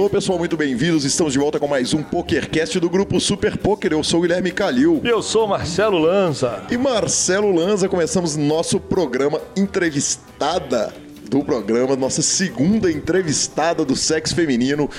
Alô, pessoal, muito bem-vindos. Estamos de volta com mais um PokerCast do grupo Super Poker. Eu sou o Guilherme Calil. E eu sou o Marcelo Lanza. E Marcelo Lanza, começamos nosso programa Entrevistada do programa, nossa segunda entrevistada do sexo feminino.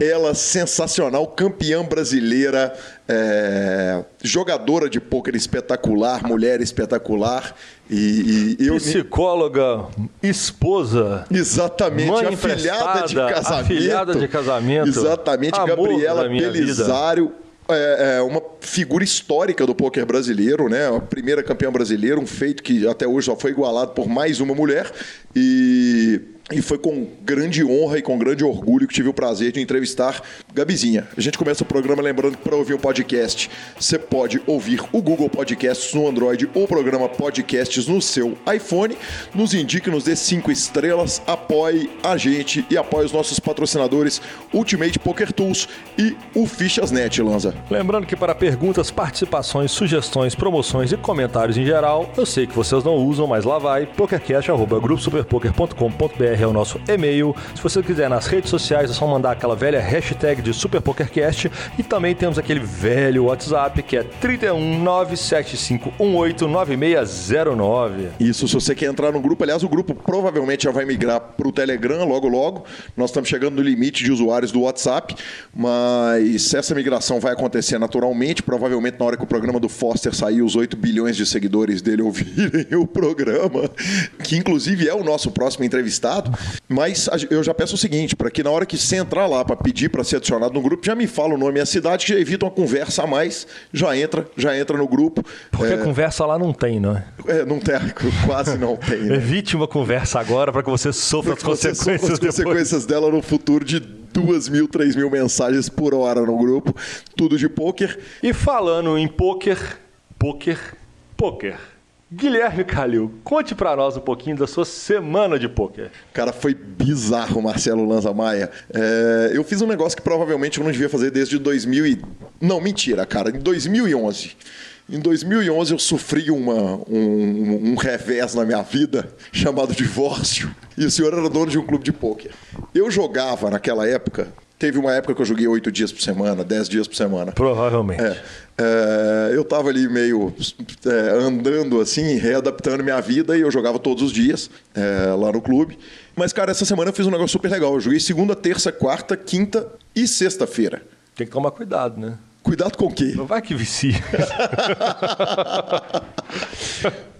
Ela, sensacional, campeã brasileira, é, jogadora de pôquer espetacular, mulher espetacular. E, e eu... Psicóloga, esposa. Exatamente, mãe afilhada de casamento. Afilhada de casamento. Exatamente, Gabriela Belisário. Vida é, é, uma figura histórica do poker brasileiro, né? A primeira campeã brasileira, um feito que até hoje só foi igualado por mais uma mulher. E e foi com grande honra e com grande orgulho que tive o prazer de entrevistar Gabizinha. A gente começa o programa lembrando que para ouvir o podcast, você pode ouvir o Google Podcasts no Android ou o programa Podcasts no seu iPhone. Nos indique, nos dê cinco estrelas, apoie a gente e apoie os nossos patrocinadores Ultimate Poker Tools e o Fichasnet, Lanza. Lembrando que para perguntas, participações, sugestões, promoções e comentários em geral, eu sei que vocês não usam, mas lá vai pokercast.gruposuperpoker.com.br é o nosso e-mail. Se você quiser nas redes sociais, é só mandar aquela velha hashtag de SuperPokerCast. E também temos aquele velho WhatsApp que é 31975189609. Isso, se você quer entrar no grupo, aliás, o grupo provavelmente já vai migrar para o Telegram logo logo. Nós estamos chegando no limite de usuários do WhatsApp, mas essa migração vai acontecer naturalmente, provavelmente na hora que o programa do Foster sair, os 8 bilhões de seguidores dele ouvirem o programa, que inclusive é o nosso próximo entrevistado mas eu já peço o seguinte, para que na hora que você entrar lá para pedir para ser adicionado no grupo, já me fala o nome e a cidade, que já evita uma conversa a mais, já entra, já entra no grupo. Porque é... conversa lá não tem, não é? É, não tem, quase não tem. Né? Evite uma conversa agora para que você sofra as consequências sofra as consequências dela no futuro de duas mil, três mil mensagens por hora no grupo, tudo de pôquer. E falando em pôquer, pôquer, pôquer. Guilherme Calil, conte para nós um pouquinho da sua semana de pôquer. Cara, foi bizarro, Marcelo Lanza Maia. É, eu fiz um negócio que provavelmente eu não devia fazer desde 2000 e... Não, mentira, cara. Em 2011. Em 2011 eu sofri uma, um, um revés na minha vida chamado divórcio. E o senhor era dono de um clube de pôquer. Eu jogava naquela época Teve uma época que eu joguei oito dias por semana, dez dias por semana. Provavelmente. É, é, eu estava ali meio é, andando assim, readaptando minha vida e eu jogava todos os dias é, lá no clube. Mas, cara, essa semana eu fiz um negócio super legal. Eu joguei segunda, terça, quarta, quinta e sexta-feira. Tem que tomar cuidado, né? Cuidado com o quê? Não vai que vicia.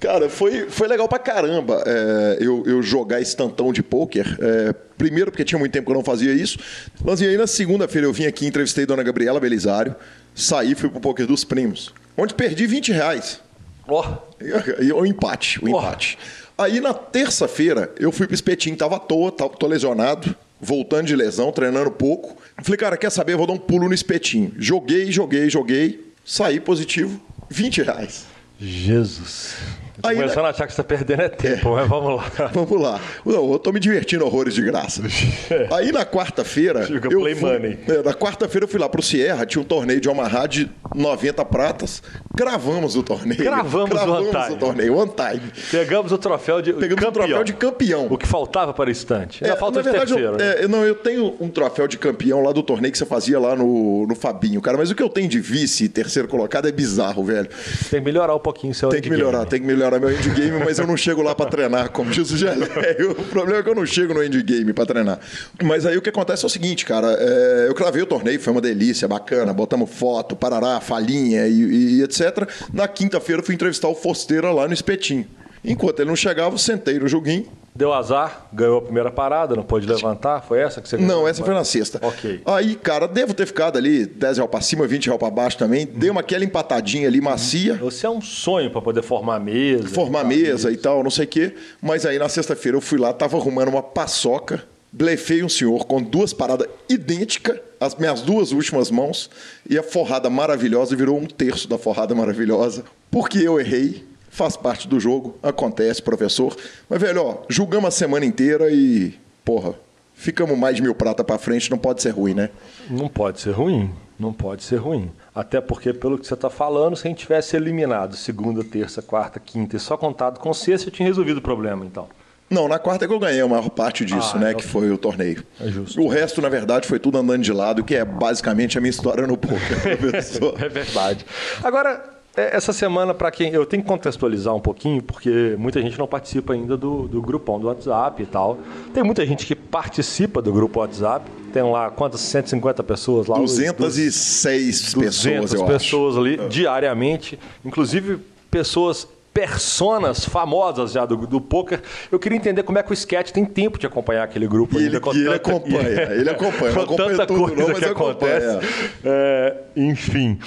Cara, foi, foi legal pra caramba é, eu, eu jogar esse tantão de pôquer. É, primeiro, porque tinha muito tempo que eu não fazia isso. Mas e aí, na segunda-feira, eu vim aqui, entrevistei dona Gabriela Belisário, saí fui pro pôquer dos primos, onde perdi 20 reais. Ó. Oh. O empate, o oh. empate. Aí, na terça-feira, eu fui pro espetinho, tava à toa, tava, tô lesionado voltando de lesão, treinando pouco. Falei, cara, quer saber? Eu vou dar um pulo no espetinho. Joguei, joguei, joguei. Saí positivo, 20 reais. Jesus. Aí, começando a achar que você está perdendo é tempo, é. mas vamos lá. Vamos lá. Não, eu tô me divertindo horrores de graça. Aí na quarta-feira. eu play fui, money. É, na quarta-feira eu fui lá pro Sierra, tinha um torneio de Omaha de 90 pratas. Gravamos o torneio. Gravamos, Gravamos o, time. o torneio, one time. Pegamos o troféu de Pegamos campeão. o troféu de campeão. O que faltava para o instante. Ainda é, falta de verdade, terceiro. Eu, né? é, não, eu tenho um troféu de campeão lá do torneio que você fazia lá no, no Fabinho, cara. Mas o que eu tenho de vice terceiro colocado é bizarro, velho. Tem que melhorar um pouquinho seu Tem que melhorar, tem que melhorar meu endgame, mas eu não chego lá para treinar, como diz o Geleio. O problema é que eu não chego no endgame para treinar. Mas aí o que acontece é o seguinte, cara. É, eu cravei o torneio, foi uma delícia, bacana. Botamos foto, parará, falinha e, e etc. Na quinta-feira fui entrevistar o Fosteira lá no Espetinho. Enquanto ele não chegava, sentei no joguinho, Deu azar, ganhou a primeira parada, não pôde levantar? Foi essa que você ganhou? Não, essa foi na sexta. Ok. Aí, cara, devo ter ficado ali 10 reais para cima, 20 reais para baixo também. Uhum. Deu uma aquela empatadinha ali macia. Você é um sonho para poder formar mesa. Formar mesa e tal, não sei o quê. Mas aí na sexta-feira eu fui lá, tava arrumando uma paçoca, blefei um senhor com duas paradas idênticas, as minhas duas últimas mãos, e a forrada maravilhosa virou um terço da forrada maravilhosa. Porque eu errei, faz parte do jogo, acontece, professor. Mas, velho, ó, julgamos a semana inteira e, porra, ficamos mais de mil prata para frente, não pode ser ruim, né? Não pode ser ruim, não pode ser ruim. Até porque, pelo que você está falando, se a gente tivesse eliminado segunda, terça, quarta, quinta e só contado com sexta, eu tinha resolvido o problema, então. Não, na quarta é que eu ganhei a maior parte disso, ah, né? Que foi o torneio. É justo. O resto, na verdade, foi tudo andando de lado, que é basicamente a minha história no poker, professor. é verdade. Agora, é, essa semana, para quem. Eu tenho que contextualizar um pouquinho, porque muita gente não participa ainda do, do grupão do WhatsApp e tal. Tem muita gente que participa do grupo WhatsApp. Tem lá quantas? 150 pessoas lá? 206 pessoas, 200 pessoas ali, é. diariamente. Inclusive, pessoas personas famosas já do, do poker. Eu queria entender como é que o sketch tem tempo de acompanhar aquele grupo. E, ele, e ele acompanha, ele acompanha. com tanta tudo, coisa não, que acontece. É, enfim.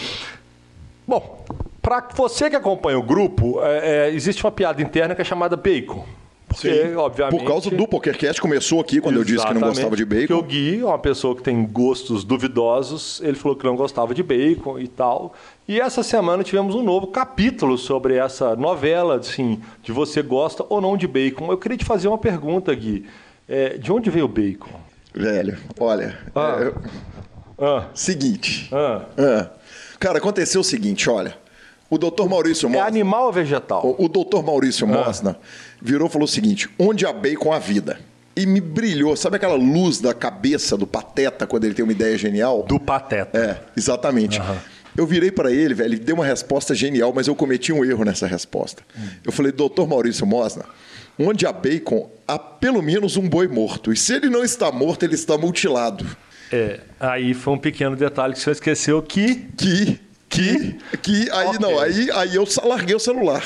Bom, para você que acompanha o grupo, é, é, existe uma piada interna que é chamada bacon. Porque, Sim, obviamente. Por causa do PokerCast, começou aqui quando eu disse que não gostava de bacon. Porque o Gui, uma pessoa que tem gostos duvidosos, ele falou que não gostava de bacon e tal. E essa semana tivemos um novo capítulo sobre essa novela, assim, de você gosta ou não de bacon. Eu queria te fazer uma pergunta, Gui. É, de onde veio o bacon? Velho, olha. Ah. É, ah. Seguinte. Ah. ah. Cara, aconteceu o seguinte, olha. O doutor Maurício Mosna. É animal ou vegetal? O, o doutor Maurício ah. Mosna virou e falou o seguinte: onde há bacon a vida? E me brilhou, sabe aquela luz da cabeça do Pateta quando ele tem uma ideia genial? Do Pateta. É, exatamente. Uhum. Eu virei para ele, velho, ele deu uma resposta genial, mas eu cometi um erro nessa resposta. Hum. Eu falei, doutor Maurício Mosna, onde há bacon, há pelo menos um boi morto. E se ele não está morto, ele está mutilado. É, aí foi um pequeno detalhe que você esqueceu que. Que que, que aí okay. não, aí, aí eu larguei o celular.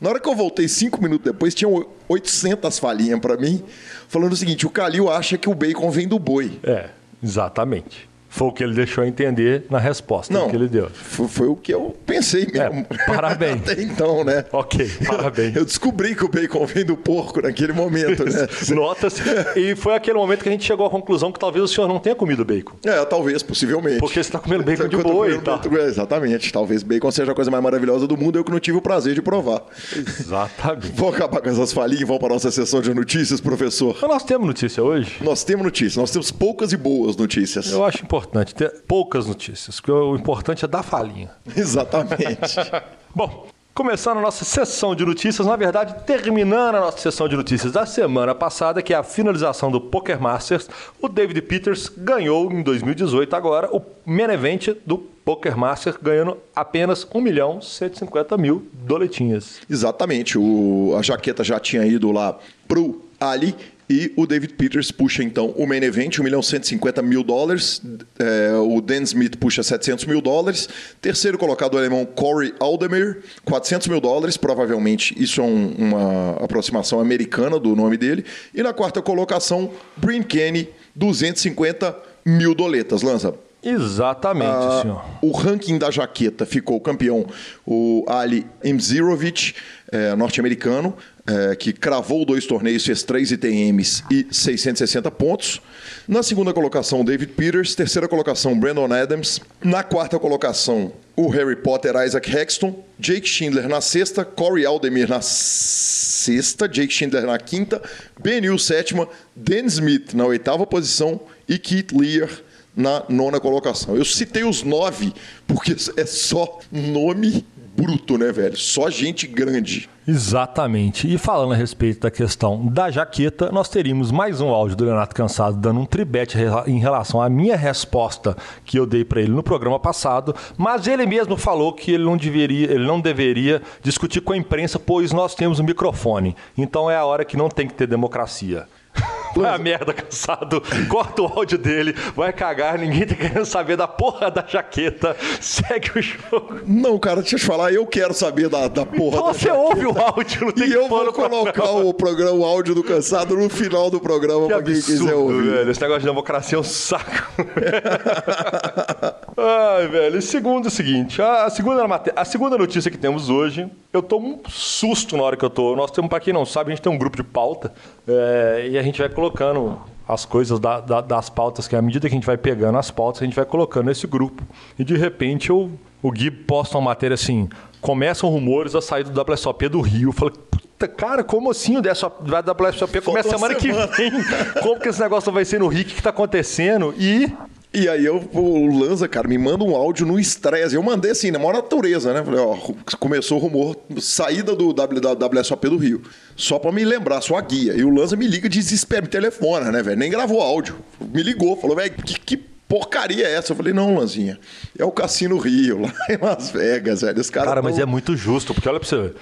Na hora que eu voltei cinco minutos depois, tinham 800 falinhas para mim, falando o seguinte: o Calil acha que o bacon vem do boi. É, exatamente. Foi o que ele deixou entender na resposta Não, que ele deu. Foi, foi o que eu pensei mesmo. É, parabéns. Até então, né? Ok, parabéns. Eu descobri que o bacon vem do porco naquele momento, né? Notas. E foi aquele momento que a gente chegou à conclusão que talvez o senhor não tenha comido bacon. É, talvez, possivelmente. Porque você está comendo bacon de boi. Tá? É, exatamente. Talvez bacon seja a coisa mais maravilhosa do mundo, eu que não tive o prazer de provar. Exatamente. Vou acabar com essas falinhas e vamos para a nossa sessão de notícias, professor. Mas nós temos notícia hoje? Nós temos notícias. Nós temos poucas e boas notícias. Eu acho importante ter poucas notícias, porque o importante é dar falinha. Exatamente. Bom, Começando a nossa sessão de notícias, na verdade, terminando a nossa sessão de notícias da semana passada, que é a finalização do Poker Masters, o David Peters ganhou em 2018 agora o main event do Poker Masters, ganhando apenas 1 milhão 150 mil doletinhas. Exatamente, o, a jaqueta já tinha ido lá pro Ali e o David Peters puxa então o main event, 1 milhão 150 mil dólares. É, o Dan Smith puxa 700 mil dólares. Terceiro colocado o alemão Corey Aldemir, 400 mil dólares. Provavelmente isso é um, uma aproximação americana do nome dele. E na quarta colocação, Bryn Kenny, 250 mil doletas. Lança. Exatamente, ah, senhor. O ranking da jaqueta ficou campeão o Ali Imzirovic, é, norte-americano, é, que cravou dois torneios, fez três ITMs e 660 pontos. Na segunda colocação, David Peters. Terceira colocação, Brandon Adams. Na quarta colocação, o Harry Potter Isaac Hexton. Jake Schindler na sexta. Corey Aldemir na sexta. Jake Schindler na quinta. Benil sétima. Dan Smith na oitava posição. E Keith Lear na nona colocação. Eu citei os nove porque é só nome bruto, né, velho? Só gente grande. Exatamente. E falando a respeito da questão da jaqueta, nós teríamos mais um áudio do Leonardo Cansado dando um tribete em relação à minha resposta que eu dei para ele no programa passado, mas ele mesmo falou que ele não deveria, ele não deveria discutir com a imprensa, pois nós temos um microfone. Então é a hora que não tem que ter democracia. Vai a merda, cansado. Corta o áudio dele, vai cagar, ninguém tá querendo saber da porra da jaqueta. Segue o jogo. Não, cara, deixa eu te falar, eu quero saber da, da porra então da você jaqueta. ouve o áudio, não tem E eu vou colocar o programa, o áudio do cansado no final do programa que pra quem absurdo, quiser ouvir. Velho, esse negócio de democracia é um saco. Ai, velho. E segundo é o seguinte, a segunda, a segunda notícia que temos hoje, eu tô um susto na hora que eu tô. Nós temos, pra quem não sabe, a gente tem um grupo de pauta é, e a gente vai colocando as coisas da, da, das pautas, que à medida que a gente vai pegando as pautas, a gente vai colocando nesse grupo. E de repente eu, o Gui posta uma matéria assim: começam rumores a sair do WSOP do Rio. Eu falei, puta, cara, como assim o WSOP começa semana, semana que vem? Como que esse negócio vai ser no Rio? O que está acontecendo? E E aí eu, o Lanza, cara, me manda um áudio no estresse. Eu mandei assim, na maior natureza, né? Falei, ó, começou o rumor, saída do WSOP do Rio. Só pra me lembrar, só a guia. E o Lanza me liga desespero, me telefona, né, velho? Nem gravou áudio. Me ligou, falou, velho, que, que porcaria é essa? Eu falei, não, Lanzinha, é o Cassino Rio, lá em Las Vegas, velho. Cara, cara, mas é muito justo, porque olha pra você.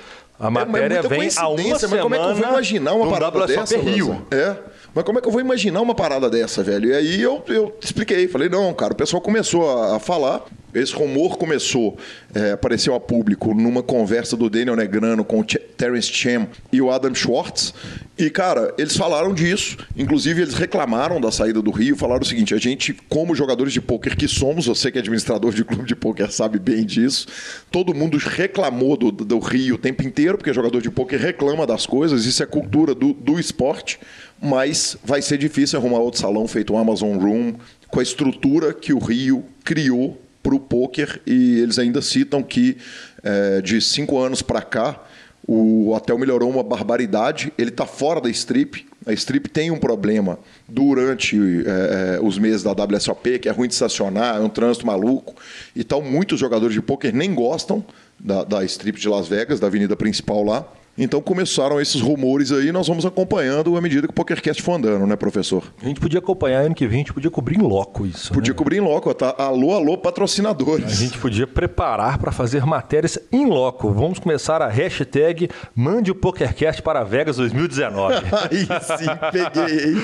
A é, matéria é, vem a uma semana. Mas como é que eu vou imaginar uma parada dessa? Rio. É. Mas como é que eu vou imaginar uma parada dessa, velho? E aí eu, eu expliquei, falei, não, cara, o pessoal começou a, a falar. Esse rumor começou, é, apareceu a público numa conversa do Daniel Negrano com o Terence Cham e o Adam Schwartz. E, cara, eles falaram disso. Inclusive, eles reclamaram da saída do Rio. Falaram o seguinte: a gente, como jogadores de pôquer que somos, você que é administrador de clube de pôquer sabe bem disso. Todo mundo reclamou do, do Rio o tempo inteiro, porque jogador de pôquer reclama das coisas. Isso é cultura do, do esporte mas vai ser difícil arrumar outro salão feito um Amazon Room com a estrutura que o Rio criou para o poker e eles ainda citam que é, de cinco anos para cá o hotel melhorou uma barbaridade. Ele está fora da strip. A strip tem um problema durante é, os meses da WSOP, que é ruim de estacionar, é um trânsito maluco. Então, muitos jogadores de poker nem gostam da, da strip de Las Vegas, da avenida principal lá. Então começaram esses rumores aí, nós vamos acompanhando à medida que o PokerCast for andando, né, professor? A gente podia acompanhar ano que vem, a gente podia cobrir em loco isso. Podia né? cobrir em loco, tá? Alô, alô, patrocinadores. A gente podia preparar para fazer matérias em loco. Vamos começar a hashtag Mande o PokerCast para Vegas 2019. aí sim, peguei,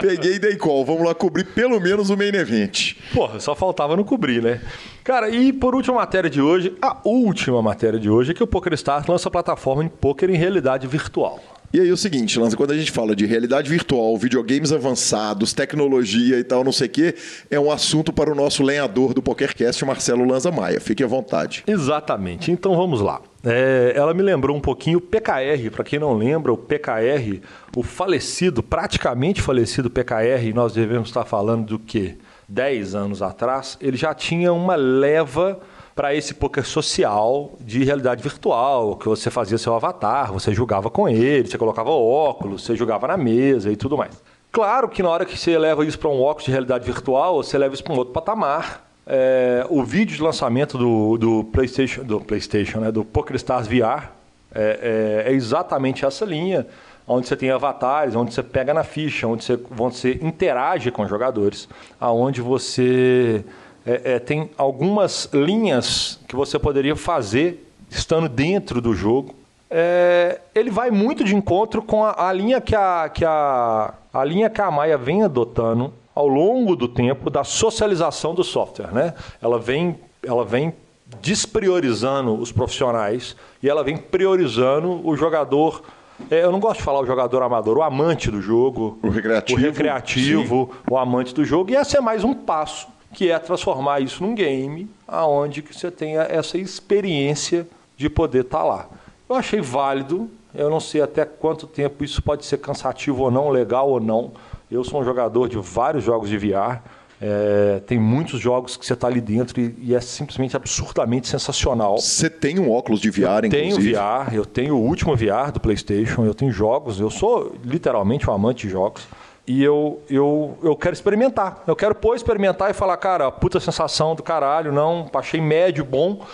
peguei e dei call. Vamos lá cobrir pelo menos o main event. Porra, só faltava não cobrir, né? Cara, e por última matéria de hoje, a última matéria de hoje é que o PokerStars lança a plataforma poker em realidade virtual. E aí o seguinte, Lanza, quando a gente fala de realidade virtual, videogames avançados, tecnologia e tal, não sei o quê, é um assunto para o nosso lenhador do PokerCast, Marcelo Lanza Maia. Fique à vontade. Exatamente. Então vamos lá. É, ela me lembrou um pouquinho o PKR. Para quem não lembra, o PKR, o falecido, praticamente falecido PKR, nós devemos estar falando do quê? 10 anos atrás, ele já tinha uma leva para esse poker social de realidade virtual, que você fazia seu avatar, você jogava com ele, você colocava óculos, você jogava na mesa e tudo mais. Claro que na hora que você leva isso para um óculos de realidade virtual, você leva isso para um outro patamar. É, o vídeo de lançamento do, do PlayStation, do PlayStation, né, do PokerStars VR, é, é, é exatamente essa linha onde você tem avatares, onde você pega na ficha, onde você, você interage com os jogadores, aonde você é, é, tem algumas linhas que você poderia fazer estando dentro do jogo. É, ele vai muito de encontro com a, a, linha que a, que a, a linha que a Maia vem adotando ao longo do tempo da socialização do software, né? Ela vem, ela vem despriorizando os profissionais e ela vem priorizando o jogador eu não gosto de falar o jogador amador, o amante do jogo. O recreativo. O recreativo, o amante do jogo. E esse é mais um passo, que é transformar isso num game, aonde que você tenha essa experiência de poder estar tá lá. Eu achei válido, eu não sei até quanto tempo isso pode ser cansativo ou não, legal ou não. Eu sou um jogador de vários jogos de VR. É, tem muitos jogos que você está ali dentro e, e, é simplesmente absurdamente sensacional. Você tem um óculos de VR, eu inclusive? Tenho VR, eu tenho o último VR do PlayStation, eu tenho jogos, eu sou literalmente um amante de jogos. E eu, eu, eu quero experimentar. Eu quero pôr experimentar e falar, cara, puta sensação do caralho, não, achei médio, bom.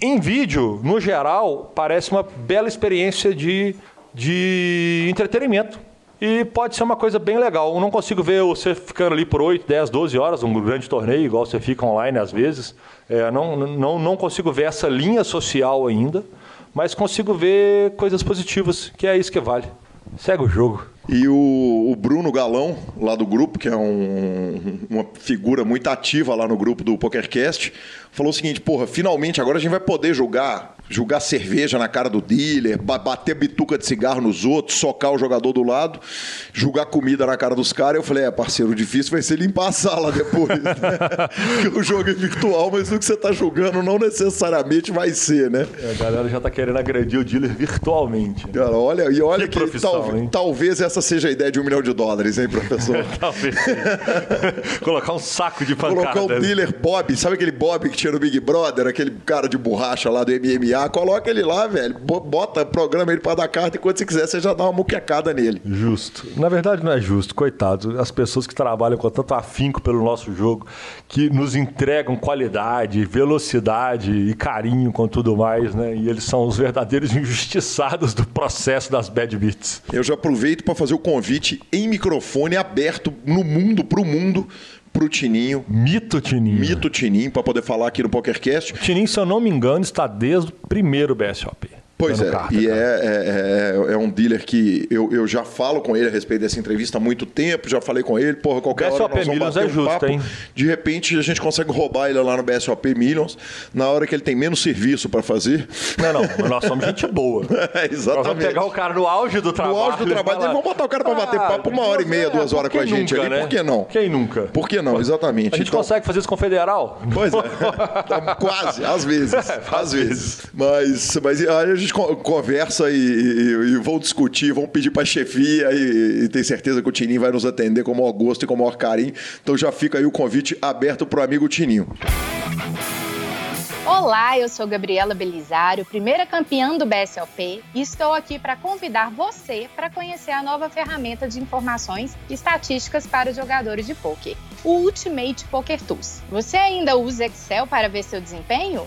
Em vídeo, no geral, parece uma bela experiência de, de entretenimento e pode ser uma coisa bem legal. Eu não consigo ver você ficando ali por 8, 10, 12 horas, um grande torneio, igual você fica online às vezes. É, não, não, não consigo ver essa linha social ainda, mas consigo ver coisas positivas, que é isso que vale. Segue o jogo. E o, o, Bruno Galão, lá do grupo, que é um, uma figura muito ativa lá no grupo do PokerCast, falou o seguinte: porra, finalmente agora a gente vai poder jogar jogar cerveja na cara do dealer, bater bituca de cigarro nos outros, socar o jogador do lado, jogar comida na cara dos caras. Eu falei, é, parceiro, o difícil vai ser limpar a sala depois, né? Porque o jogo é virtual, mas o que você está jogando não necessariamente vai ser, né? É, a galera já está querendo agredir o dealer virtualmente. Né? Cara, olha, e olha que, que tal, talvez essa seja a ideia de um milhão de dólares, hein, professor? talvez. Colocar um saco de pancada. Colocar o dealer Bob, sabe aquele Bob que tinha no Big Brother, aquele cara de borracha lá do MMA, ganhar. Coloca ele lá, velho. Bota, programa ele para dar carta e quando você quiser, você já dá uma muquecada nele. Justo. Na verdade, não é justo, coitado. As pessoas que trabalham com tanto afinco pelo nosso jogo, que nos entregam qualidade, velocidade e carinho com tudo mais, né? E eles são os verdadeiros injustiçados do processo das bad beats. Eu já aproveito para fazer o convite em microfone aberto no mundo, para o mundo, pro Tininho. Mito Tininho. Mito Tininho, para poder falar aqui no PokerCast. O Tininho, se eu não me engano, está desde o primeiro BSOP. Pois é, e é, é, é, é, um dealer que eu, eu já falo com ele a respeito dessa entrevista há muito tempo, já falei com ele, porra, qualquer BSOP hora nós vamos bater é um justo, papo. Hein? De repente a gente consegue roubar ele lá no BSOP Millions, na hora que ele tem menos serviço para fazer. Não, não, nós somos gente boa. é, exatamente. Nós vamos pegar o cara no auge do trabalho. No auge do trabalho dele, vamos botar o cara para bater ah, papo uma hora e meia, duas horas com a gente nunca, ali, né? por que não? Quem nunca? Por que não, exatamente. A gente então... consegue fazer isso com o Federal? Pois é, quase, às vezes, às vezes. Mas, mas aí a gente conversa conversa e, e, e vão discutir, vão pedir para a chefia e, e tem certeza que o Tininho vai nos atender com o maior gosto e com o maior carinho. Então já fica aí o convite aberto para o amigo Tininho. Olá, eu sou Gabriela Belisário, primeira campeã do BSLP, e estou aqui para convidar você para conhecer a nova ferramenta de informações e estatísticas para jogadores de poker, o Ultimate Poker Tools. Você ainda usa Excel para ver seu desempenho?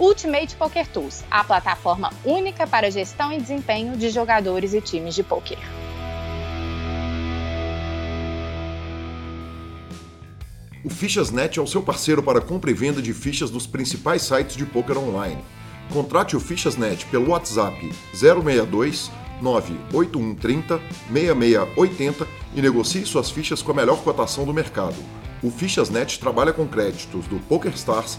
Ultimate Poker Tools, a plataforma única para gestão e desempenho de jogadores e times de poker. O Fichas.net é o seu parceiro para compra e venda de fichas dos principais sites de poker online. Contrate o Fichas.net pelo WhatsApp 062 98130 6680 e negocie suas fichas com a melhor cotação do mercado. O Fichas.net trabalha com créditos do PokerStars,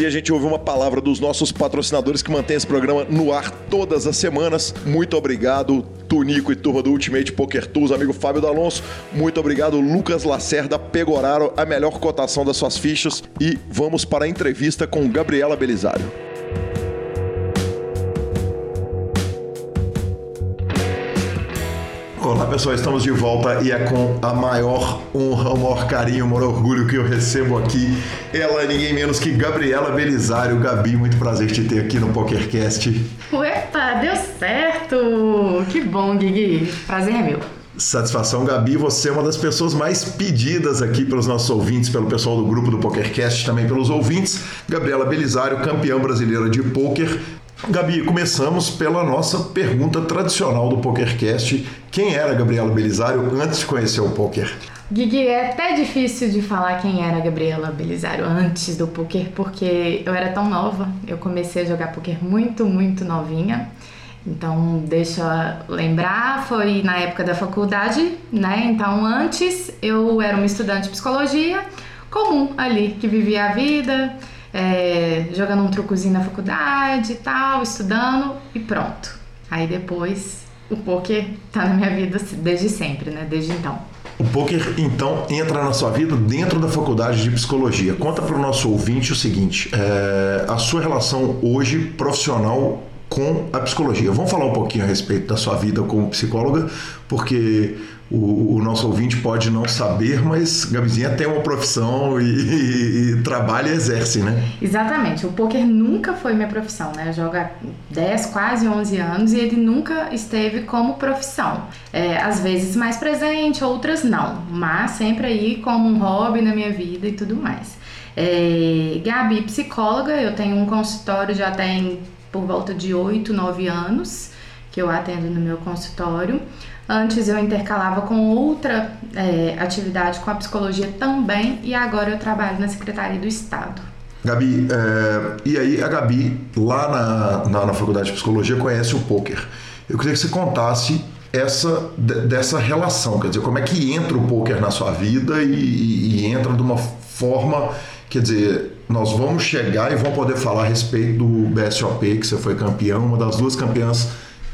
E a gente ouve uma palavra dos nossos patrocinadores que mantém esse programa no ar todas as semanas. Muito obrigado, Tunico e turma do Ultimate Poker Tools, amigo Fábio D'Alonso. Muito obrigado, Lucas Lacerda, Pegoraro, a melhor cotação das suas fichas. E vamos para a entrevista com Gabriela Belisário. Olá pessoal, estamos de volta e é com a maior honra, o maior carinho, o maior orgulho que eu recebo aqui. Ela é ninguém menos que Gabriela Belisário. Gabi, muito prazer te ter aqui no PokerCast. Uepa, deu certo! Que bom, Gui. Prazer é meu. Satisfação, Gabi. Você é uma das pessoas mais pedidas aqui pelos nossos ouvintes, pelo pessoal do grupo do PokerCast, também pelos ouvintes. Gabriela Belisário, campeã brasileira de pôquer, Gabi, começamos pela nossa pergunta tradicional do PokerCast. Quem era Gabriela Belisário antes de conhecer o poker? Gui, é até difícil de falar quem era Gabriela Belisário antes do poker, porque eu era tão nova. Eu comecei a jogar poker muito, muito novinha. Então, deixa eu lembrar, foi na época da faculdade, né? Então, antes eu era uma estudante de psicologia comum ali, que vivia a vida, é, jogando um trucozinho na faculdade e tal, estudando e pronto. Aí depois o poker tá na minha vida desde sempre, né? Desde então. O poker então entra na sua vida dentro da faculdade de psicologia. Conta para o nosso ouvinte o seguinte: é, a sua relação hoje profissional com a psicologia. Vamos falar um pouquinho a respeito da sua vida como psicóloga, porque o, o, nosso ouvinte pode não saber, mas Gabizinha tem uma profissão e, e, e, trabalha e exerce, né? Exatamente. O poker nunca foi minha profissão, né? Eu jogo há 10, quase 11 anos e ele nunca esteve como profissão. É, às vezes mais presente, outras não, mas sempre aí como um hobby na minha vida e tudo mais. É, Gabi, psicóloga, eu tenho um consultório já tem por volta de 8, 9 anos que eu atendo no meu consultório. Antes eu intercalava com outra é, atividade, com a psicologia também, e agora eu trabalho na Secretaria do Estado. Gabi, é, e aí a Gabi, lá na, na, na, Faculdade de Psicologia, conhece o poker. Eu queria que você contasse essa dessa relação, quer dizer, como é que entra o poker na sua vida e, e, e entra de uma forma, quer dizer, nós vamos chegar e vamos poder falar a respeito do BSOP, que você foi campeão, uma das duas campeãs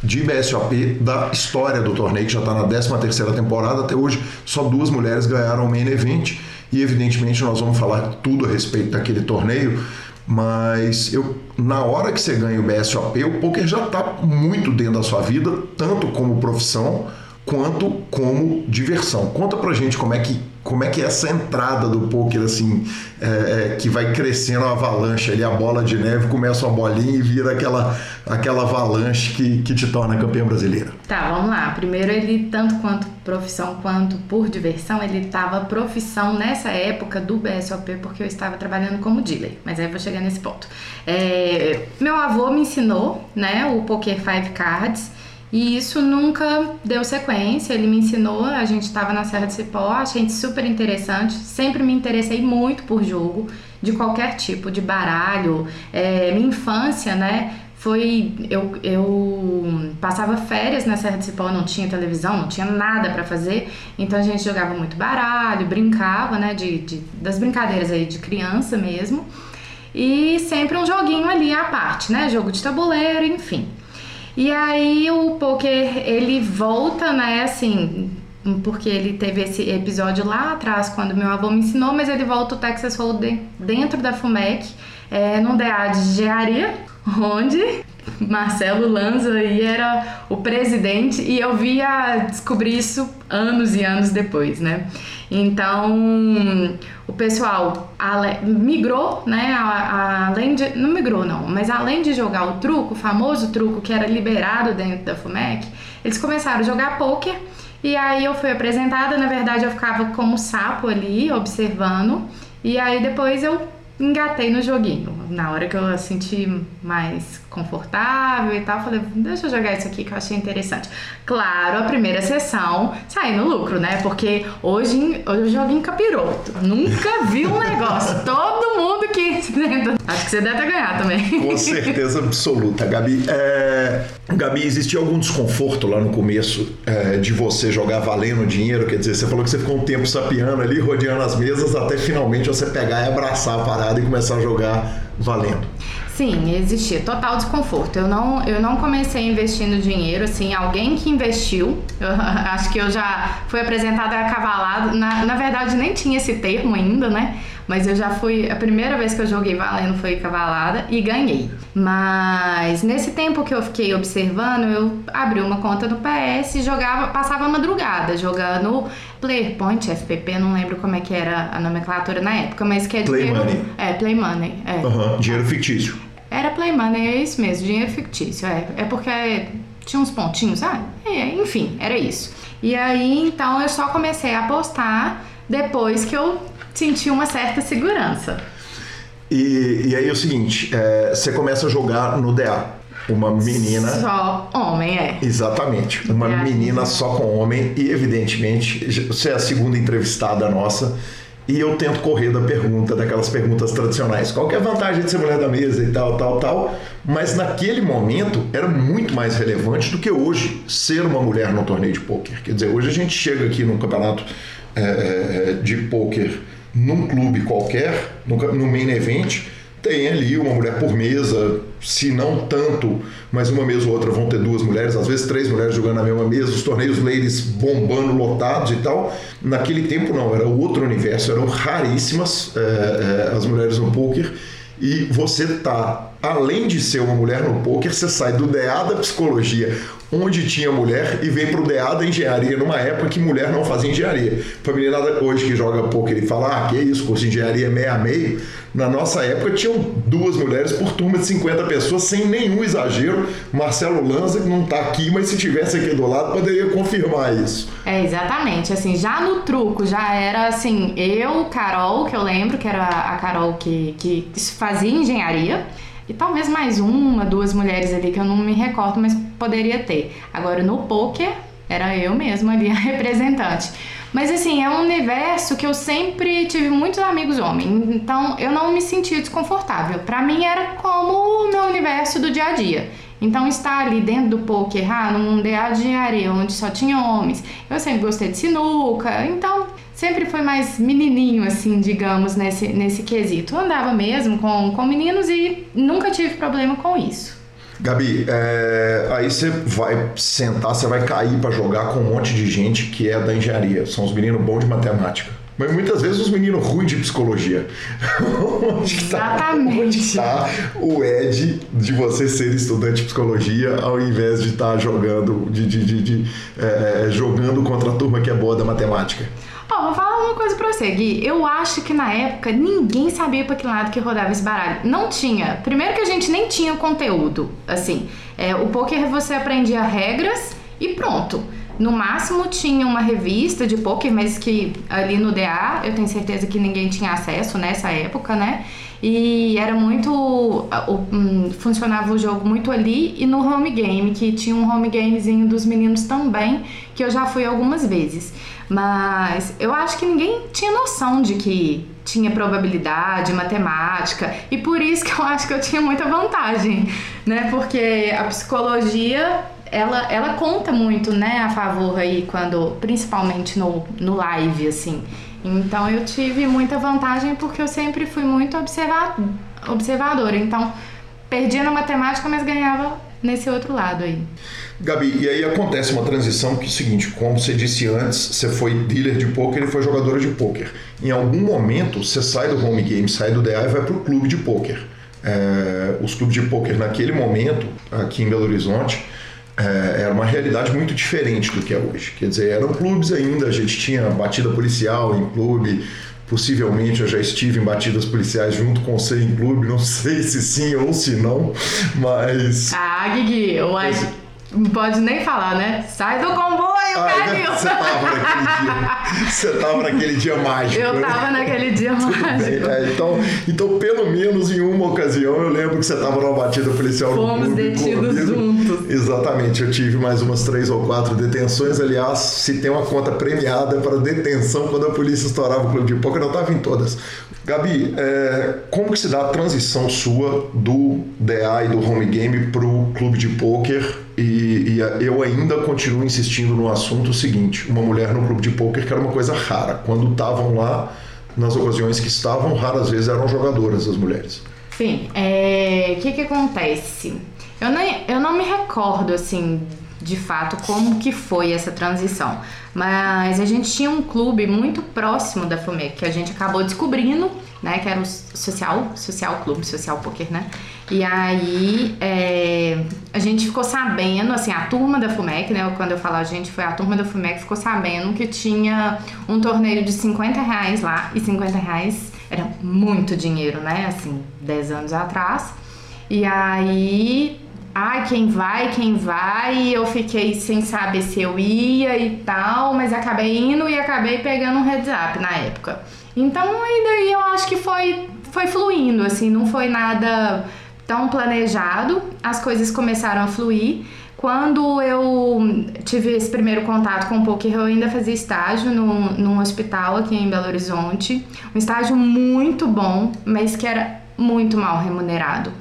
de BSOP da história do torneio, que já está na 13 terceira temporada. Até hoje, só duas mulheres ganharam o Main Event. E, evidentemente, nós vamos falar tudo a respeito daquele torneio. Mas eu, na hora que você ganha o BSOP, o poker já está muito dentro da sua vida, tanto como profissão quanto como diversão. Conta pra gente como é que como é que é essa entrada do poker assim é, é, que vai crescendo a avalanche ali a bola de neve começa uma bolinha e vira aquela aquela avalanche que, que te torna campeã brasileira tá vamos lá. Primeiro ele tanto quanto profissão quanto por diversão ele estava profissão nessa época do BSOP porque eu estava trabalhando como dealer. Mas aí eu vou chegar nesse ponto. É, meu avô me ensinou né o poker five cards e isso nunca deu sequência, ele me ensinou, a gente estava na Serra de Cipó, achei super interessante, sempre me interessei muito por jogo, de qualquer tipo, de baralho. É, minha infância, né, foi eu, eu passava férias na Serra de Cipó, não tinha televisão, não tinha nada para fazer, então a gente jogava muito baralho, brincava, né, de, de, das brincadeiras aí de criança mesmo, e sempre um joguinho ali à parte, né, jogo de tabuleiro, enfim. E aí o poker ele volta, né, assim, porque ele teve esse episódio lá atrás quando meu avô me ensinou, mas ele volta o Texas Hold'em dentro da FUMEC, é, num DA de engenharia, onde Marcelo Lanza aí era o presidente e eu via descobrir isso anos e anos depois, né? Então, o pessoal migrou, né? Além de. Não migrou, não, mas além de jogar o truco, o famoso truco que era liberado dentro da FUMEC, eles começaram a jogar poker. E aí eu fui apresentada, na verdade eu ficava como sapo ali, observando. E aí depois eu engatei no joguinho. Na hora que eu senti mais confortável e tal, falei, deixa eu jogar isso aqui que eu achei interessante. Claro, a primeira sessão saí no lucro, né? Porque hoje, hoje eu jogo em capiroto. Nunca vi um negócio. Todo mundo que. Acho que você deve ganhar também. Com certeza absoluta, Gabi. É... Gabi, existia algum desconforto lá no começo é, de você jogar valendo dinheiro? Quer dizer, você falou que você ficou um tempo sapiando ali, rodeando as mesas, até finalmente você pegar e abraçar a parada e começar a jogar valendo. Sim, existia total desconforto. Eu não, eu não comecei investindo dinheiro, assim, alguém que investiu, eu, acho que eu já fui apresentada a cavalado, na, na verdade nem tinha esse termo ainda, né? Mas eu já fui, a primeira vez que eu joguei valendo foi cavalada e ganhei. Mas nesse tempo que eu fiquei observando, eu abri uma conta no PS e jogava, passava a madrugada jogando Player Point, FPP, não lembro como é que era a nomenclatura na época, mas que é Play dinheiro, Money. É, Play Money. É. Uhum, dinheiro fictício. Era Play Money, é isso mesmo, dinheiro fictício. É, é porque tinha uns pontinhos, sabe? É, enfim, era isso. E aí, então, eu só comecei a apostar depois que eu senti uma certa segurança. E, e aí é o seguinte, é, você começa a jogar no DA. Uma menina. Só homem, é. Exatamente. Uma é. menina só com homem. E, evidentemente, você é a segunda entrevistada nossa. E eu tento correr da pergunta, daquelas perguntas tradicionais. Qual é a vantagem de ser mulher da mesa e tal, tal, tal. Mas naquele momento era muito mais relevante do que hoje ser uma mulher no torneio de pôquer. Quer dizer, hoje a gente chega aqui num campeonato é, de pôquer num clube qualquer, no, main event, tem ali uma mulher por mesa, se não tanto, mas uma mesa ou outra vão ter duas mulheres, às vezes três mulheres jogando na mesma mesa, os torneios ladies bombando, lotados e tal. Naquele tempo não, era outro universo, eram raríssimas é, é, as mulheres no poker e você tá, além de ser uma mulher no poker, você sai do DA da psicologia, onde tinha mulher, e vem pro DA da engenharia, numa época que mulher não fazia engenharia. Menina hoje que joga poker e fala, ah, que isso, curso de engenharia é meia a meio, na nossa época tinham duas mulheres por turma de 50 pessoas, sem nenhum exagero. Marcelo Lanza, que não está aqui, mas se tivesse aqui do lado, poderia confirmar isso. É, exatamente. Assim, já no truco, já era assim, eu, Carol, que eu lembro que era a Carol que, que fazia engenharia. E talvez mais uma, duas mulheres ali que eu não me recordo, mas poderia ter. Agora no poker era eu mesma ali a representante. Mas assim, é um universo que eu sempre tive muitos amigos homens, então eu não me sentia desconfortável. Para mim era como o meu universo do dia a dia. Então estar ali dentro do poker, ah, num DA de areia onde só tinha homens, eu sempre gostei de sinuca, então sempre foi mais menininho, assim, digamos, nesse, nesse quesito. Eu andava mesmo com, com meninos e nunca tive problema com isso. Gabi, é, aí você vai sentar, você vai cair para jogar com um monte de gente que é da engenharia. São os meninos bons de matemática. Mas muitas vezes os meninos ruins de psicologia. onde Exatamente. Tá, onde está o Ed de você ser estudante de psicologia ao invés de estar tá jogando, de, de, de, de é, jogando contra a turma que é boa da matemática? Ó, oh, vou falar uma coisa pra você, Gui. Eu acho que na época ninguém sabia pra que lado que rodava esse baralho. Não tinha. Primeiro que a gente nem tinha conteúdo. Assim, é, o poker você aprendia regras e pronto. No máximo tinha uma revista de poker, mas que ali no DA eu tenho certeza que ninguém tinha acesso nessa época, né? E era muito. Um, funcionava o jogo muito ali e no home game, que tinha um home gamezinho dos meninos também, que eu já fui algumas vezes. Mas eu acho que ninguém tinha noção de que tinha probabilidade, matemática, e por isso que eu acho que eu tinha muita vantagem, né? Porque a psicologia ela, ela conta muito, né, a favor aí, quando, principalmente no, no live, assim. Então eu tive muita vantagem porque eu sempre fui muito observa observadora. Então, perdia na matemática, mas ganhava nesse outro lado aí. Gabi, e aí acontece uma transição que é o seguinte, como você disse antes, você foi dealer de poker e foi jogadora de poker. Em algum momento, você sai do home game, sai do DA e vai para o clube de poker. É, os clubes de poker naquele momento, aqui em Belo Horizonte, é, era uma realidade muito diferente do que é hoje. Quer dizer, eram clubes ainda, a gente tinha batida policial em clube, possivelmente eu já estive em batidas policiais junto com você em clube, não sei se sim ou se não, mas. Ah, Guigui, eu acho. Não pode nem falar, né? Sai do comboio, ah, Calil! Você tava naquele dia. Você tava naquele dia mágico. Eu né? tava naquele dia mágico. É, então, então, pelo menos em uma ocasião, eu lembro que você tava numa batida policial Fomos no detidos juntos. Exatamente. Eu tive mais umas três ou quatro detenções. Aliás, se tem uma conta premiada para detenção quando a polícia estourava o clube de poker, eu não tava em todas. Gabi, é, como que se dá a transição sua do DA e do home game para o clube de poker? E, e, eu ainda continuo insistindo no assunto seguinte: uma mulher no clube de poker que era uma coisa rara. Quando estavam lá, nas ocasiões que estavam, raras vezes eram jogadoras as mulheres. Sim, o é, que que acontece? Eu, nem, eu não me recordo assim de fato como que foi essa transição. Mas a gente tinha um clube muito próximo da FUMEC que a gente acabou descobrindo, né? Que era o Social, Social Clube, Social Poker, né? E aí é, a gente ficou sabendo, assim, a turma da FUMEC, né? Quando eu falo a gente, foi a turma da FUMEC ficou sabendo que tinha um torneio de 50 reais lá. E 50 reais era muito dinheiro, né? Assim, 10 anos atrás. E aí ai, quem vai, quem vai, e eu fiquei sem saber se eu ia e tal, mas acabei indo e acabei pegando um heads up na época. Então, e daí eu acho que foi, foi fluindo, assim, não foi nada tão planejado, as coisas começaram a fluir. Quando eu tive esse primeiro contato com o poker, eu ainda fazia estágio no, num hospital aqui em Belo Horizonte. Um estágio muito bom, mas que era muito mal remunerado.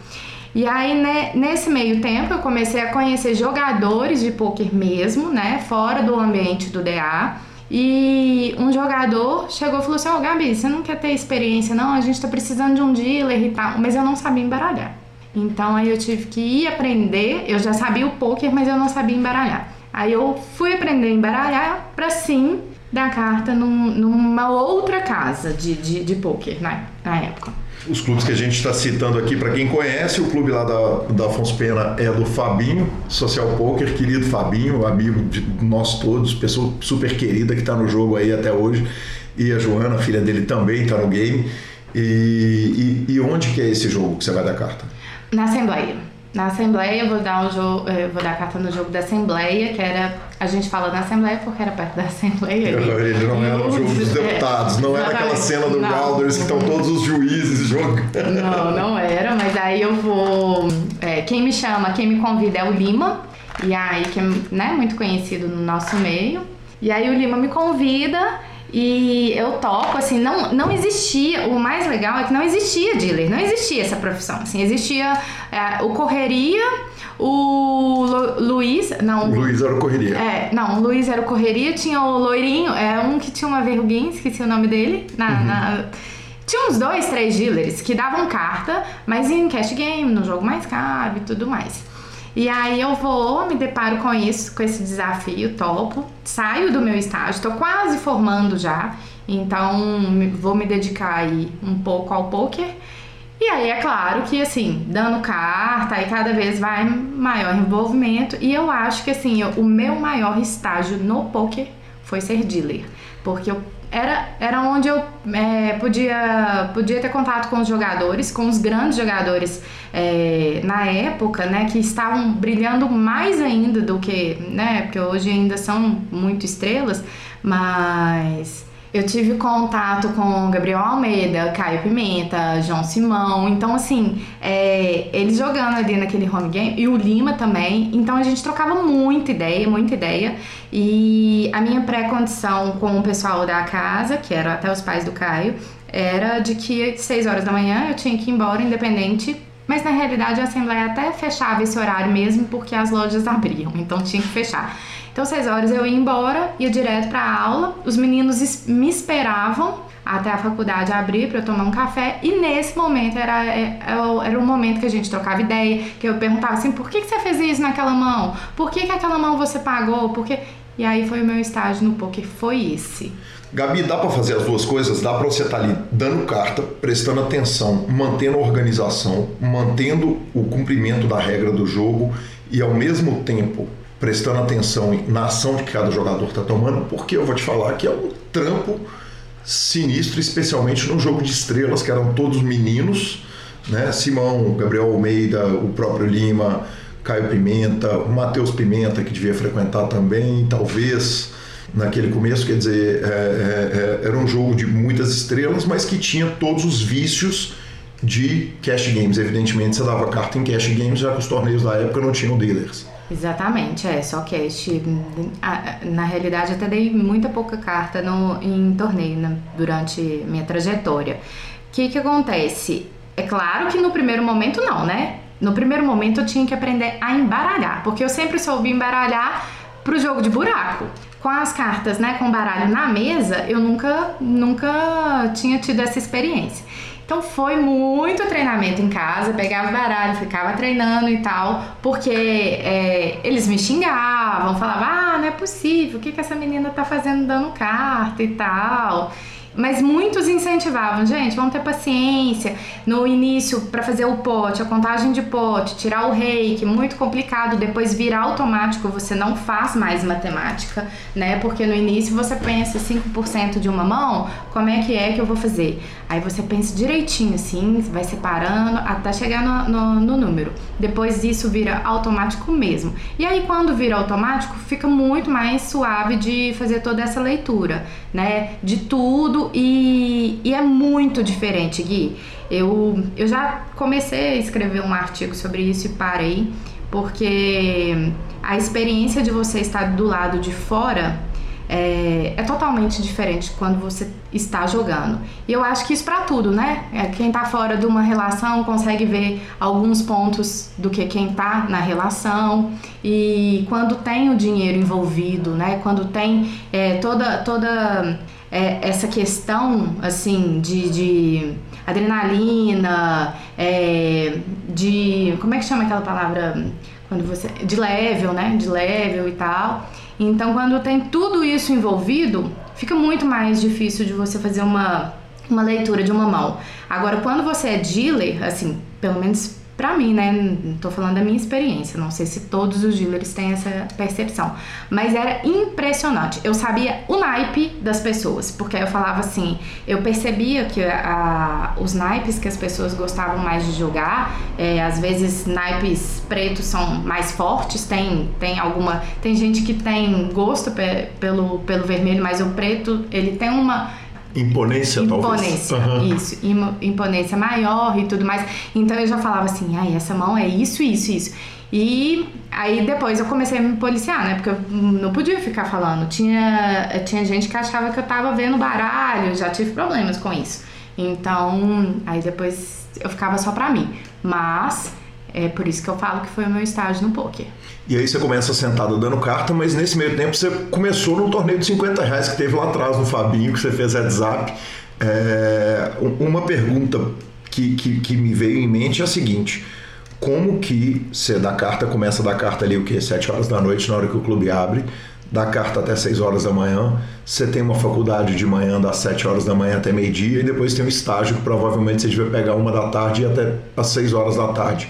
E aí, né, nesse meio tempo, eu comecei a conhecer jogadores de poker mesmo, né, fora do ambiente do DA. E um jogador chegou e falou assim: Ô oh, Gabi, você não quer ter experiência? Não, a gente tá precisando de um dealer e tal. Mas eu não sabia embaralhar. Então aí eu tive que ir aprender. Eu já sabia o poker, mas eu não sabia embaralhar. Aí eu fui aprender a embaralhar pra sim dar carta num, numa outra casa de, de, de poker né, na época os clubes que a gente está citando aqui, para quem conhece, o clube lá da, da Afonso Pena é do Fabinho, Social Poker, querido Fabinho, amigo de nós todos, pessoa super querida que está no jogo aí até hoje, e a Joana, filha dele, também está no game. E, e, e, onde que é esse jogo que você vai dar carta? Na Assembleia. Na Assembleia eu vou dar um jogo, vou dar carta no jogo da Assembleia, que era A gente fala na Assembleia porque era perto da Assembleia. Ele não era o jogo dos deputados, não era aquela cena do Galders que estão todos os juízes jogando. Não, não era, mas aí eu vou. É, quem me chama, quem me convida é o Lima, e aí, que é né, muito conhecido no nosso meio. E aí o Lima me convida e eu toco, assim, não, não existia. O mais legal é que não existia dealer, não existia essa profissão. Assim, existia é, o correria, o Lu, Luiz. Não, o Luiz era o correria. É, não, o Luiz era o correria, tinha o loirinho, é um que tinha uma verruguinha, esqueci o nome dele. Na, uhum. na, tinha uns dois, três dealers que davam carta, mas em cash game, no jogo mais caro e tudo mais. E aí eu vou, me deparo com isso, com esse desafio, topo, saio do meu estágio, estou quase formando já, então vou me dedicar aí um pouco ao poker. E aí é claro que assim, dando carta, aí cada vez vai maior envolvimento. E eu acho que assim, eu, o meu maior estágio no poker foi ser dealer. Porque eu era, era onde eu é, podia, podia ter contato com os jogadores, com os grandes jogadores é, na época, né, que estavam brilhando mais ainda do que, né, porque hoje ainda são muito estrelas, mas eu tive contato com Gabriel Almeida, Caio Pimenta, João Simão. Então, assim, é, eles jogando ali naquele home game, e o Lima também. Então, a gente trocava muita ideia, muita ideia. E a minha pré-condição com o pessoal da casa, que era até os pais do Caio, era de que seis horas da manhã eu tinha que ir embora, independente mas na realidade a Assembleia até fechava esse horário mesmo porque as lojas abriam, então tinha que fechar. Então, seis horas eu ia embora, ia direto para a aula. Os meninos me esperavam até a faculdade abrir para eu tomar um café. E nesse momento era, é, é era o momento que a gente trocava ideia, que eu perguntava assim: por que, que você fez isso naquela mão? Por que, que aquela mão você pagou? Por que... E aí foi o meu estágio no poker, foi esse. Gabi, dá para fazer as duas coisas? Dá para você estar tá ali dando carta, prestando atenção, mantendo a organização, mantendo o cumprimento da regra do jogo e ao mesmo tempo prestando atenção na ação que cada jogador está tomando, porque eu vou te falar que é um trampo sinistro, especialmente no jogo de estrelas, que eram todos meninos, né? Simão, Gabriel Almeida, o próprio Lima, Caio Pimenta, o Matheus Pimenta, que devia frequentar também, talvez naquele começo, quer dizer, é, é, é era um jogo de muitas estrelas, mas que tinha todos os vícios de cash games. Evidentemente, você dava carta em cash games, já que os torneios da época não tinham dealers. Exatamente, é, só cash. Na realidade, até dei muita pouca carta no, em torneio né, durante minha trajetória. O que, que acontece? É claro que no primeiro momento não, né? No primeiro momento eu tinha que aprender a embaralhar, porque eu sempre soube embaralhar pro jogo de buraco. Com as cartas, né, com baralho na mesa, eu nunca, nunca tinha tido essa experiência. Então foi muito treinamento em casa, pegava baralho, ficava treinando e tal, porque é, eles me xingavam, falavam, ah, não é possível, o que, que essa menina tá fazendo dando carta e tal. Mas muitos incentivavam, gente, vamos ter paciência. No início, para fazer o pote, a contagem de pote, tirar o reiki, muito complicado. Depois virar automático, você não faz mais matemática, né? Porque no início você pensa 5% de uma mão, como é que é que eu vou fazer? Aí você pensa direitinho assim, vai separando até chegar no, no, no número. Depois isso vira automático mesmo. E aí quando vira automático, fica muito mais suave de fazer toda essa leitura, né? De tudo e, e é muito diferente, Gui. Eu, eu já comecei a escrever um artigo sobre isso e parei, porque a experiência de você estar do lado de fora é, é, totalmente diferente quando você está jogando. E eu acho que isso para tudo, né? É, quem está fora de uma relação consegue ver alguns pontos do que quem está na relação. E quando tem o dinheiro envolvido, né? Quando tem é, toda toda é, essa questão assim de, de adrenalina, é, de como é que chama aquela palavra quando você de level, né? De level e tal. Então, quando tem tudo isso envolvido, fica muito mais difícil de você fazer uma uma leitura de uma mão. Agora, quando você é dealer, assim, pelo menos Pra mim, né? Tô falando da minha experiência, não sei se todos os dealers têm essa percepção, mas era impressionante. Eu sabia o naipe das pessoas, porque eu falava assim, eu percebia que a, os naipes que as pessoas gostavam mais de jogar, é, às vezes naipes pretos são mais fortes, tem, tem alguma. Tem gente que tem gosto pe, pelo, pelo vermelho, mas o preto ele tem uma Imponência, imponência talvez. Uhum. Isso, imponência maior e tudo mais. Então eu já falava assim, ai, essa mão é isso, isso, isso. E aí depois eu comecei a me policiar, né? Porque eu não podia ficar falando. Tinha, tinha gente que achava que eu tava vendo baralho, já tive problemas com isso. Então, aí depois eu ficava só pra mim. Mas é por isso que eu falo que foi o meu estágio no poker. E aí você começa sentado dando carta, mas nesse meio tempo você começou no torneio de 50 reais que teve lá atrás no Fabinho, que você fez up. É, uma pergunta que, que, que, me veio em mente é a seguinte. Como que você dá carta, começa a dar carta ali o que? 7 horas da noite, na hora que o clube abre, dá carta até 6 horas da manhã, você tem uma faculdade de manhã das 7 horas da manhã até meio-dia e depois tem um estágio que provavelmente você devia pegar uma da tarde e até às 6 horas da tarde.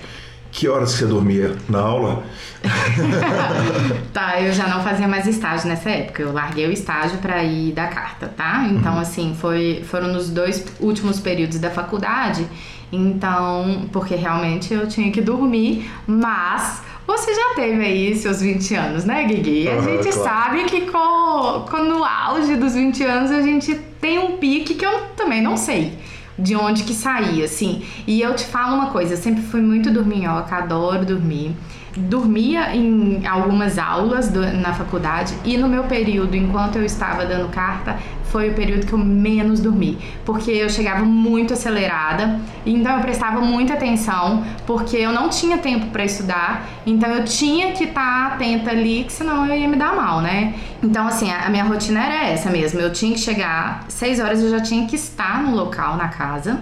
Que horas você dormia na aula? tá, eu já não fazia mais estágio nessa época. Eu larguei o estágio para ir dar carta, tá? Então, uhum. assim, foi, foram nos dois últimos períodos da faculdade. Então, porque realmente eu tinha que dormir, mas você já teve aí seus 20 anos, né, Guigui? A gente claro. sabe que com, com, no auge dos 20 anos a gente tem um pique que eu também não sei de onde que saía, assim. E eu te falo uma coisa, eu sempre fui muito dorminhoca, adoro dormir. Dormia em algumas aulas do, na faculdade e no meu período, enquanto eu estava dando carta, foi o período que eu menos dormi, porque eu chegava muito acelerada, então eu prestava muita atenção, porque eu não tinha tempo para estudar, então eu tinha que estar tá atenta ali, que senão eu ia me dar mal, né? Então, assim, a minha rotina era essa mesmo, eu tinha que chegar, seis horas eu já tinha que estar no local, na casa,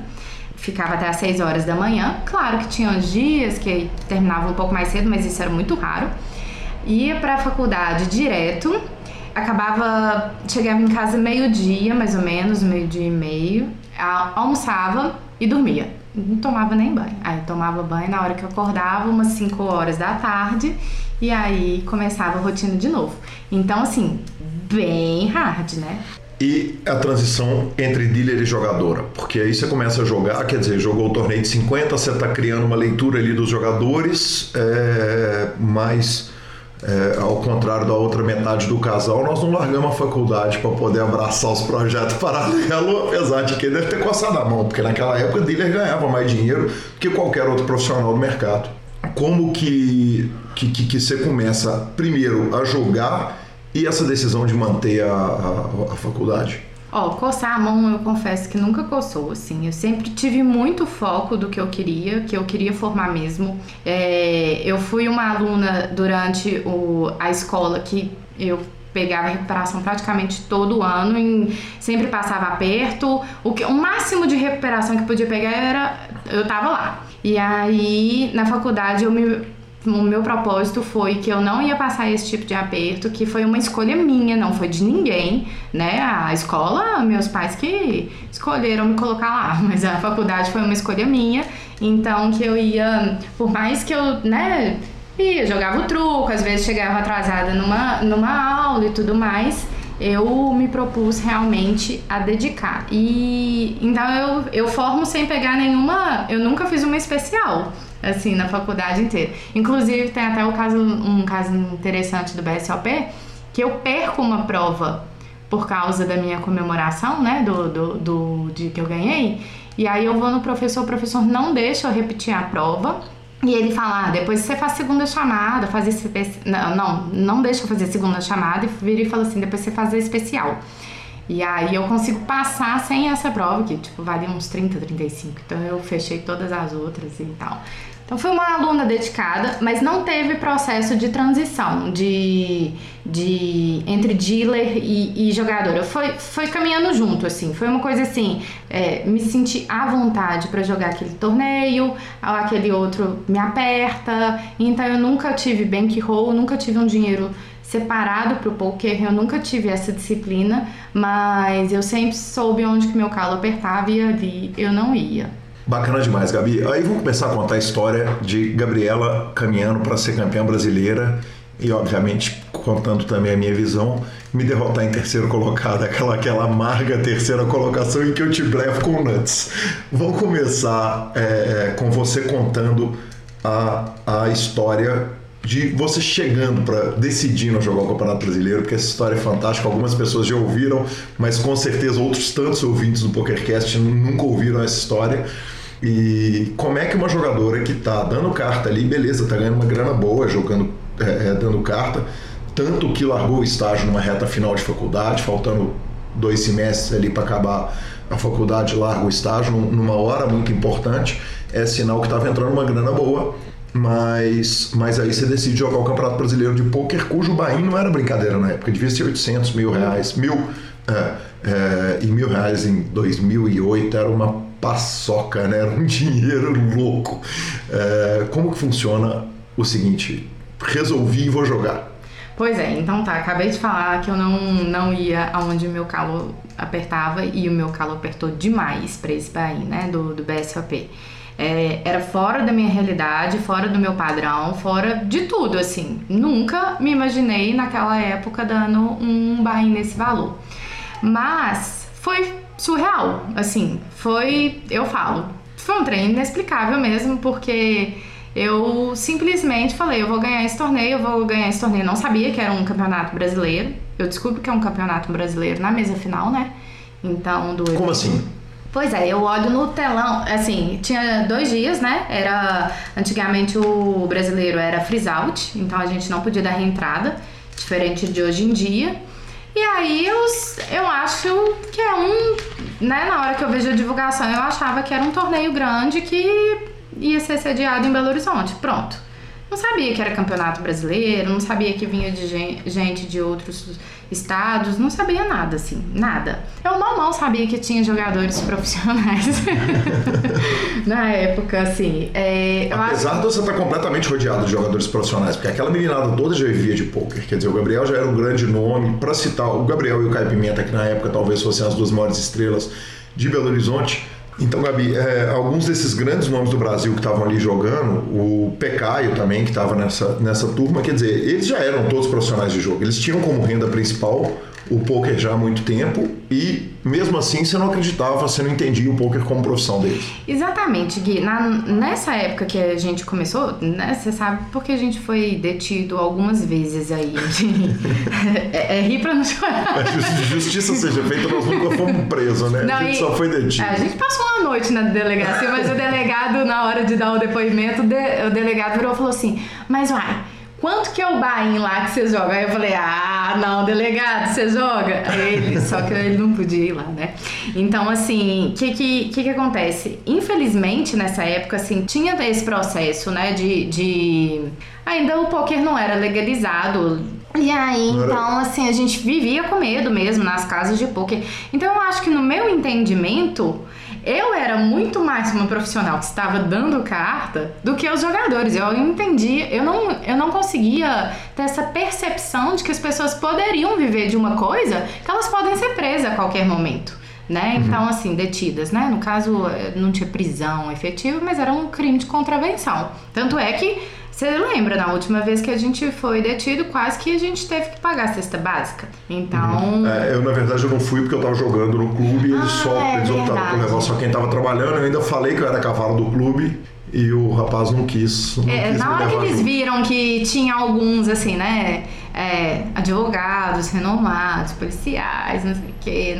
ficava até às 6 horas da manhã. Claro que tinha dias que terminava um pouco mais cedo, mas isso era muito raro. Ia para a faculdade direto, acabava, chegava em casa meio-dia, mais ou menos, meio-dia e meio, almoçava e dormia. Não tomava nem banho. Aí tomava banho na hora que eu acordava, umas 5 horas da tarde, e aí começava a rotina de novo. Então, assim, bem hard, né? E a transição entre dealer e jogadora, porque aí você começa a jogar, quer dizer, jogou o torneio de 50, você está criando uma leitura ali dos jogadores, é, mas é, ao contrário da outra metade do casal, nós não largamos a faculdade para poder abraçar os projetos paralelos, apesar de que deve ter coçado a mão, porque naquela época o dealer ganhava mais dinheiro que qualquer outro profissional do mercado. Como que, que, que, que você começa, primeiro, a jogar e essa decisão de manter a, a, a faculdade? Ó, oh, coçar a mão eu confesso que nunca coçou, assim. Eu sempre tive muito foco do que eu queria, que eu queria formar mesmo. É, eu fui uma aluna durante o, a escola que eu pegava recuperação praticamente todo ano, sempre passava aperto. O, que, o máximo de recuperação que podia pegar era. Eu tava lá. E aí, na faculdade, eu me o meu propósito foi que eu não ia passar esse tipo de aperto, que foi uma escolha minha, não foi de ninguém, né? A escola, meus pais que escolheram me colocar lá, mas a faculdade foi uma escolha minha, então que eu ia, por mais que eu, né, ia, jogava o truco, às vezes chegava atrasada numa, numa aula e tudo mais, eu me propus realmente a dedicar. E então eu, eu formo sem pegar nenhuma, eu nunca fiz uma especial assim, na faculdade inteira. Inclusive, tem até o caso, um caso interessante do BSOP, que eu perco uma prova por causa da minha comemoração, né, do, do, do de que eu ganhei. E aí eu vou no professor, o professor não deixa eu repetir a prova. E ele fala, ah, depois você faz segunda chamada, faz esse... Não, não, não deixa eu fazer segunda chamada e vira e fala assim, depois você faz a especial. E aí eu consigo passar sem essa prova, que tipo, vale uns 30, 35. Então eu fechei todas as outras e tal. Então fui uma aluna dedicada, mas não teve processo de transição de, de entre dealer e, e jogadora. Foi, foi caminhando junto, assim. Foi uma coisa assim, é, me senti à vontade para jogar aquele torneio, aquele outro me aperta. Então eu nunca tive bankroll, nunca tive um dinheiro separado para o poker, eu nunca tive essa disciplina, mas eu sempre soube onde que meu calo apertava e ali eu não ia. Bacana demais, Gabi. Aí vamos começar a contar a história de Gabriela caminhando para ser campeã brasileira e, obviamente, contando também a minha visão, me derrotar em terceiro colocado, aquela, aquela amarga terceira colocação em que eu te blevo com nuts. Vamos começar é, com você contando a, a história de você chegando para decidir não jogar o Campeonato Brasileiro, porque essa história é fantástica. Algumas pessoas já ouviram, mas com certeza outros tantos ouvintes do PokerCast nunca ouviram essa história. E como é que uma jogadora que está dando carta ali, beleza, está ganhando uma grana boa jogando, é, é, dando carta, tanto que largou o estágio numa reta final de faculdade, faltando dois semestres ali para acabar a faculdade, larga o estágio numa hora muito importante, é sinal que estava entrando uma grana boa mas, mas aí você decide jogar o Campeonato Brasileiro de Pôquer, cujo bain não era brincadeira na época, devia ser 800 mil reais. Mil, é, é, e mil reais em 2008 era uma paçoca, né? era um dinheiro louco. É, como que funciona o seguinte? Resolvi e vou jogar. Pois é, então tá, acabei de falar que eu não, não ia aonde o meu calo apertava e o meu calo apertou demais para esse bain, né, do, do BSOP é, era fora da minha realidade, fora do meu padrão, fora de tudo, assim. Nunca me imaginei naquela época dando um barrinho nesse valor. Mas foi surreal, assim, foi, eu falo, foi um treino inexplicável mesmo, porque eu simplesmente falei, eu vou ganhar esse torneio, eu vou ganhar esse torneio. Não sabia que era um campeonato brasileiro. Eu descubro que é um campeonato brasileiro na mesa final, né? Então, do Como assim? Pois é, eu olho no telão, assim, tinha dois dias, né? Era antigamente o brasileiro era freeze out, então a gente não podia dar reentrada, diferente de hoje em dia. E aí eu, eu acho que é um, né, na hora que eu vejo a divulgação, eu achava que era um torneio grande que ia ser sediado em Belo Horizonte. Pronto. Não sabia que era campeonato brasileiro, não sabia que vinha de gente de outros estados, não sabia nada, assim, nada. Eu mal mal sabia que tinha jogadores profissionais na época, assim. É, Apesar acho... de você estar completamente rodeado de jogadores profissionais, porque aquela meninada toda já vivia de poker, quer dizer, o Gabriel já era um grande nome. Para citar, o Gabriel e o Caio Pimenta, que na época talvez fossem as duas maiores estrelas de Belo Horizonte, então, Gabi, é, alguns desses grandes nomes do Brasil que estavam ali jogando, o Pecaio também, que estava nessa, nessa turma, quer dizer, eles já eram todos profissionais de jogo. Eles tinham como renda principal o poker já há muito tempo e mesmo assim você não acreditava, você não entendia o poker como profissão deles. Exatamente, Gui. Na, nessa época que a gente começou, né, você sabe porque a gente foi detido algumas vezes aí. é, é, rir pra não chorar. É, justiça seja feita, nós nunca fomos presos, né? Não, a gente só foi detido. A gente passou uma noite na delegacia, mas o delegado, na hora de dar o depoimento, o delegado virou e falou assim: Mas uai quanto que é o buy lá que você joga? Aí eu falei, ah, não, delegado, você joga? Ele, só que ele não podia ir lá, né? Então, assim, o que, que, que que acontece? Infelizmente, nessa época, assim, tinha esse processo, né, de... de... Ainda o poker não era legalizado, e aí, então, assim, a gente vivia com medo mesmo nas casas de poker. Então, eu acho que no meu entendimento, eu era muito mais uma profissional que estava dando carta do que os jogadores. Eu entendi, eu não, eu não conseguia ter essa percepção de que as pessoas poderiam viver de uma coisa que elas podem ser presas a qualquer momento. Né? Uhum. Então, assim, detidas, né? No caso, não tinha prisão efetiva, mas era um crime de contravenção. Tanto é que você lembra, na última vez que a gente foi detido, quase que a gente teve que pagar a cesta básica. Então. Uhum. É, eu, na verdade, eu não fui porque eu tava jogando no clube e eles ah, só, é eles optaram por levar só quem tava trabalhando. Eu ainda falei que eu era cavalo do clube. E o rapaz não quis. Não é, quis na hora que eles junto. viram que tinha alguns, assim, né? É, advogados renomados, policiais, não sei o quê,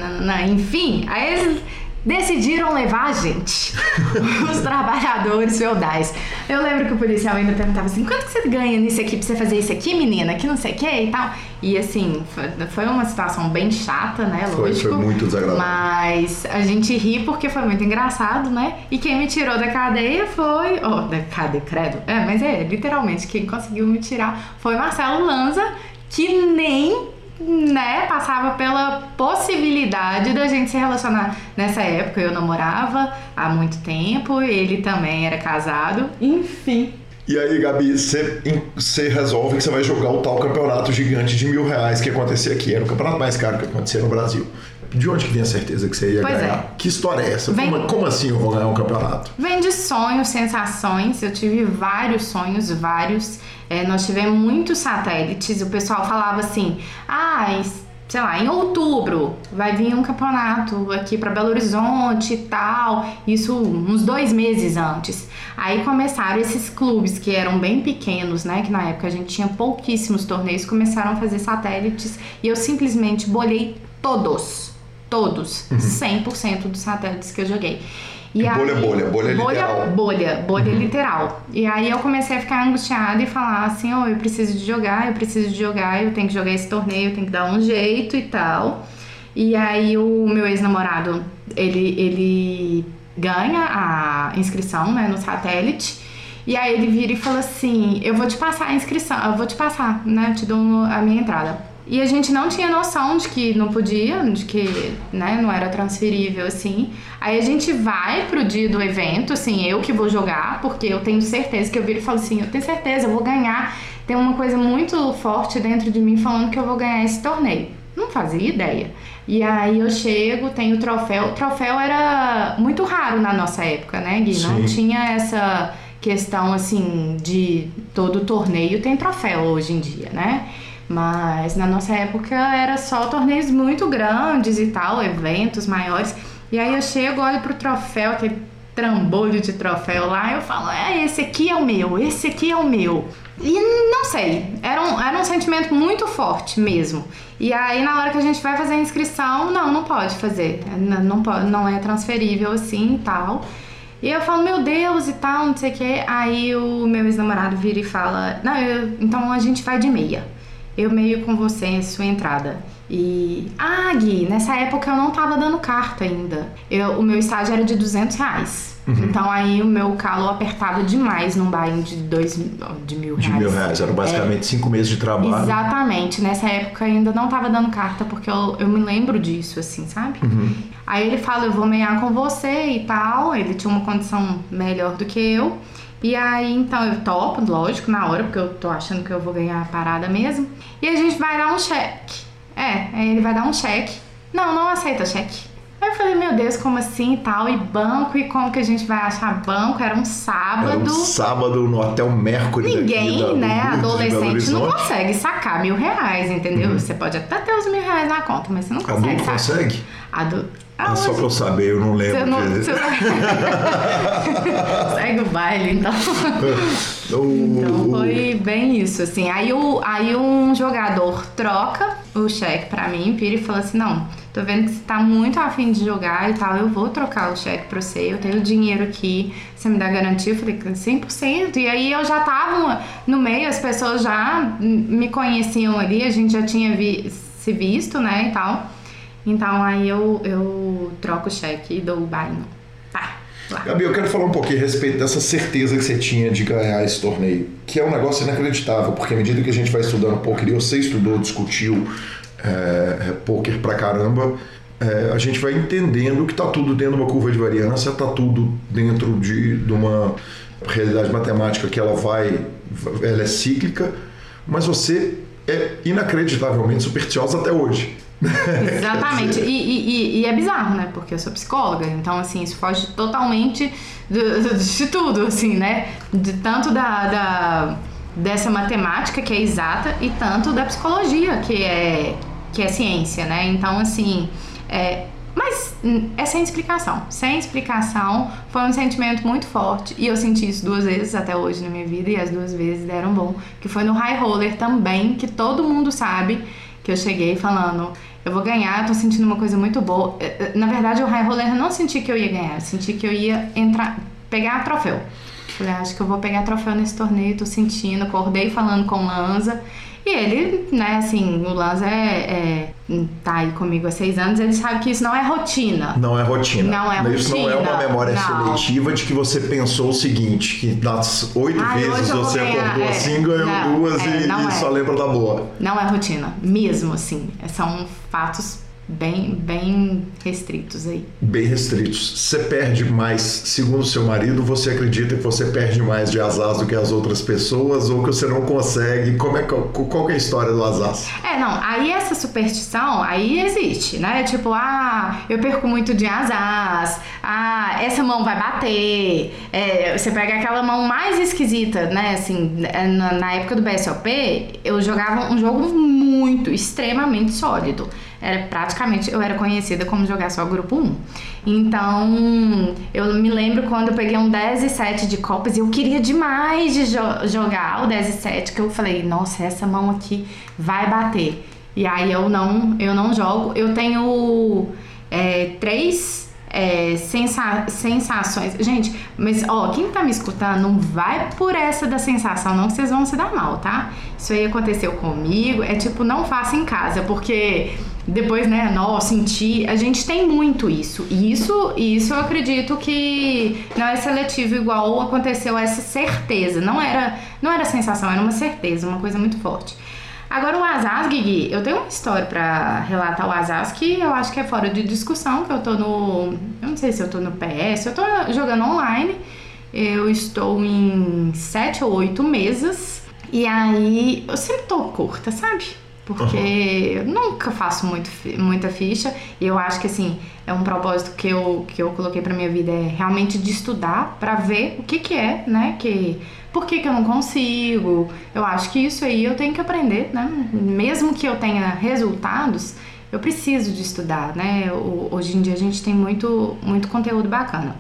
enfim, aí eles decidiram levar a gente, os trabalhadores feudais. Eu lembro que o policial ainda perguntava assim: quanto que você ganha nisso aqui pra você fazer isso aqui, menina? Que não sei o que e tal. E assim, foi uma situação bem chata, né? Lógico. Foi, foi muito desagradável. Mas a gente ri porque foi muito engraçado, né? E quem me tirou da cadeia foi. Oh, da cadeia, credo. É, mas é, literalmente, quem conseguiu me tirar foi Marcelo Lanza, que nem né, passava pela possibilidade da gente se relacionar. Nessa época eu namorava há muito tempo, ele também era casado, enfim. E aí, Gabi, você resolve que você vai jogar o tal campeonato gigante de mil reais que acontecia aqui. Era o campeonato mais caro que acontecia no Brasil. De onde que vem a certeza que você ia pois ganhar? É. Que história é essa? Vem... Como, como, assim eu vou ganhar um campeonato? Vem de sonhos, sensações. Eu tive vários sonhos, vários. É, nós tivemos muitos satélites. O pessoal falava assim: ah, sei lá, em outubro vai vir um campeonato aqui para Belo Horizonte e tal. Isso uns dois meses antes. Aí começaram esses clubes que eram bem pequenos, né? Que na época a gente tinha pouquíssimos torneios, começaram a fazer satélites e eu simplesmente bolhei todos, todos, uhum. 100% dos satélites que eu joguei. E bolha, aí, bolha, bolha, bolha literal. Bolha, bolha uhum. literal. E aí eu comecei a ficar angustiada e falar assim, oh, eu preciso de jogar, eu preciso de jogar, eu tenho que jogar esse torneio, eu tenho que dar um jeito e tal. E aí o meu ex-namorado, ele, ele ganha a inscrição, né, no satélite. E aí ele vira e fala assim, eu vou te passar a inscrição, eu vou te passar, né, eu te dou a minha entrada. E a gente não tinha noção de que não podia, de que né, não era transferível assim. Aí a gente vai pro dia do evento, assim, eu que vou jogar, porque eu tenho certeza que eu viro e falo assim, eu tenho certeza, eu vou ganhar. Tem uma coisa muito forte dentro de mim falando que eu vou ganhar esse torneio. Não fazia ideia. E aí eu chego, tenho o troféu. O troféu era muito raro na nossa época, né, Gui? Sim. Não tinha essa questão assim de todo torneio tem troféu hoje em dia, né? Mas na nossa época era só torneios muito grandes e tal, eventos maiores. E aí eu chego, olho pro troféu, aquele trambolho de troféu lá, eu falo, é, esse aqui é o meu, esse aqui é o meu. E não sei, era um, era um sentimento muito forte mesmo. E aí na hora que a gente vai fazer a inscrição, não, não pode fazer, não, não, pode, não é transferível assim e tal. E eu falo, meu Deus e tal, não sei o que. Aí o meu ex-namorado vira e fala, não, eu, então a gente vai de meia eu meio com você em sua entrada. E, ah, Gui, nessa época eu não tava dando carta ainda. Eu, o meu estágio era de 200 reais. Uhum. Então aí o meu calo apertava demais num bairro de dois de mil reais. De mil reais, eram basicamente é, cinco meses de trabalho. Exatamente, nessa época ainda não tava dando carta, porque eu, eu me lembro disso, assim, sabe? Uhum. Aí ele fala, eu vou meiar com você e tal. Ele tinha uma condição melhor do que eu. E aí, então, eu topo, lógico, na hora, porque eu tô achando que eu vou ganhar a parada mesmo. E a gente vai dar um cheque. É, aí ele vai dar um cheque. Não, não aceita cheque. Aí eu falei, meu Deus, como assim e tal? E banco, e como que a gente vai achar banco? Era um sábado. Era um sábado no Hotel Mercury. Ninguém, da, né, adolescente, não consegue sacar mil reais, entendeu? Uhum. Você pode até ter os mil reais na conta, mas você não consegue Adulto sacar. consegue? Adu... Ah, só pra eu saber, eu não lembro. Você não, você... Segue o baile, então. então foi bem isso, assim. Aí, o, aí um jogador troca o cheque pra mim, vira e fala assim: não, tô vendo que você tá muito afim de jogar e tal, eu vou trocar o cheque pra você, eu tenho dinheiro aqui, você me dá garantia? Eu falei, 100%. E aí eu já tava no meio, as pessoas já me conheciam ali, a gente já tinha vi, se visto, né, e tal. Então aí eu, eu troco o cheque e dou o baino. Tá. Gabi, eu quero falar um pouquinho a respeito dessa certeza que você tinha de ganhar esse torneio, que é um negócio inacreditável, porque à medida que a gente vai estudando poker, e você estudou, discutiu é, poker pra caramba, é, a gente vai entendendo que tá tudo dentro de uma curva de variância, tá tudo dentro de, de uma realidade matemática que ela vai, ela é cíclica, mas você é inacreditavelmente supersticiosa até hoje. Exatamente. e, e, e, é bizarro, né? Porque eu sou psicóloga, então, assim, isso foge totalmente de, de tudo, assim, né? De tanto da, da, dessa matemática que é exata e tanto da psicologia que é, que é ciência, né? Então, assim, é, mas é sem explicação. Sem explicação, foi um sentimento muito forte. E eu senti isso duas vezes até hoje na minha vida, e as duas vezes deram bom. Que foi no High Roller também, que todo mundo sabe que eu cheguei falando eu vou ganhar, tô sentindo uma coisa muito boa. É, é, na verdade, o high roller eu não senti que eu ia ganhar, eu senti que eu ia entrar, pegar troféu. Falei, acho que eu vou pegar troféu nesse torneio, tô sentindo, acordei falando com Lanza. E ele, né, assim, o Lanza é, é, tá aí comigo há seis anos, ele sabe que isso não é rotina. Não é rotina. Não é rotina. Isso não é uma memória não. seletiva de que você pensou o seguinte, que das oito vezes você acordou é, assim, ganhou não, duas é, e, e é. só lembra da boa. Não é rotina, mesmo assim. São fatos bem, bem restritos aí. Bem restritos. Você perde mais, segundo seu marido, você acredita que você perde mais de asas do que as outras pessoas ou que você não consegue? Como é, qual é a história do asas? É, não, aí essa superstição, aí existe, né? Tipo, ah, eu perco muito de asas, ah, essa mão vai bater, é, você pega aquela mão mais esquisita, né? Assim, na, na época do BSOP, eu jogava um jogo muito, extremamente sólido era praticamente, eu era conhecida como jogar só grupo 1. Então, eu me lembro quando eu peguei um 10 e 7 de Copas e eu queria demais de jo jogar o 10 e 7, que eu falei, nossa, essa mão aqui vai bater. E aí eu não, eu não jogo. Eu tenho é, três é, sensa sensações. Gente, mas ó, quem tá me escutando, não vai por essa da sensação, não, que vocês vão se dar mal, tá? Isso aí aconteceu comigo. É tipo, não faça em casa, porque depois, né, nossa, senti. A gente tem muito isso. E isso, isso eu acredito que não é seletivo igual aconteceu essa certeza. Não era, não era sensação, era uma certeza, uma coisa muito forte. Agora o Asas, Gui, eu tenho uma história para relatar o Asas que eu acho que é fora de discussão, que eu tô no, eu não sei se eu tô no PS, eu tô jogando online. Eu estou em sete ou oito mesas e aí eu sempre tô curta, sabe? Porque uhum. eu nunca faço muito, muita ficha e eu acho que assim, é um propósito que eu, que eu coloquei pra minha vida é realmente de estudar para ver o que que é, né, que por que, que eu não consigo? Eu acho que isso aí eu tenho que aprender, né? Mesmo que eu tenha resultados, eu preciso de estudar, né? Hoje em dia a gente tem muito, muito conteúdo bacana.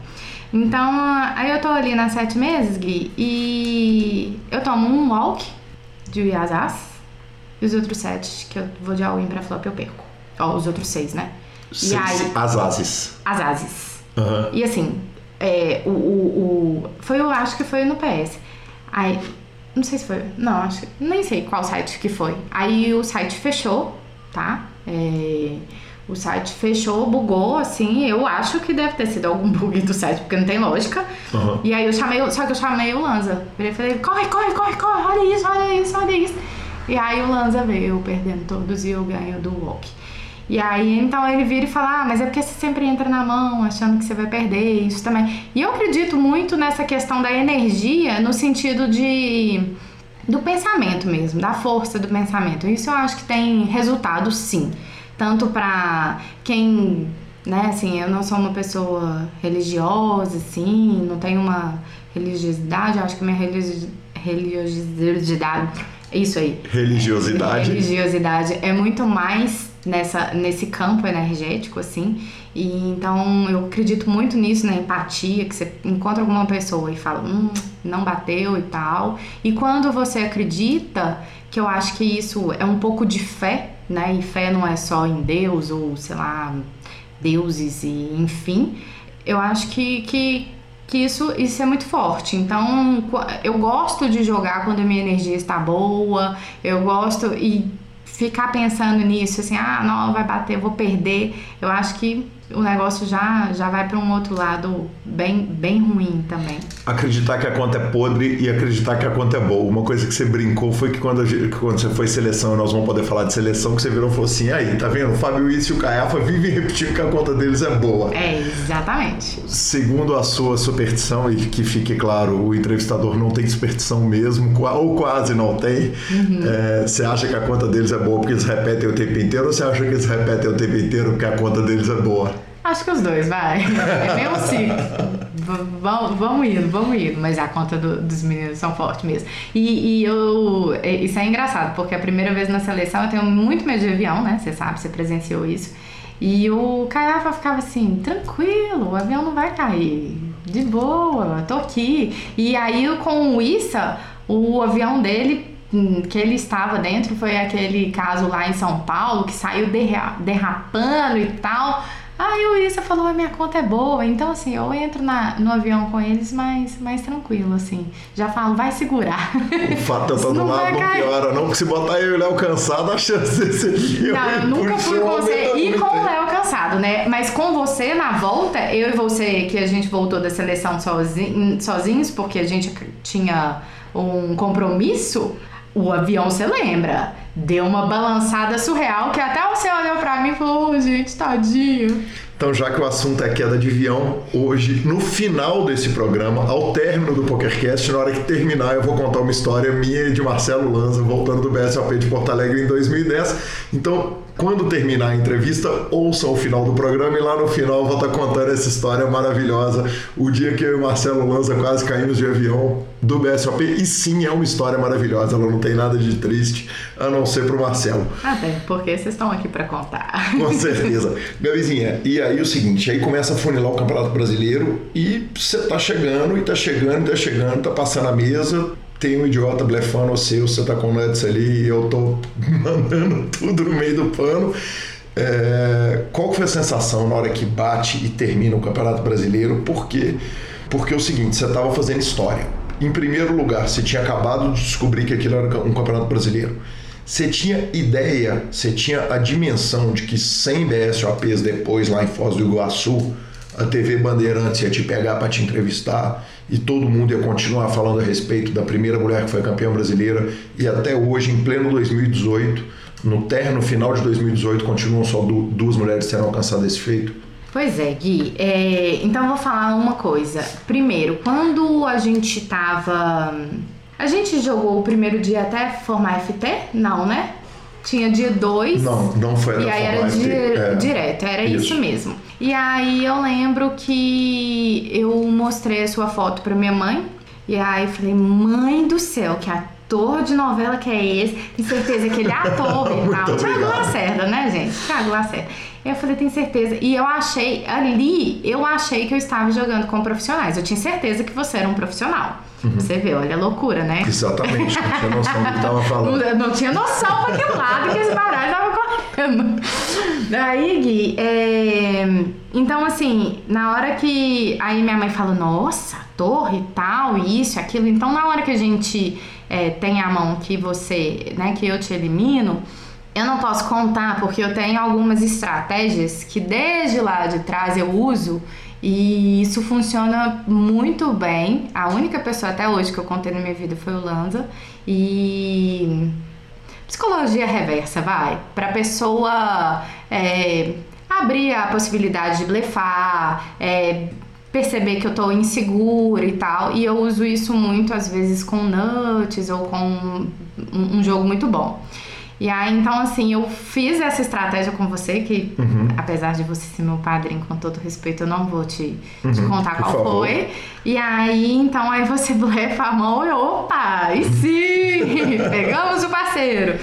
Então, aí eu tô ali nas sete meses, Gui, e eu tomo um walk de Iazás e os outros sete que eu vou de all-in pra flop eu perco. Ó, os outros seis, né? Seis, e aí, as ases. As ases. Uhum. E assim, é, o, o, o, foi, eu acho que foi no PS. Aí, não sei se foi. Não, acho. Nem sei qual site que foi. Aí o site fechou, tá? É, o site fechou, bugou, assim. Eu acho que deve ter sido algum bug do site, porque não tem lógica. Uhum. E aí eu chamei, só que eu chamei o Lanza. Eu falei, corre, corre, corre, corre, olha isso, olha isso, olha isso. E aí o Lanza veio perdendo todos e eu ganho do Walk. E aí, então ele vira e fala: Ah, mas é porque você sempre entra na mão achando que você vai perder, isso também. E eu acredito muito nessa questão da energia no sentido de. do pensamento mesmo, da força do pensamento. Isso eu acho que tem resultado sim. Tanto para quem. Né, assim, eu não sou uma pessoa religiosa, assim, não tenho uma religiosidade, eu acho que minha religiosidade. Isso aí. Religiosidade. Religiosidade é muito mais nessa, nesse campo energético, assim. E então eu acredito muito nisso, na empatia, que você encontra alguma pessoa e fala, hum, não bateu e tal. E quando você acredita, que eu acho que isso é um pouco de fé, né? E fé não é só em Deus ou, sei lá, deuses e enfim. Eu acho que, que, que isso, isso é muito forte. Então, eu gosto de jogar quando a minha energia está boa, eu gosto e ficar pensando nisso, assim, ah, não, vai bater, eu vou perder. Eu acho que o negócio já, já vai para um outro lado bem, bem ruim também. Acreditar que a conta é podre e acreditar que a conta é boa. Uma coisa que você brincou foi que quando, quando você foi seleção, nós vamos poder falar de seleção, que você virou e falou assim, aí, tá vendo? O Fábio Isso e o Caiafa vivem repetindo que a conta deles é boa. É, exatamente. Segundo a sua superstição, e que fique claro, o entrevistador não tem superstição mesmo, ou quase não tem, uhum. é, você acha que a conta deles é boa porque eles repetem o tempo inteiro, ou você acha que eles repetem o tempo inteiro porque a conta deles é boa? Acho que os dois, vai. É bem um ciclo. vamos indo, vamos indo. Mas a conta do, dos meninos são fortes mesmo. E, e, eu. Isso é engraçado, porque a primeira vez na seleção eu tenho muito medo de avião, né? Você sabe, você presenciou isso. E o Caiafa ficava assim, tranquilo, o avião não vai cair. De boa, tô aqui. E aí com o Issa, o avião dele hum, que ele estava dentro foi aquele caso lá em São Paulo que saiu derrapando e tal. Aí o Issa falou, a minha conta é boa. Então, assim, eu entro na, no avião com eles mais, mais tranquilo, assim. Já falo, vai segurar. O fato de eu estar do lado não piora, não. Porque se botar eu e o Léo cansado, a chance desse dia. Não, eu nunca fui com você e com o Léo cansado, né? Mas com você na volta, eu e você, que a gente voltou da seleção sozinho, sozinhos, porque a gente tinha um compromisso, o avião você lembra deu uma balançada surreal que até você olhou para mim e falou: oh, gente, tadinho. Então, já que o assunto é queda de avião, hoje, no final desse programa, ao término do PokerCast, na hora que terminar, eu vou contar uma história minha e de Marcelo Lanza, voltando do BSOP de Porto Alegre em 2010. Então, quando terminar a entrevista, ouçam o final do programa e lá no final eu vou estar contando essa história maravilhosa. O dia que eu e Marcelo Lanza quase caímos de avião do BSOP. E sim, é uma história maravilhosa. Ela não tem nada de triste, a não ser pro Marcelo. Ah, bem, porque vocês estão aqui para contar. Com certeza. Gabizinha, e aí o seguinte, aí começa a funilar o Campeonato Brasileiro e você tá chegando, e tá chegando, e tá chegando, tá passando a mesa, tem um idiota blefando você, você tá com nuts ali e eu tô mandando tudo no meio do pano. É, qual foi a sensação na hora que bate e termina o Campeonato Brasileiro? Por quê? Porque é o seguinte, você estava fazendo história. Em primeiro lugar, você tinha acabado de descobrir que aquilo era um Campeonato Brasileiro. Você tinha ideia, você tinha a dimensão de que 100 BSOPs depois, lá em Foz do Iguaçu, a TV Bandeirantes ia te pegar para te entrevistar e todo mundo ia continuar falando a respeito da primeira mulher que foi campeã brasileira e até hoje, em pleno 2018, no término final de 2018, continuam só duas mulheres terão alcançado esse feito? Pois é, Gui. É, então eu vou falar uma coisa. Primeiro, quando a gente tava. A gente jogou o primeiro dia até formar FT? Não, né? Tinha dia 2. Não, não foi E aí era di é, direto, era isso. isso. mesmo. E aí eu lembro que eu mostrei a sua foto pra minha mãe. E aí eu falei, mãe do céu, que ator de novela que é esse? Tem certeza que ele é ator e tal. Tiago Lacerda, né, gente? Tiago Lacerda. Eu falei, tem certeza. E eu achei, ali, eu achei que eu estava jogando com profissionais. Eu tinha certeza que você era um profissional. Uhum. Você vê, olha a loucura, né? Exatamente, não tinha noção do que tava falando. Não, não tinha noção pra que lado que esse baralho tava correndo. Daí, Gui, é... então assim, na hora que aí minha mãe falou, nossa, torre e tal, isso, aquilo. Então, na hora que a gente é, tem a mão que você, né, que eu te elimino, eu não posso contar porque eu tenho algumas estratégias que desde lá de trás eu uso e isso funciona muito bem. A única pessoa até hoje que eu contei na minha vida foi o Lanza. E psicologia reversa, vai, para pessoa é, abrir a possibilidade de blefar, é, perceber que eu tô insegura e tal. E eu uso isso muito às vezes com nuts ou com um, um jogo muito bom. E aí, então, assim, eu fiz essa estratégia com você, que uhum. apesar de você ser meu padrinho, com todo respeito, eu não vou te, uhum, te contar qual favor. foi. E aí, então, aí você blefa a mão e opa, e sim, pegamos o parceiro.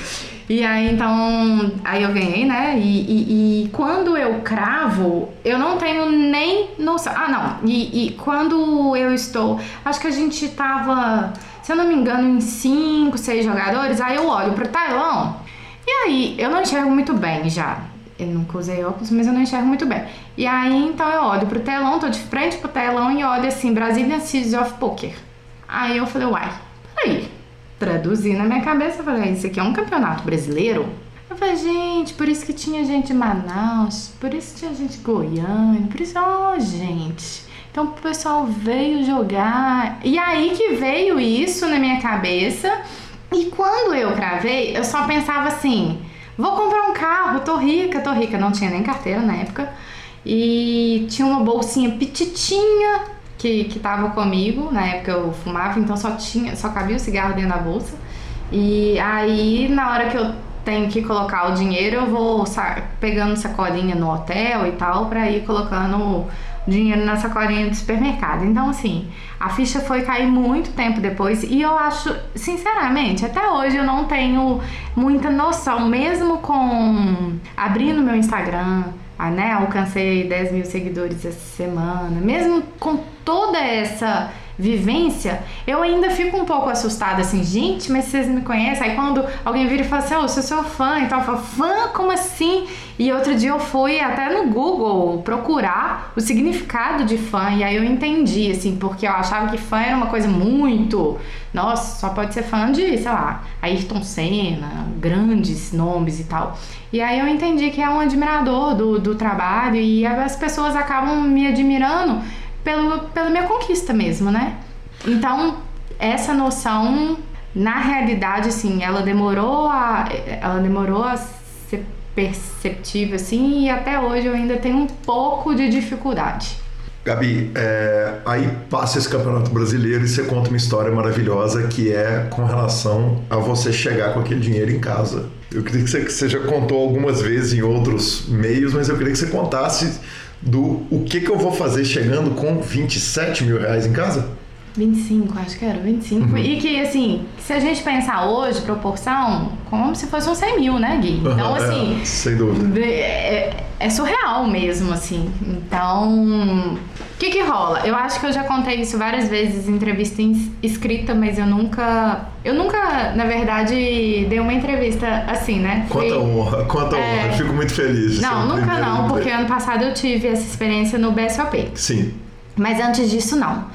E aí, então, aí eu ganhei, né? E, e, e, quando eu cravo, eu não tenho nem noção. Ah, não. E, e, quando eu estou. Acho que a gente tava, se eu não me engano, em cinco, seis jogadores. Aí eu olho pro Tailão aí, eu não enxergo muito bem já. Eu nunca usei óculos, mas eu não enxergo muito bem. E aí, então eu olho pro telão, tô de frente pro telão e olho assim, Brazilian Series of Poker. Aí eu falei, uai, peraí. Traduzi na minha cabeça, falei, isso aqui é um campeonato brasileiro? Eu falei, gente, por isso que tinha gente de Manaus, por isso que tinha gente de Goiânia, por isso, ó, oh, gente. Então o pessoal veio jogar. E aí que veio isso na minha cabeça. E quando eu cravei, eu só pensava assim: vou comprar um carro, tô rica, tô rica. Não tinha nem carteira na época. E tinha uma bolsinha petitinha que, que tava comigo. Na época eu fumava, então só tinha, só cabia o cigarro dentro da bolsa. E aí, na hora que eu tenho que colocar o dinheiro, eu vou pegando sacolinha no hotel e tal, pra ir colocando dinheiro na sacolinha do supermercado. Então, assim, a ficha foi cair muito tempo depois e eu acho, sinceramente, até hoje eu não tenho muita noção, mesmo com abrindo meu Instagram, ah, né, alcancei 10 mil seguidores essa semana, mesmo com toda essa vivência, eu ainda fico um pouco assustada assim, gente, mas vocês me conhecem? Aí quando alguém vira e fala assim, oh, eu sou seu fã e tal, eu falo, fã? Como assim? E outro dia eu fui até no Google procurar o significado de fã e aí eu entendi, assim, porque eu achava que fã era uma coisa muito. Nossa, só pode ser fã de, sei lá, Ayrton Senna, grandes nomes e tal. E aí eu entendi que é um admirador do, do trabalho e as pessoas acabam me admirando pelo, pela minha conquista mesmo, né? Então, essa noção na realidade, assim, ela demorou a, ela demorou a ser perceptível, assim, e até hoje eu ainda tenho um pouco de dificuldade. Gabi, é, aí passa esse campeonato brasileiro e você conta uma história maravilhosa que é com relação a você chegar com aquele dinheiro em casa. Eu queria que você, que você já contou algumas vezes em outros meios, mas eu queria que você contasse do o que, que eu vou fazer chegando com 27 mil reais em casa. 25, acho que era, 25. Uhum. E que, assim, se a gente pensar hoje, proporção, como se fosse um 100 mil, né, Gui? Então, assim. É, sem dúvida. É, é, surreal mesmo, assim. Então. O que que rola? Eu acho que eu já contei isso várias vezes em entrevista escrita, mas eu nunca. Eu nunca, na verdade, dei uma entrevista assim, né? Quanta Foi, honra, quanta é... honra. Eu fico muito feliz. Não, nunca não, porque ano passado eu tive essa experiência no BSOP. Sim. Mas antes disso, não.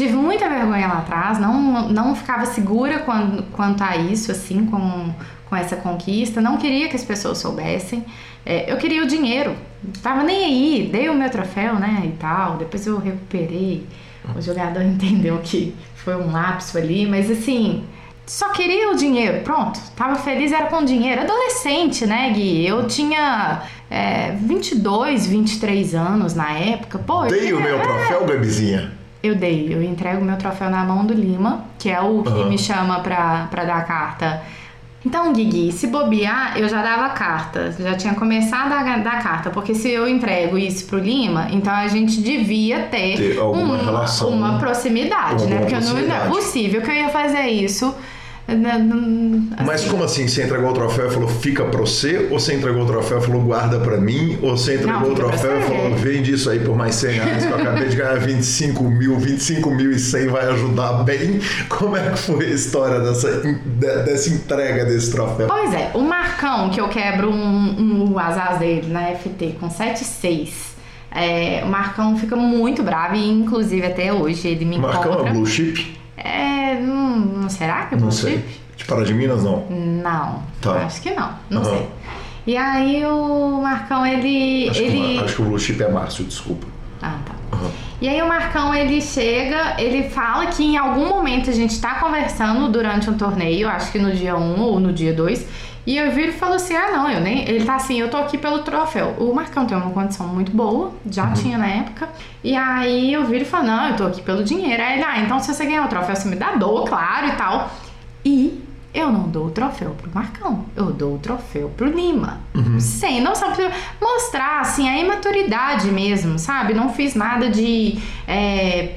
Tive muita vergonha lá atrás, não, não ficava segura quando, quanto a isso, assim, com, com essa conquista. Não queria que as pessoas soubessem. É, eu queria o dinheiro. Tava nem aí, dei o meu troféu, né, e tal. Depois eu recuperei. O jogador entendeu que foi um lapso ali, mas assim, só queria o dinheiro, pronto. Tava feliz, era com dinheiro. Adolescente, né, Gui? Eu tinha é, 22, 23 anos na época. Pô, Dei o meu troféu, bebezinha. Eu dei, eu entrego meu troféu na mão do Lima, que é o que uhum. me chama pra, pra dar a carta. Então, Guigui, se bobear, eu já dava carta, já tinha começado a dar carta, porque se eu entrego isso pro Lima, então a gente devia ter, ter uma, relação, uma proximidade, né? Porque proximidade. não é possível que eu ia fazer isso Assim. Mas como assim? Você entregou o troféu e falou fica pra você? Ou você entregou o troféu e falou guarda pra mim? Ou você entregou não, o troféu e falou vende isso aí por mais 100 reais que eu acabei de ganhar 25 mil, 25 mil e 100 vai ajudar bem? Como é que foi a história dessa, dessa entrega desse troféu? Pois é, o Marcão, que eu quebro um, um asas dele na FT com 7,6. É, o Marcão fica muito bravo e inclusive até hoje ele me Marcão encontra... é blue chip? É, não, não será que é Não sei. De Pará de Minas, não? Não. Tá. Acho que não. Não sei. E aí o Marcão, ele. Acho, ele... Que, acho que o Blue Chip é Márcio, desculpa. Ah, tá. E aí o Marcão, ele chega, ele fala que em algum momento a gente tá conversando durante um torneio, acho que no dia 1 um, ou no dia 2, e eu vi e falou assim: ah, não, eu nem. Ele tá assim, eu tô aqui pelo troféu. O Marcão tem uma condição muito boa, já uhum. tinha na época. E aí eu vi e falei: não, eu tô aqui pelo dinheiro. Aí ele, ah, então se você ganhar o troféu, você me dá, dou, claro e tal. E eu não dou o troféu pro Marcão, eu dou o troféu pro Lima. Uhum. Sem noção, pra mostrar, assim, a imaturidade mesmo, sabe? Não fiz nada de. É,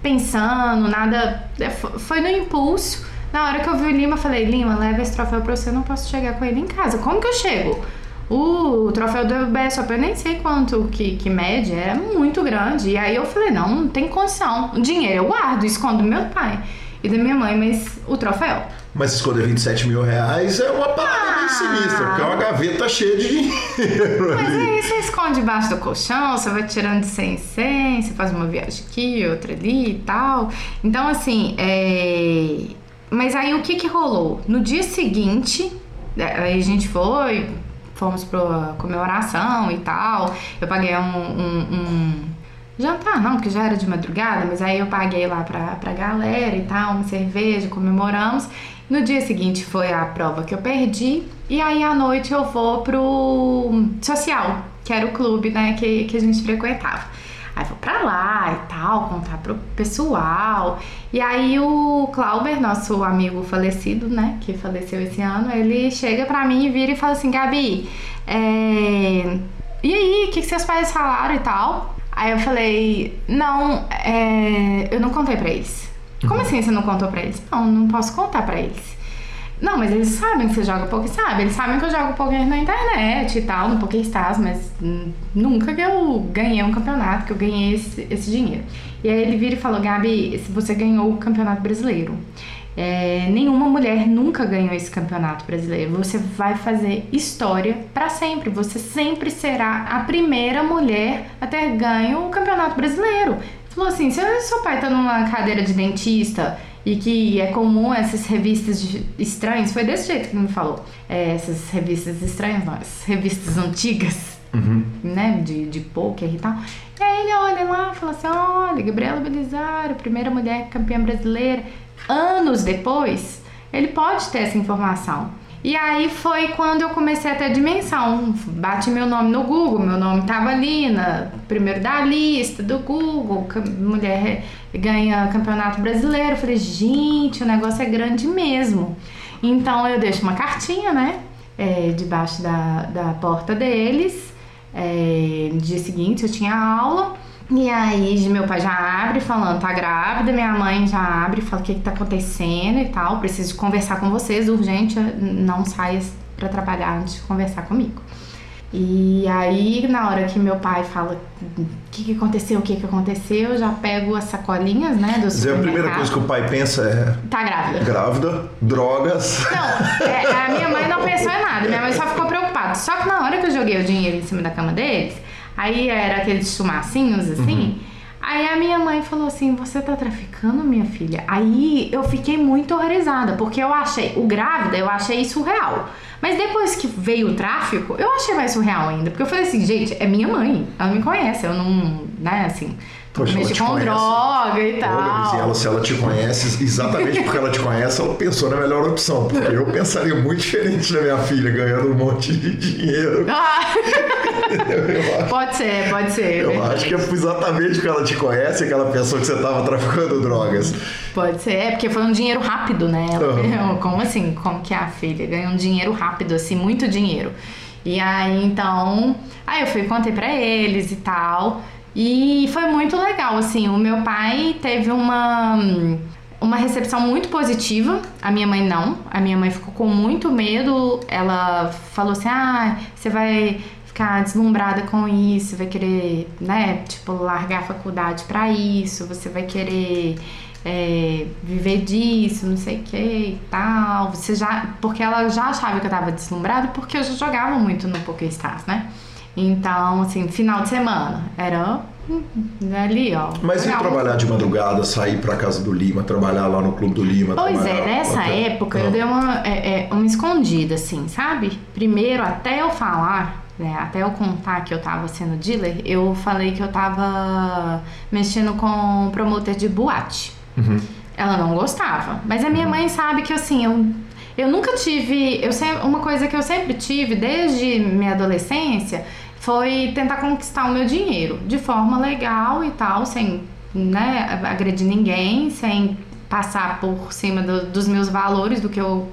pensando, nada. É, foi no impulso. Na hora que eu vi o Lima, eu falei, Lima, leva esse troféu pra você, eu não posso chegar com ele em casa. Como que eu chego? O troféu do BSOP eu nem sei quanto que, que mede, é muito grande. E aí eu falei, não, não tem condição. O dinheiro eu guardo, escondo do meu pai e da minha mãe, mas o troféu. Mas esconder 27 mil reais é uma parada ah, bem sinistra, porque é uma gaveta cheia de dinheiro. Mas ali. aí você esconde debaixo do colchão, você vai tirando de 100 em 100, você faz uma viagem aqui, outra ali e tal. Então, assim, é mas aí o que que rolou? No dia seguinte, é, aí a gente foi, fomos pra comemoração e tal. Eu paguei um, um, um jantar, não, porque já era de madrugada, mas aí eu paguei lá pra, pra galera e tal, uma cerveja, comemoramos. No dia seguinte foi a prova que eu perdi, e aí à noite eu vou pro social, que era o clube, né, que, que a gente frequentava. Aí vou pra lá e tal, contar pro pessoal. E aí o Clauber, nosso amigo falecido, né, que faleceu esse ano, ele chega pra mim e vira e fala assim, Gabi, é... e aí, o que, que seus pais falaram e tal? Aí eu falei, não, é... eu não contei pra eles. Como uhum. assim você não contou pra eles? Não, não posso contar pra eles. Não, mas eles sabem que você joga poker, sabe? Eles sabem que eu jogo poker na internet e tal, no PokerStars, mas nunca que eu ganhei um campeonato, que eu ganhei esse, esse dinheiro. E aí ele vira e falou, Gabi, você ganhou o campeonato brasileiro, é, nenhuma mulher nunca ganhou esse campeonato brasileiro. Você vai fazer história para sempre. Você sempre será a primeira mulher a ter ganho o campeonato brasileiro. Falou assim: se seu pai tá numa cadeira de dentista e que é comum essas revistas estranhas, foi desse jeito que ele me falou. É, essas revistas estranhas, não, essas revistas antigas, uhum. né, de, de poker e tal. E aí ele olha lá e fala assim: olha, Gabriela Belisário, primeira mulher campeã brasileira. Anos depois, ele pode ter essa informação. E aí foi quando eu comecei a ter dimensão. Bati meu nome no Google, meu nome estava ali, na, primeiro da lista do Google, mulher ganha campeonato brasileiro. Eu falei, gente, o negócio é grande mesmo. Então eu deixo uma cartinha, né? É, debaixo da, da porta deles. É, no dia seguinte eu tinha aula. E aí meu pai já abre falando, tá grávida, minha mãe já abre, fala o que, que tá acontecendo e tal, preciso conversar com vocês, urgente, não saia para trabalhar antes de conversar comigo. E aí, na hora que meu pai fala o que, que aconteceu, o que, que aconteceu, eu já pego as sacolinhas, né, do Dizer, a primeira coisa que o pai pensa é... Tá grávida. Grávida, drogas... Não, é, a minha mãe não pensou em nada, minha mãe só ficou preocupada. Só que na hora que eu joguei o dinheiro em cima da cama deles, aí era aqueles chumacinhos, assim... Uhum. Aí a minha mãe falou assim: Você tá traficando, minha filha? Aí eu fiquei muito horrorizada, porque eu achei, o grávida, eu achei isso real. Mas depois que veio o tráfico, eu achei mais surreal ainda. Porque eu falei assim, gente, é minha mãe. Ela me conhece. Eu não, né, assim. Poxa, mexi com conhece. droga e tal. Olha, ela, se ela te conhece, exatamente porque ela te conhece, ela pensou na melhor opção. Porque eu pensaria muito diferente da minha filha ganhando um monte de dinheiro. Ah. pode ser, pode ser. Eu acho que é exatamente porque ela te conhece que ela pensou que você estava traficando drogas. Pode ser, é porque foi um dinheiro rápido, né? Uhum. Como assim? Como que a filha ganhou um dinheiro rápido, assim, muito dinheiro. E aí, então, aí eu fui contei para eles e tal. E foi muito legal, assim, o meu pai teve uma uma recepção muito positiva. A minha mãe não. A minha mãe ficou com muito medo. Ela falou assim: "Ah, você vai ficar deslumbrada com isso, vai querer, né, tipo, largar a faculdade para isso, você vai querer é, viver disso, não sei o que e tal. Você já, porque ela já achava que eu tava deslumbrada porque eu já jogava muito no PokéStars, né? Então, assim, final de semana era ali, ó. Mas e trabalhar de madrugada, sair pra casa do Lima, trabalhar lá no Clube do Lima? Pois é, nessa até... época eu ah. dei uma, é, é, uma escondida, assim, sabe? Primeiro, até eu falar né, até eu contar que eu tava sendo dealer, eu falei que eu tava mexendo com promotor de boate. Uhum. Ela não gostava. Mas a minha uhum. mãe sabe que assim, eu, eu nunca tive. Eu sempre, uma coisa que eu sempre tive desde minha adolescência foi tentar conquistar o meu dinheiro de forma legal e tal, sem né, agredir ninguém, sem passar por cima do, dos meus valores, do que eu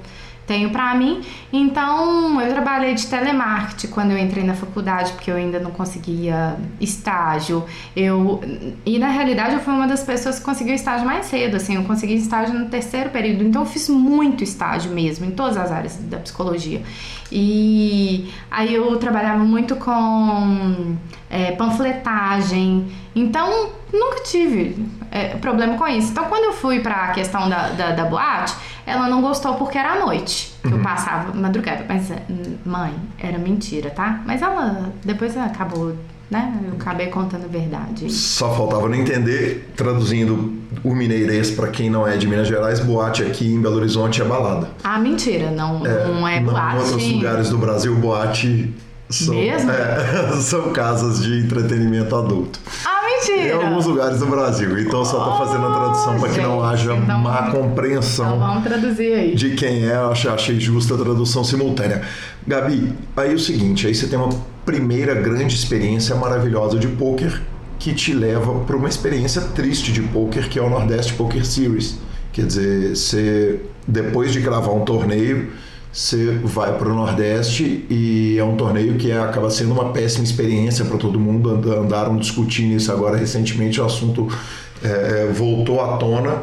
tenho para mim. Então, eu trabalhei de telemarketing quando eu entrei na faculdade, porque eu ainda não conseguia estágio. Eu e na realidade eu fui uma das pessoas que conseguiu estágio mais cedo, assim, eu consegui estágio no terceiro período. Então, eu fiz muito estágio mesmo em todas as áreas da psicologia. E aí eu trabalhava muito com é, panfletagem. Então, nunca tive é, problema com isso. Então, quando eu fui para a questão da, da, da boate, ela não gostou porque era à noite que uhum. eu passava madrugada. Mas, mãe, era mentira, tá? Mas ela depois ela acabou, né? Eu acabei contando a verdade. Só faltava não entender, traduzindo o mineirês para quem não é de Minas Gerais, boate aqui em Belo Horizonte é balada. Ah, mentira, não é, não é boate. Em outros lugares do Brasil, boate são, Mesmo? É, são casas de entretenimento adulto. Ah, mentira! Em alguns lugares do Brasil. Então só tô fazendo a tradução para que não haja então, má compreensão. Então vamos traduzir aí. De quem é, eu achei justa a tradução simultânea. Gabi, aí é o seguinte, aí você tem uma primeira grande experiência maravilhosa de poker que te leva para uma experiência triste de poker, que é o Nordeste Poker Series. Quer dizer, você depois de gravar um torneio, você vai para o Nordeste e é um torneio que acaba sendo uma péssima experiência para todo mundo. Andaram discutindo isso agora recentemente, o assunto é, é, voltou à tona.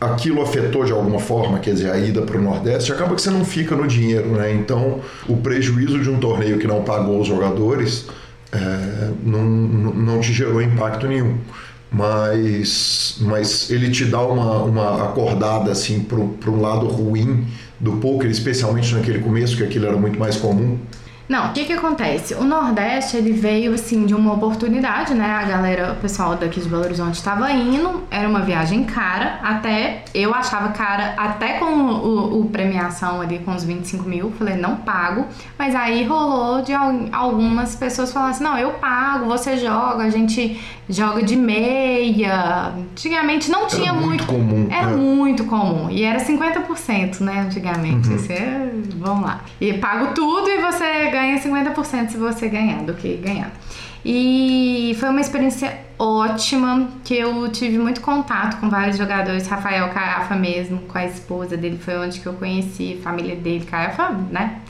Aquilo afetou de alguma forma, quer dizer, a ida para o Nordeste, acaba que você não fica no dinheiro, né? Então, o prejuízo de um torneio que não pagou os jogadores é, não, não te gerou impacto nenhum mas, mas ele te dá uma, uma acordada assim para um lado ruim do poker, especialmente naquele começo, que aquilo era muito mais comum? Não, o que que acontece? O Nordeste, ele veio, assim, de uma oportunidade, né? A galera, o pessoal daqui de Belo Horizonte estava indo, era uma viagem cara, até, eu achava cara, até com o, o, premiação ali, com os 25 mil, falei, não pago, mas aí rolou de algumas pessoas falarem assim, não, eu pago, você joga, a gente joga de meia, antigamente não tinha era muito... muito comum. Era é. muito comum, e era 50%, né, antigamente, uhum. você, vamos lá, e pago tudo e você ganha 50% se você ganhar do que ganhar. E foi uma experiência ótima, que eu tive muito contato com vários jogadores, Rafael Caiafa mesmo, com a esposa dele, foi onde que eu conheci, a família dele, Caiafa, né?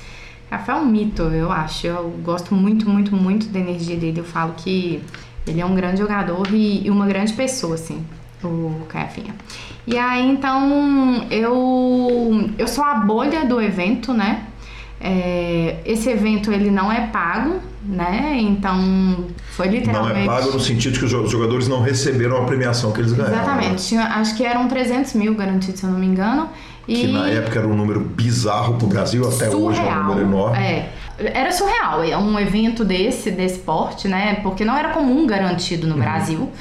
Caiafa é um mito, eu acho. Eu gosto muito, muito, muito da energia dele. Eu falo que ele é um grande jogador e, e uma grande pessoa, assim, o Caiafinha. E aí, então, eu, eu sou a bolha do evento, né? É, esse evento ele não é pago, né? Então foi literalmente. Não é pago no sentido que os jogadores não receberam a premiação que eles ganharam. Exatamente. Tinha, acho que eram 300 mil garantidos, se eu não me engano. E... Que na época era um número bizarro para o Brasil, até surreal. hoje é um número enorme. É. Era surreal, é um evento desse, desse porte, né? Porque não era comum garantido no uhum. Brasil.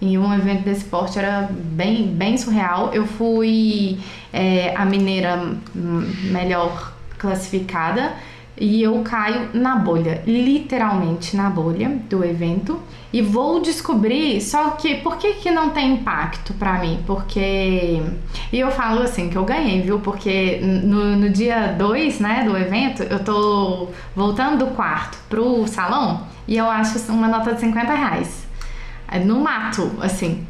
E um evento desse porte era bem, bem surreal. Eu fui é, a mineira melhor classificada e eu caio na bolha, literalmente na bolha do evento e vou descobrir só que por que que não tem impacto para mim? Porque e eu falo assim que eu ganhei, viu? Porque no, no dia 2, né, do evento, eu tô voltando do quarto pro salão e eu acho uma nota de 50 reais. No mato, assim.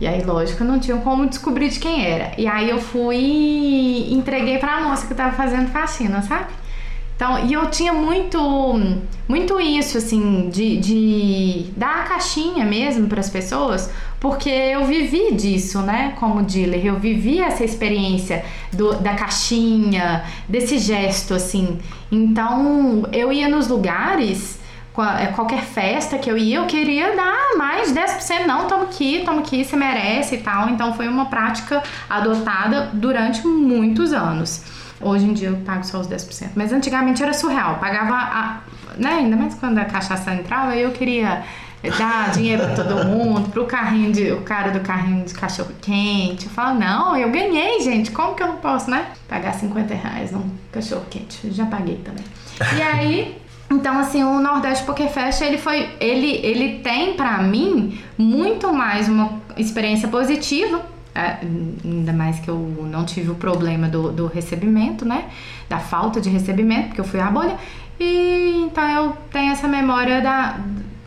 E aí, lógico, não tinha como descobrir de quem era. E aí eu fui e entreguei pra moça que tava fazendo faxina, sabe? Então, e eu tinha muito, muito isso, assim, de, de dar a caixinha mesmo para as pessoas, porque eu vivi disso, né, como dealer. Eu vivi essa experiência do, da caixinha, desse gesto, assim. Então, eu ia nos lugares qualquer festa que eu ia, eu queria dar mais 10%. Não, toma aqui, toma aqui, você merece e tal. Então foi uma prática adotada durante muitos anos. Hoje em dia eu pago só os 10%. Mas antigamente era surreal. Pagava, a, né, ainda mais quando a cachaça entrava, eu queria dar dinheiro pra todo mundo, pro carrinho de, o cara do carrinho de cachorro quente. Eu falo, não, eu ganhei, gente, como que eu não posso, né? Pagar 50 reais num cachorro quente. Eu já paguei também. E aí, então, assim, o Nordeste Poker Fest, ele foi, ele, ele tem para mim muito mais uma experiência positiva, ainda mais que eu não tive o problema do, do recebimento, né? Da falta de recebimento, porque eu fui à bolha. E então eu tenho essa memória da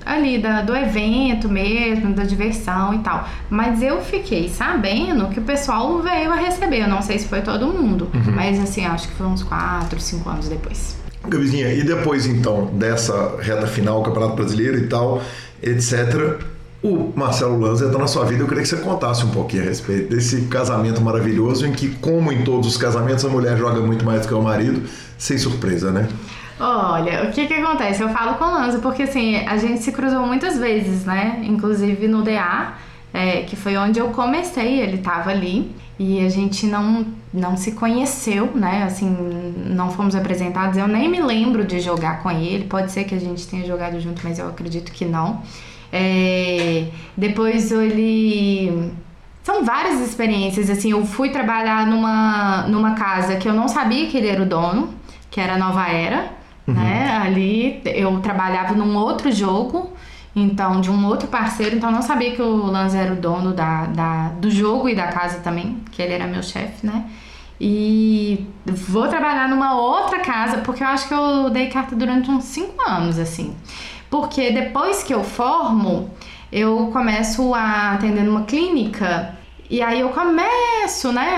ali da, do evento mesmo, da diversão e tal. Mas eu fiquei sabendo que o pessoal veio a receber. Eu não sei se foi todo mundo, uhum. mas assim, acho que foi uns 4, 5 anos depois. Gabizinha, e depois então dessa reta final, Campeonato Brasileiro e tal, etc., o Marcelo Lanza está na sua vida. Eu queria que você contasse um pouquinho a respeito desse casamento maravilhoso em que, como em todos os casamentos, a mulher joga muito mais do que o marido, sem surpresa, né? Olha, o que que acontece? Eu falo com o Lanza porque assim, a gente se cruzou muitas vezes, né? Inclusive no DA, é, que foi onde eu comecei, ele estava ali e a gente não, não se conheceu, né? Assim, não fomos apresentados. Eu nem me lembro de jogar com ele. Pode ser que a gente tenha jogado junto, mas eu acredito que não. É, depois ele. São várias experiências. Assim, eu fui trabalhar numa, numa casa que eu não sabia que ele era o dono, que era Nova Era. Uhum. Né? Ali eu trabalhava num outro jogo então, de um outro parceiro. Então, não sabia que o Lanza era o dono da, da, do jogo e da casa também, que ele era meu chefe, né? E vou trabalhar numa outra casa, porque eu acho que eu dei carta durante uns 5 anos, assim. Porque depois que eu formo, eu começo a atender numa clínica e aí eu começo, né,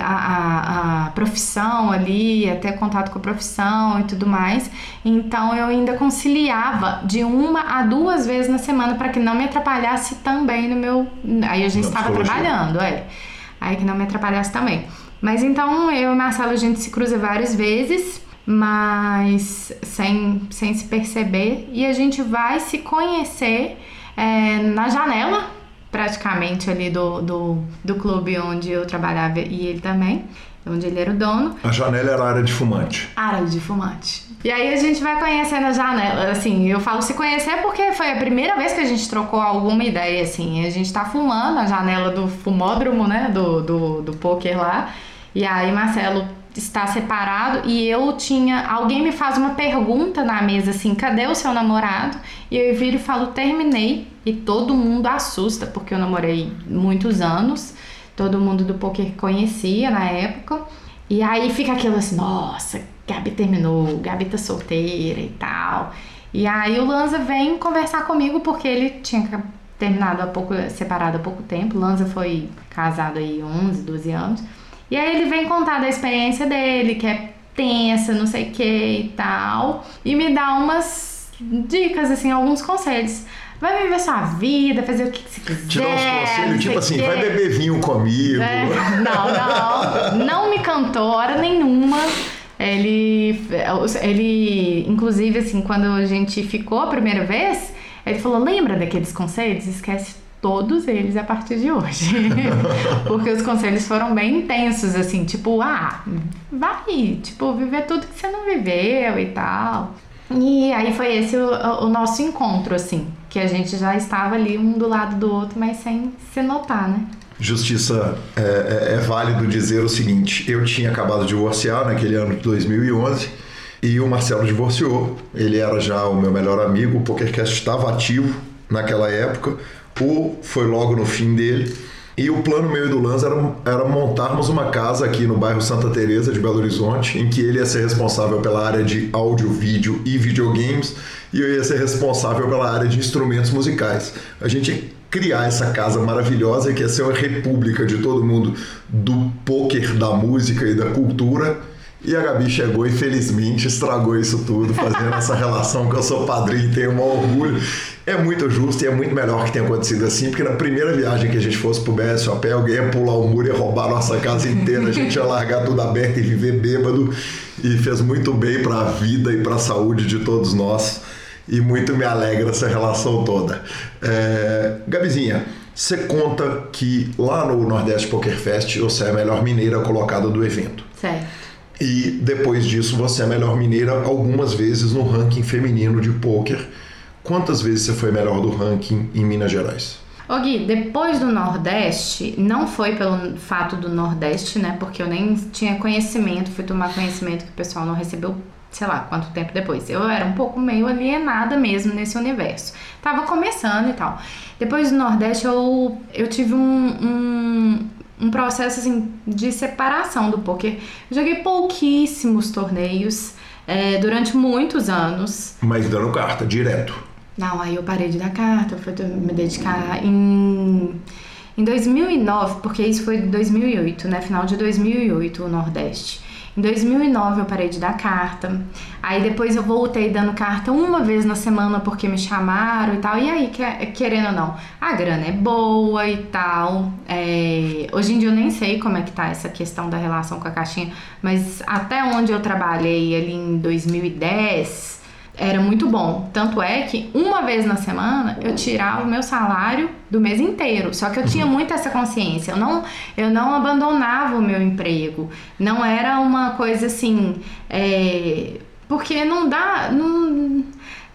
a, a, a, profissão ali, até contato com a profissão e tudo mais. Então eu ainda conciliava de uma a duas vezes na semana para que não me atrapalhasse também no meu. Aí a gente estava trabalhando, é. Aí que não me atrapalhasse também. Mas então eu e Marcelo a gente se cruza várias vezes, mas sem, sem se perceber. E a gente vai se conhecer é, na janela praticamente ali do, do, do clube onde eu trabalhava e ele também, onde ele era o dono. A janela era a área de fumante. Área de fumante. E aí a gente vai conhecendo a janela, assim, eu falo se conhecer porque foi a primeira vez que a gente trocou alguma ideia, assim. A gente tá fumando a janela do fumódromo, né, do, do, do poker lá. E aí Marcelo está separado e eu tinha. Alguém me faz uma pergunta na mesa assim: cadê o seu namorado? E eu viro e falo: terminei. E todo mundo assusta, porque eu namorei muitos anos, todo mundo do poker conhecia na época. E aí fica aquilo assim: nossa, Gabi terminou, Gabi tá solteira e tal. E aí o Lanza vem conversar comigo porque ele tinha terminado há pouco, separado há pouco tempo. Lanza foi casado aí 11, 12 anos. E aí ele vem contar da experiência dele, que é tensa, não sei o que e tal, e me dá umas dicas, assim, alguns conselhos. Vai viver sua vida, fazer o que você quiser. Te dá uns conselhos, tipo assim, vai beber vinho comigo. É, não, não. Não me cantou hora nenhuma. Ele, ele, inclusive, assim, quando a gente ficou a primeira vez, ele falou: lembra daqueles conselhos? Esquece todos eles a partir de hoje. Porque os conselhos foram bem intensos, assim, tipo, ah, vai, tipo, viver tudo que você não viveu e tal. E aí foi esse o, o nosso encontro, assim, que a gente já estava ali um do lado do outro, mas sem se notar, né? Justiça, é, é, é válido dizer o seguinte: eu tinha acabado de divorciar naquele ano de 2011 e o Marcelo divorciou. Ele era já o meu melhor amigo, o PokerCast estava ativo naquela época. O foi logo no fim dele. E o plano meu e do Lanza era, era montarmos uma casa aqui no bairro Santa Teresa de Belo Horizonte, em que ele ia ser responsável pela área de áudio, vídeo e videogames, e eu ia ser responsável pela área de instrumentos musicais. A gente ia criar essa casa maravilhosa que ia ser uma república de todo mundo do poker, da música e da cultura e a Gabi chegou e felizmente estragou isso tudo, fazendo essa relação que eu sou padrinho e tenho um orgulho. É muito justo e é muito melhor que tenha acontecido assim, porque na primeira viagem que a gente fosse pro BSOP, alguém ia pular o muro e roubar a nossa casa inteira, a gente ia largar tudo aberto e viver bêbado. E fez muito bem para a vida e para a saúde de todos nós. E muito me alegra essa relação toda. É... Gabizinha, você conta que lá no Nordeste Poker Fest você é a melhor mineira colocada do evento. Certo. E depois disso você é melhor mineira algumas vezes no ranking feminino de pôquer. Quantas vezes você foi melhor do ranking em Minas Gerais? Ô Gui, depois do Nordeste, não foi pelo fato do Nordeste, né? Porque eu nem tinha conhecimento, fui tomar conhecimento que o pessoal não recebeu, sei lá, quanto tempo depois. Eu era um pouco meio alienada mesmo nesse universo. Tava começando e tal. Depois do Nordeste, eu, eu tive um, um um processo assim de separação do poker. Eu joguei pouquíssimos torneios é, durante muitos anos. Mas dando carta direto. Não, aí eu parei de dar carta, fui me dedicar em em 2009, porque isso foi 2008, né? Final de 2008, o Nordeste. Em 2009 eu parei de dar carta. Aí depois eu voltei dando carta uma vez na semana porque me chamaram e tal. E aí, querendo ou não, a grana é boa e tal. É... Hoje em dia eu nem sei como é que tá essa questão da relação com a caixinha, mas até onde eu trabalhei ali em 2010 era muito bom. Tanto é que uma vez na semana eu tirava o meu salário do mês inteiro. Só que eu tinha uhum. muito essa consciência. Eu não, eu não abandonava o meu emprego. Não era uma coisa assim. É, porque não dá. Não,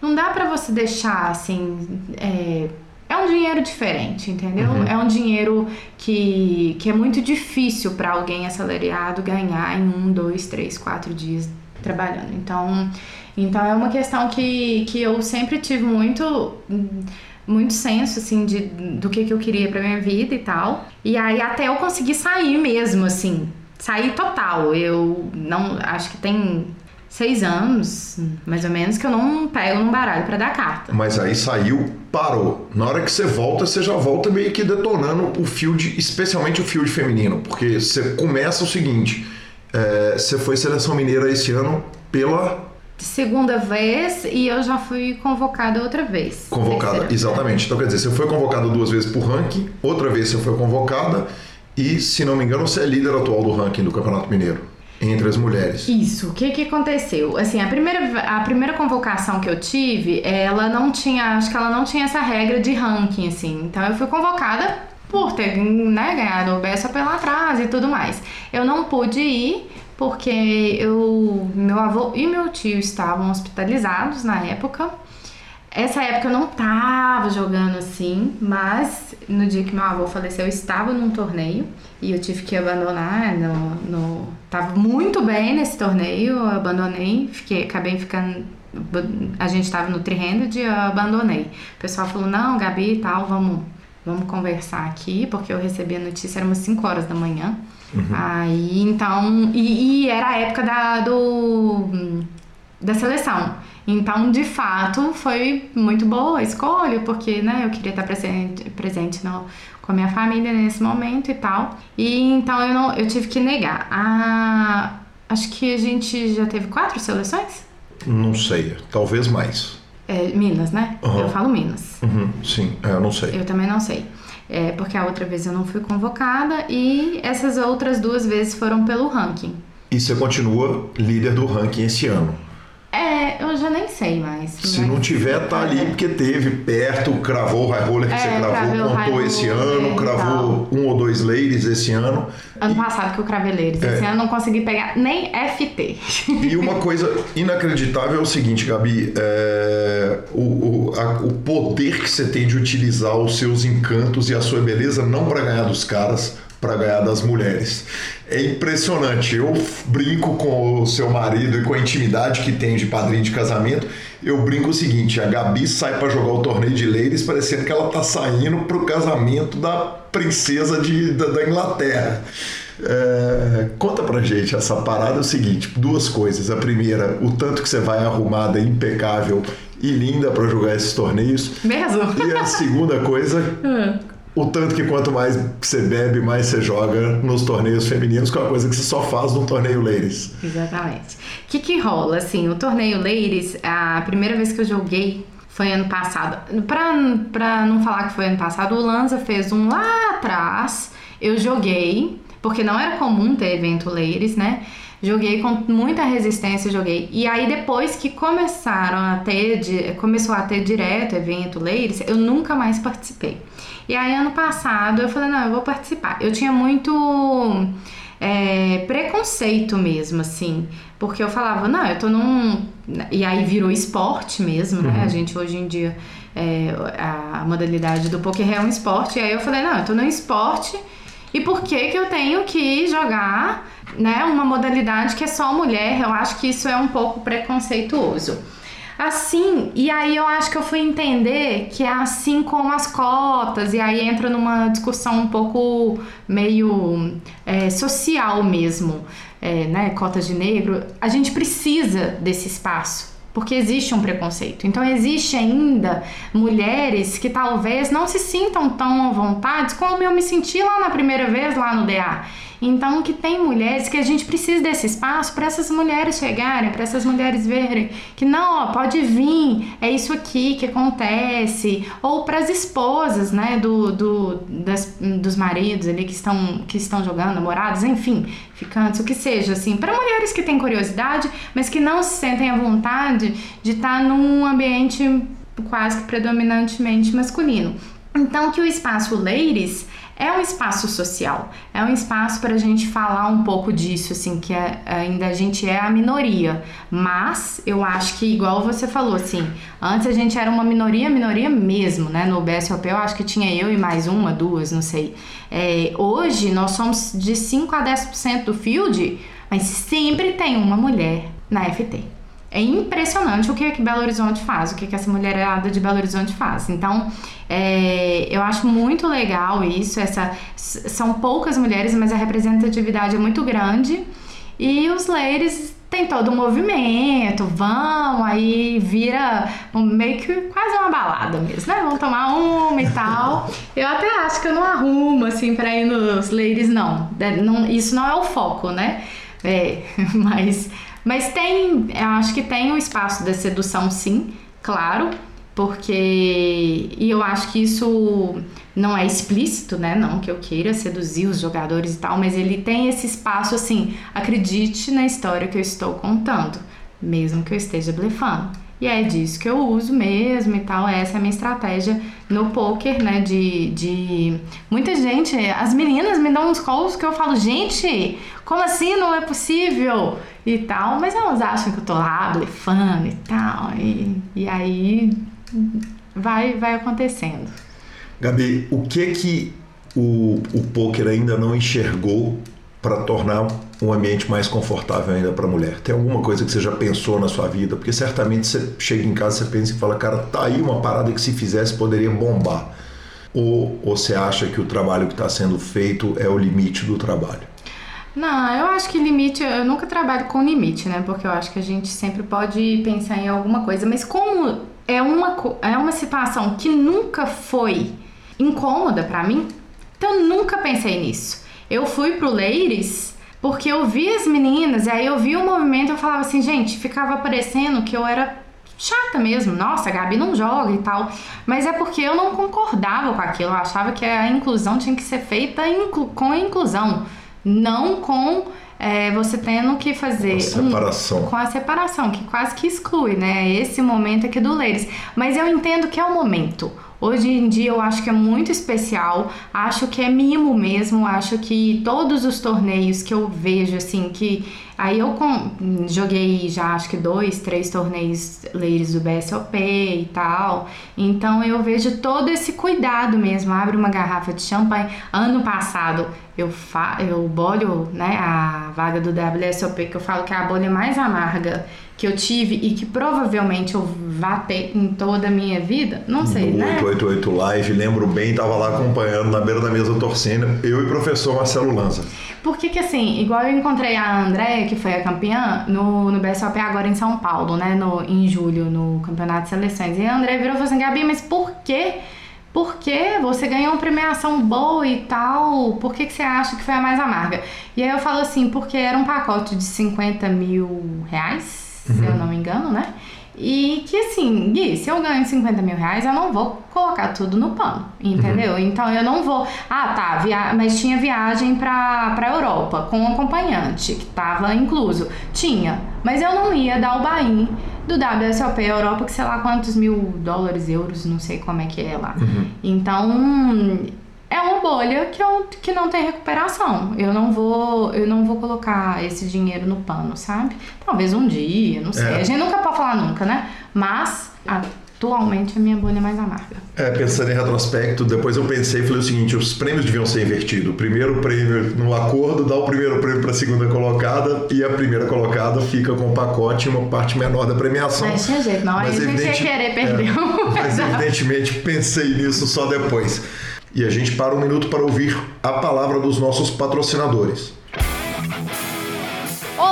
não dá para você deixar assim. É, é um dinheiro diferente, entendeu? Uhum. É um dinheiro que, que é muito difícil para alguém assalariado ganhar em um, dois, três, quatro dias trabalhando. Então, então é uma questão que, que eu sempre tive muito muito senso assim de do que, que eu queria para minha vida e tal. E aí até eu conseguir sair mesmo assim, sair total. Eu não acho que tem seis anos, mais ou menos, que eu não pego num baralho para dar carta. Mas aí saiu, parou. Na hora que você volta, você já volta meio que detonando o field, especialmente o field feminino, porque você começa o seguinte: é, você foi seleção mineira esse ano pela segunda vez e eu já fui convocada outra vez. Convocada, exatamente. Então quer dizer, você foi convocada duas vezes por ranking, outra vez você foi convocada e, se não me engano, você é líder atual do ranking do Campeonato Mineiro. entre as mulheres. Isso. O que que aconteceu? Assim, a primeira, a primeira convocação que eu tive, ela não tinha, acho que ela não tinha essa regra de ranking, assim. Então eu fui convocada por ter né, ganhado o BSOP lá atrás e tudo mais. Eu não pude ir porque eu, meu avô e meu tio estavam hospitalizados na época. Essa época eu não tava jogando assim, mas no dia que meu avô faleceu eu estava num torneio e eu tive que abandonar. No, no... Tava muito bem nesse torneio, eu abandonei, fiquei, acabei ficando. A gente estava no tri-handed e eu abandonei. O pessoal falou: não, Gabi e tal, vamos, vamos conversar aqui, porque eu recebi a notícia, era umas 5 horas da manhã. Uhum. Aí então. E, e, era a época da, do, da seleção. Então, de fato, foi muito boa a escolha, porque né, eu queria estar presente, presente no, com a minha família nesse momento e tal. E então eu, não, eu tive que negar. A, acho que a gente já teve quatro seleções? Não sei, talvez mais. É, Minas, né? Uhum. Eu falo Minas. Uhum, sim, é, eu não sei. Eu também não sei. É, porque a outra vez eu não fui convocada e essas outras duas vezes foram pelo ranking. E você continua líder do ranking esse ano? É, eu já nem sei mais. Se não tiver, tá ali porque teve perto, cravou o high roller que é, você cravou, contou esse ano, cravou um ou dois ladies esse ano. Ano e... passado que eu cravei ladies, é. esse ano não consegui pegar nem FT. E uma coisa inacreditável é o seguinte, Gabi, é... o, o, a, o poder que você tem de utilizar os seus encantos e a sua beleza não para ganhar dos caras, para ganhar das mulheres. É impressionante. Eu brinco com o seu marido e com a intimidade que tem de padrinho de casamento. Eu brinco o seguinte: a Gabi sai para jogar o torneio de ladies parecendo que ela tá saindo pro casamento da princesa de, da, da Inglaterra. É, conta pra gente, essa parada é o seguinte: duas coisas. A primeira, o tanto que você vai arrumada, impecável e linda para jogar esses torneios. Mesmo? E a segunda coisa, hum o tanto que quanto mais você bebe, mais você joga nos torneios femininos, que é uma coisa que você só faz no torneio Ladies. Exatamente. O que, que rola? Assim, o torneio Ladies, a primeira vez que eu joguei foi ano passado. Pra, pra não falar que foi ano passado, o Lanza fez um lá atrás. Eu joguei, porque não era comum ter evento Ladies, né? Joguei com muita resistência, joguei. E aí depois que começaram a ter, começou a ter direto evento Ladies, eu nunca mais participei. E aí, ano passado, eu falei, não, eu vou participar. Eu tinha muito é, preconceito mesmo, assim. Porque eu falava, não, eu tô num. E aí virou esporte mesmo, né? Uhum. A gente hoje em dia. É, a modalidade do poker é um esporte. E aí eu falei, não, eu tô num esporte. E por que que eu tenho que jogar, né, uma modalidade que é só mulher? Eu acho que isso é um pouco preconceituoso. Assim, e aí eu acho que eu fui entender que é assim como as cotas, e aí entra numa discussão um pouco meio é, social mesmo, é, né? Cotas de negro. A gente precisa desse espaço porque existe um preconceito. Então existe ainda mulheres que talvez não se sintam tão à vontade como eu me senti lá na primeira vez lá no DA. Então, que tem mulheres que a gente precisa desse espaço para essas mulheres chegarem, para essas mulheres verem que não, ó, pode vir, é isso aqui que acontece, ou para as esposas, né, do, do, das, dos maridos ali que estão, que estão jogando, namorados, enfim, ficantes, o que seja, assim, para mulheres que têm curiosidade, mas que não se sentem à vontade de estar num ambiente quase que predominantemente masculino. Então, que o espaço Ladies é um espaço social, é um espaço para a gente falar um pouco disso, assim, que é, ainda a gente é a minoria, mas eu acho que, igual você falou, assim, antes a gente era uma minoria, minoria mesmo, né? No BSOP eu acho que tinha eu e mais uma, duas, não sei. É, hoje nós somos de 5 a 10% do field, mas sempre tem uma mulher na FT. É impressionante o que, que Belo Horizonte faz, o que, que essa mulherada de Belo Horizonte faz. Então, é, eu acho muito legal isso. Essa, são poucas mulheres, mas a representatividade é muito grande. E os ladies tem todo um movimento, vão, aí vira um, meio que quase uma balada mesmo, né? Vão tomar uma e tal. Eu até acho que eu não arrumo, assim, pra ir nos ladies, não. É, não isso não é o foco, né? É, mas mas tem, eu acho que tem um espaço de sedução sim, claro. porque e eu acho que isso não é explícito, né? Não que eu queira seduzir os jogadores e tal, mas ele tem esse espaço assim, acredite na história que eu estou contando, mesmo que eu esteja blefando. E é disso que eu uso mesmo e tal. Essa é a minha estratégia no poker, né? De, de. Muita gente, as meninas me dão uns calls que eu falo, gente, como assim não é possível? E tal. Mas elas acham que eu tô lá blefando e tal. E, e aí vai, vai acontecendo. Gabi, o que que o, o poker ainda não enxergou para tornar um ambiente mais confortável ainda para a mulher? Tem alguma coisa que você já pensou na sua vida? Porque certamente você chega em casa, você pensa e fala, cara, tá aí uma parada que se fizesse poderia bombar. Ou, ou você acha que o trabalho que está sendo feito é o limite do trabalho? Não, eu acho que limite, eu nunca trabalho com limite, né? Porque eu acho que a gente sempre pode pensar em alguma coisa, mas como é uma, é uma situação que nunca foi incômoda para mim. Então eu nunca pensei nisso. Eu fui pro Leires porque eu vi as meninas, e aí eu vi o movimento, eu falava assim, gente, ficava parecendo que eu era chata mesmo. Nossa, a Gabi não joga e tal. Mas é porque eu não concordava com aquilo. Eu achava que a inclusão tinha que ser feita com a inclusão, não com é, você tendo que fazer a separação. Um, com a separação, que quase que exclui, né? Esse momento aqui do Leires. Mas eu entendo que é o momento. Hoje em dia eu acho que é muito especial, acho que é mimo mesmo, acho que todos os torneios que eu vejo, assim, que aí eu com, joguei já acho que dois, três torneios ladies do BSOP e tal, então eu vejo todo esse cuidado mesmo, abre uma garrafa de champanhe. Ano passado eu, fa eu bolho né, a vaga do WSOP, que eu falo que é a bolha mais amarga que eu tive e que provavelmente eu vá ter em toda a minha vida, não sei, no né? 888 Live, lembro bem, estava lá acompanhando na beira da mesa torcendo, eu e o professor Marcelo Lanza. Por que que assim, igual eu encontrei a Andréia, que foi a campeã, no, no BSOP agora em São Paulo, né, no, em julho, no Campeonato de Seleções, e a Andréia virou e falou assim, Gabi, mas por que porque você ganhou uma premiação boa e tal, por que, que você acha que foi a mais amarga? E aí eu falo assim, porque era um pacote de 50 mil reais, uhum. se eu uhum. não me engano, né? E que assim, Gui, se eu ganho 50 mil reais, eu não vou colocar tudo no pano, entendeu? Uhum. Então eu não vou. Ah, tá, via... mas tinha viagem pra, pra Europa com um acompanhante, que tava incluso. Tinha, mas eu não ia dar o bain do WSOP Europa, que sei lá quantos mil dólares, euros, não sei como é que é lá. Uhum. Então é uma bolha que, eu, que não tem recuperação. Eu não vou eu não vou colocar esse dinheiro no pano, sabe? Talvez um dia, não sei. É. A gente nunca pode falar nunca, né? Mas atualmente a minha bolha é mais amarga. É, pensando em retrospecto, depois eu pensei e falei o seguinte: os prêmios deviam ser invertidos. O primeiro prêmio no acordo dá o primeiro prêmio para a segunda colocada e a primeira colocada fica com o pacote e uma parte menor da premiação. Mas tinha jeito, não. Mas a gente ia querer perder. É, mas evidentemente pensei nisso só depois. E a gente para um minuto para ouvir a palavra dos nossos patrocinadores.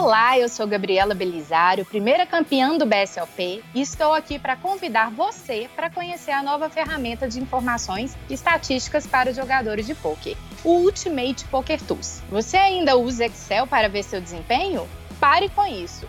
Olá, eu sou Gabriela Belisário, primeira campeã do BSLP, e estou aqui para convidar você para conhecer a nova ferramenta de informações e estatísticas para os jogadores de poker, o Ultimate Poker Tools. Você ainda usa Excel para ver seu desempenho? Pare com isso.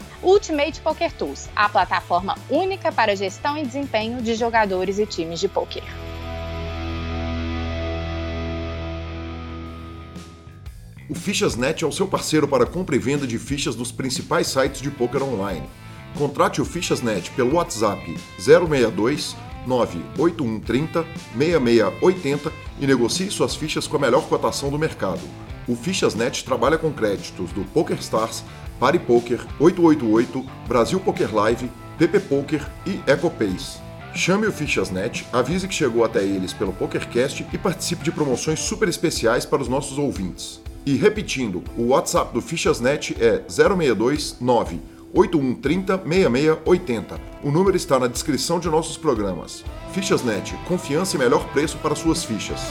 Ultimate Poker Tools, a plataforma única para gestão e desempenho de jogadores e times de poker. O Fichas.net é o seu parceiro para compra e venda de fichas dos principais sites de poker online. Contrate o Fichas.net pelo WhatsApp 062 98130 6680 e negocie suas fichas com a melhor cotação do mercado. O Fichas.net trabalha com créditos do PokerStars, Pari Poker, 888, Brasil Poker Live, PP Poker e EcoPace. Chame o Fichasnet, avise que chegou até eles pelo PokerCast e participe de promoções super especiais para os nossos ouvintes. E repetindo, o WhatsApp do Fichasnet é 062 9 8130 6680. O número está na descrição de nossos programas. Fichasnet, confiança e melhor preço para suas fichas.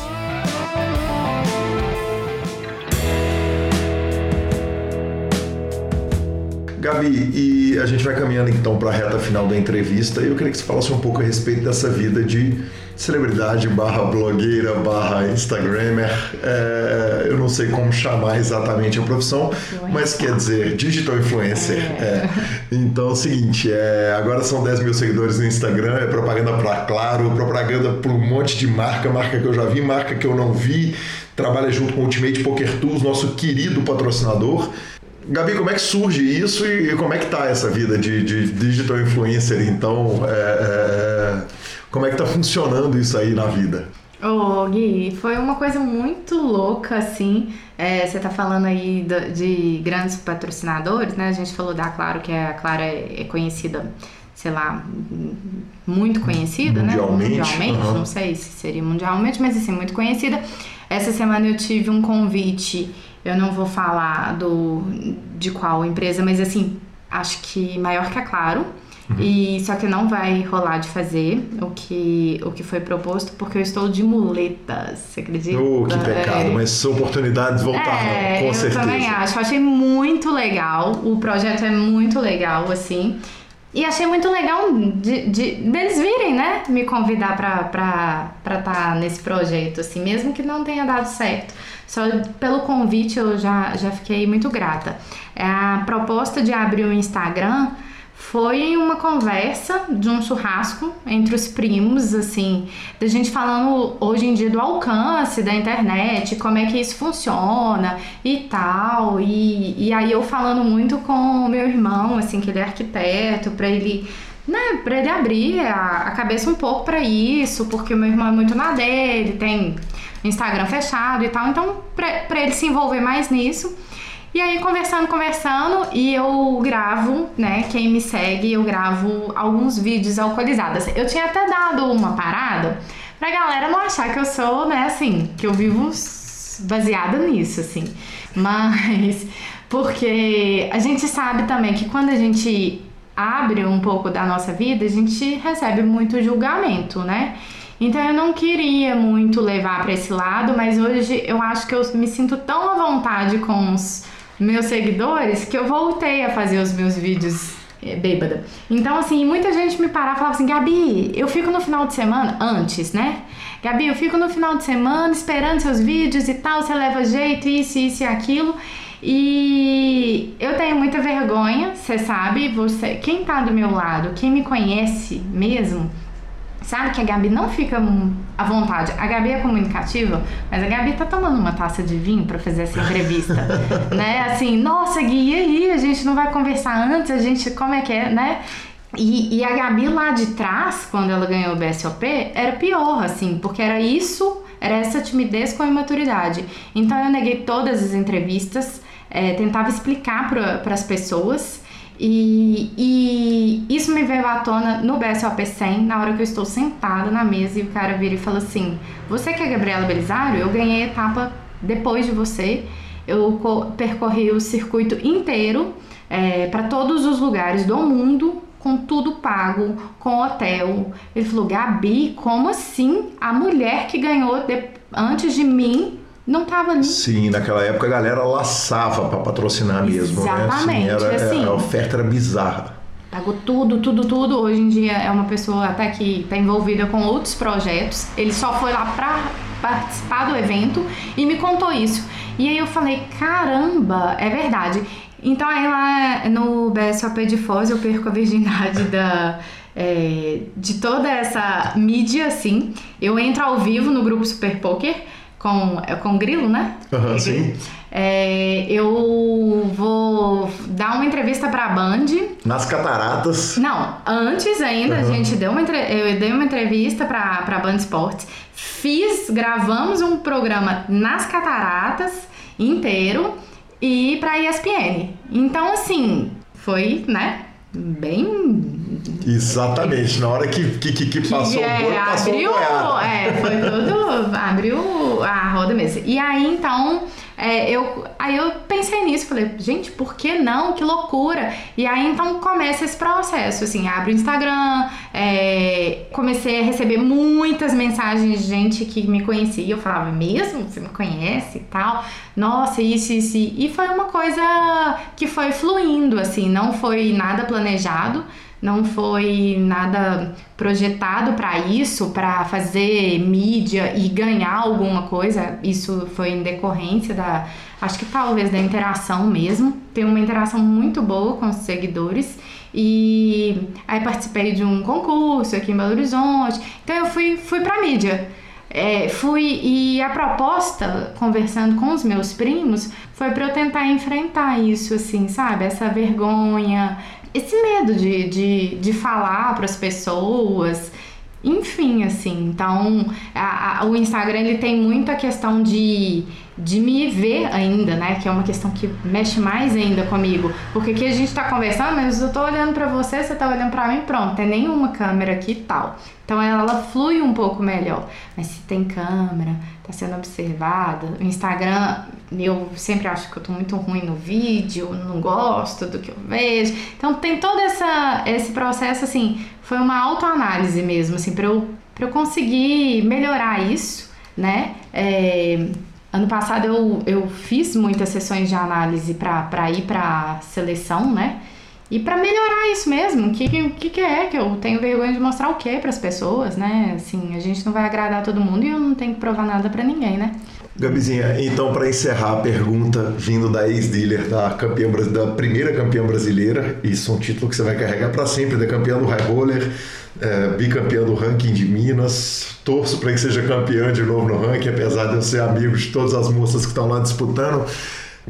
Gabi, e a gente vai caminhando então para a reta final da entrevista. Eu queria que você falasse um pouco a respeito dessa vida de celebridade barra blogueira barra instagramer. É, eu não sei como chamar exatamente a profissão, mas quer dizer digital influencer. É. É. Então é o seguinte, é, agora são 10 mil seguidores no Instagram, é propaganda para Claro, propaganda para um monte de marca, marca que eu já vi, marca que eu não vi. Trabalha junto com o Ultimate Poker Tools, nosso querido patrocinador. Gabi, como é que surge isso e como é que tá essa vida de, de digital influencer? Então, é, é, como é que tá funcionando isso aí na vida? Ô, oh, Gui, foi uma coisa muito louca, assim. É, você tá falando aí de, de, grandes patrocinadores, né? A gente falou da Claro, que a Claro é, é conhecida, sei lá, muito conhecida, mundialmente, né? Mundialmente, uhum. não sei se seria mundialmente, mas assim, muito conhecida. Essa semana eu tive um convite eu não vou falar do de qual empresa, mas assim, acho que maior que a Claro. Uhum. E só que não vai rolar de fazer o que, o que foi proposto, porque eu estou de muletas, você acredita? Oh, que pecado, é. mas oportunidades voltaram, é, com eu certeza. Eu também acho, eu achei muito legal, o projeto é muito legal, assim. E achei muito legal de, de, deles virem, né? Me convidar para estar tá nesse projeto, assim, mesmo que não tenha dado certo. Só pelo convite eu já, já fiquei muito grata. É, a proposta de abrir o Instagram foi uma conversa de um churrasco entre os primos, assim, da gente falando hoje em dia do alcance da internet, como é que isso funciona e tal. E, e aí eu falando muito com o meu irmão, assim, que ele é arquiteto, para ele né, para ele abrir a, a cabeça um pouco para isso, porque o meu irmão é muito na dele, tem Instagram fechado e tal. Então, para ele se envolver mais nisso. E aí, conversando, conversando, e eu gravo, né? Quem me segue, eu gravo alguns vídeos alcoolizados. Eu tinha até dado uma parada pra galera não achar que eu sou, né, assim, que eu vivo baseada nisso, assim. Mas, porque a gente sabe também que quando a gente abre um pouco da nossa vida, a gente recebe muito julgamento, né? Então eu não queria muito levar para esse lado, mas hoje eu acho que eu me sinto tão à vontade com os meus seguidores que eu voltei a fazer os meus vídeos é, bêbada. Então, assim, muita gente me parava e falava assim: Gabi, eu fico no final de semana, antes, né? Gabi, eu fico no final de semana esperando seus vídeos e tal, você leva jeito, isso, isso e aquilo. E eu tenho muita vergonha, você sabe, você, quem tá do meu lado, quem me conhece mesmo, Sabe que a Gabi não fica à vontade. A Gabi é comunicativa, mas a Gabi tá tomando uma taça de vinho para fazer essa entrevista, né? Assim, nossa, Gui, e aí? A gente não vai conversar antes? A gente, como é que é, né? E, e a Gabi lá de trás, quando ela ganhou o BSOP, era pior, assim, porque era isso, era essa timidez com a imaturidade. Então eu neguei todas as entrevistas, é, tentava explicar para as pessoas e, e, isso me veio à tona no BSOP 100, na hora que eu estou sentada na mesa e o cara vira e fala assim: Você que é Gabriela Belisário? Eu ganhei a etapa depois de você. Eu percorri o circuito inteiro é, para todos os lugares do mundo, com tudo pago, com hotel. Ele falou: Gabi, como assim? A mulher que ganhou de, antes de mim não tava ali. Sim, naquela época a galera laçava para patrocinar mesmo, Exatamente, né? Assim, era, assim, a oferta era bizarra. Pagou tudo, tudo, tudo. Hoje em dia é uma pessoa até que está envolvida com outros projetos. Ele só foi lá para participar do evento e me contou isso. E aí eu falei, caramba, é verdade. Então aí lá no BSOP de Foz eu perco a virgindade da... É, de toda essa mídia, assim. Eu entro ao vivo no grupo Super Poker com, é com grilo, né? Uhum, sim. É, eu vou dar uma entrevista para a Band. Nas cataratas? Não, antes ainda uhum. a gente deu uma eu dei uma entrevista para a Band Esportes. Fiz, gravamos um programa nas cataratas inteiro e para ESPN. Então assim, foi, né, bem Exatamente, na hora que, que, que, que passou é, o boi, passou abriu, o É, foi tudo, abriu a roda mesmo. E aí, então, é, eu, aí eu pensei nisso, falei, gente, por que não? Que loucura! E aí então começa esse processo, assim, abre o Instagram, é, comecei a receber muitas mensagens de gente que me conhecia. Eu falava, mesmo? Você me conhece e tal? Nossa, isso, isso. E foi uma coisa que foi fluindo, assim, não foi nada planejado não foi nada projetado para isso, para fazer mídia e ganhar alguma coisa. Isso foi em decorrência da, acho que talvez da interação mesmo. Tem uma interação muito boa com os seguidores. E aí participei de um concurso aqui em Belo Horizonte. Então eu fui, fui pra mídia. É, fui e a proposta, conversando com os meus primos, foi para eu tentar enfrentar isso, assim, sabe? Essa vergonha, esse medo de, de, de falar para as pessoas. Enfim, assim, então a, a, o Instagram ele tem muito a questão de, de me ver ainda, né? Que é uma questão que mexe mais ainda comigo. Porque aqui a gente tá conversando, mas eu tô olhando para você, você tá olhando para mim, pronto, tem nenhuma câmera aqui e tal. Então ela flui um pouco melhor. Mas se tem câmera, tá sendo observada, o Instagram, eu sempre acho que eu tô muito ruim no vídeo, não gosto do que eu vejo. Então tem todo essa, esse processo, assim, foi uma autoanálise mesmo, assim, pra eu, pra eu conseguir melhorar isso, né? É, ano passado eu, eu fiz muitas sessões de análise para ir para seleção, né? E para melhorar isso mesmo, o que, que, que é que eu tenho vergonha de mostrar o que para as pessoas, né? Assim, a gente não vai agradar todo mundo e eu não tenho que provar nada para ninguém, né? Gabizinha, então para encerrar a pergunta vindo da ex-dealer da campeã da primeira campeã brasileira, isso é um título que você vai carregar para sempre, da campeã do high roller, é, bicampeã do ranking de Minas. Torço para que seja campeã de novo no ranking, apesar de eu ser amigo de todas as moças que estão lá disputando.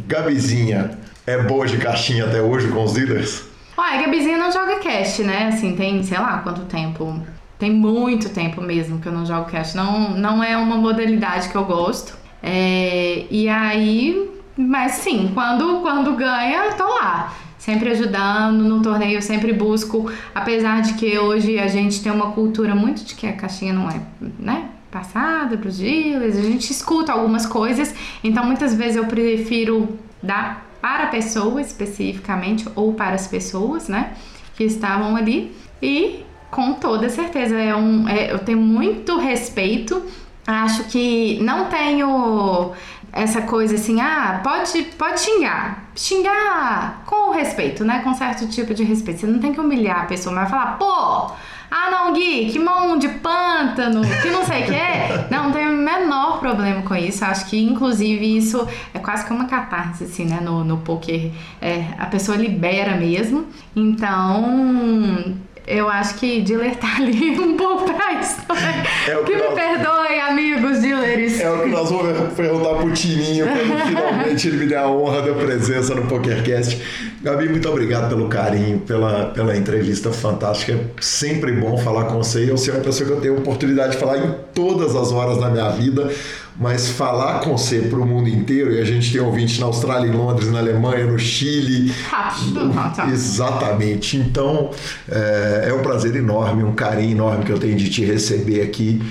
Gabizinha, é boa de caixinha até hoje com os dealers? Ué, a Gabizinha não joga cash, né? Assim, tem, sei lá, quanto tempo. Tem muito tempo mesmo que eu não jogo cash. Não, não é uma modalidade que eu gosto. É, e aí, mas sim, quando, quando ganha, tô lá. Sempre ajudando no torneio, sempre busco, apesar de que hoje a gente tem uma cultura muito de que a caixinha não é, né? Passada para os dealers, a gente escuta algumas coisas, então muitas vezes eu prefiro dar para a pessoa especificamente ou para as pessoas, né, que estavam ali e com toda certeza é um, é, eu tenho muito respeito. Acho que não tenho essa coisa assim, ah, pode, pode xingar. Xingar com respeito, né? Com certo tipo de respeito. Você não tem que humilhar a pessoa, mas falar, pô, ah, não, Gui, que mão de pântano, que não sei o que é. Não, não tem o menor problema com isso. Acho que, inclusive, isso é quase que uma catarse, assim, né? No, no poker. É, a pessoa libera mesmo. Então, eu acho que dealer tá ali um pouco pra isso. É que, que me nós... perdoem, amigos dealers. É o que nós vamos perguntar pro Tininho quando finalmente ele me der a honra da presença no PokerCast. Gabi, muito obrigado pelo carinho, pela, pela entrevista fantástica. É sempre bom falar com você. Eu sei uma pessoa que eu tenho oportunidade de falar em todas as horas da minha vida mas falar com você para o mundo inteiro, e a gente tem ouvintes na Austrália, em Londres, na Alemanha, no Chile. Rápido, Exatamente. Então, é, é um prazer enorme, um carinho enorme que eu tenho de te receber aqui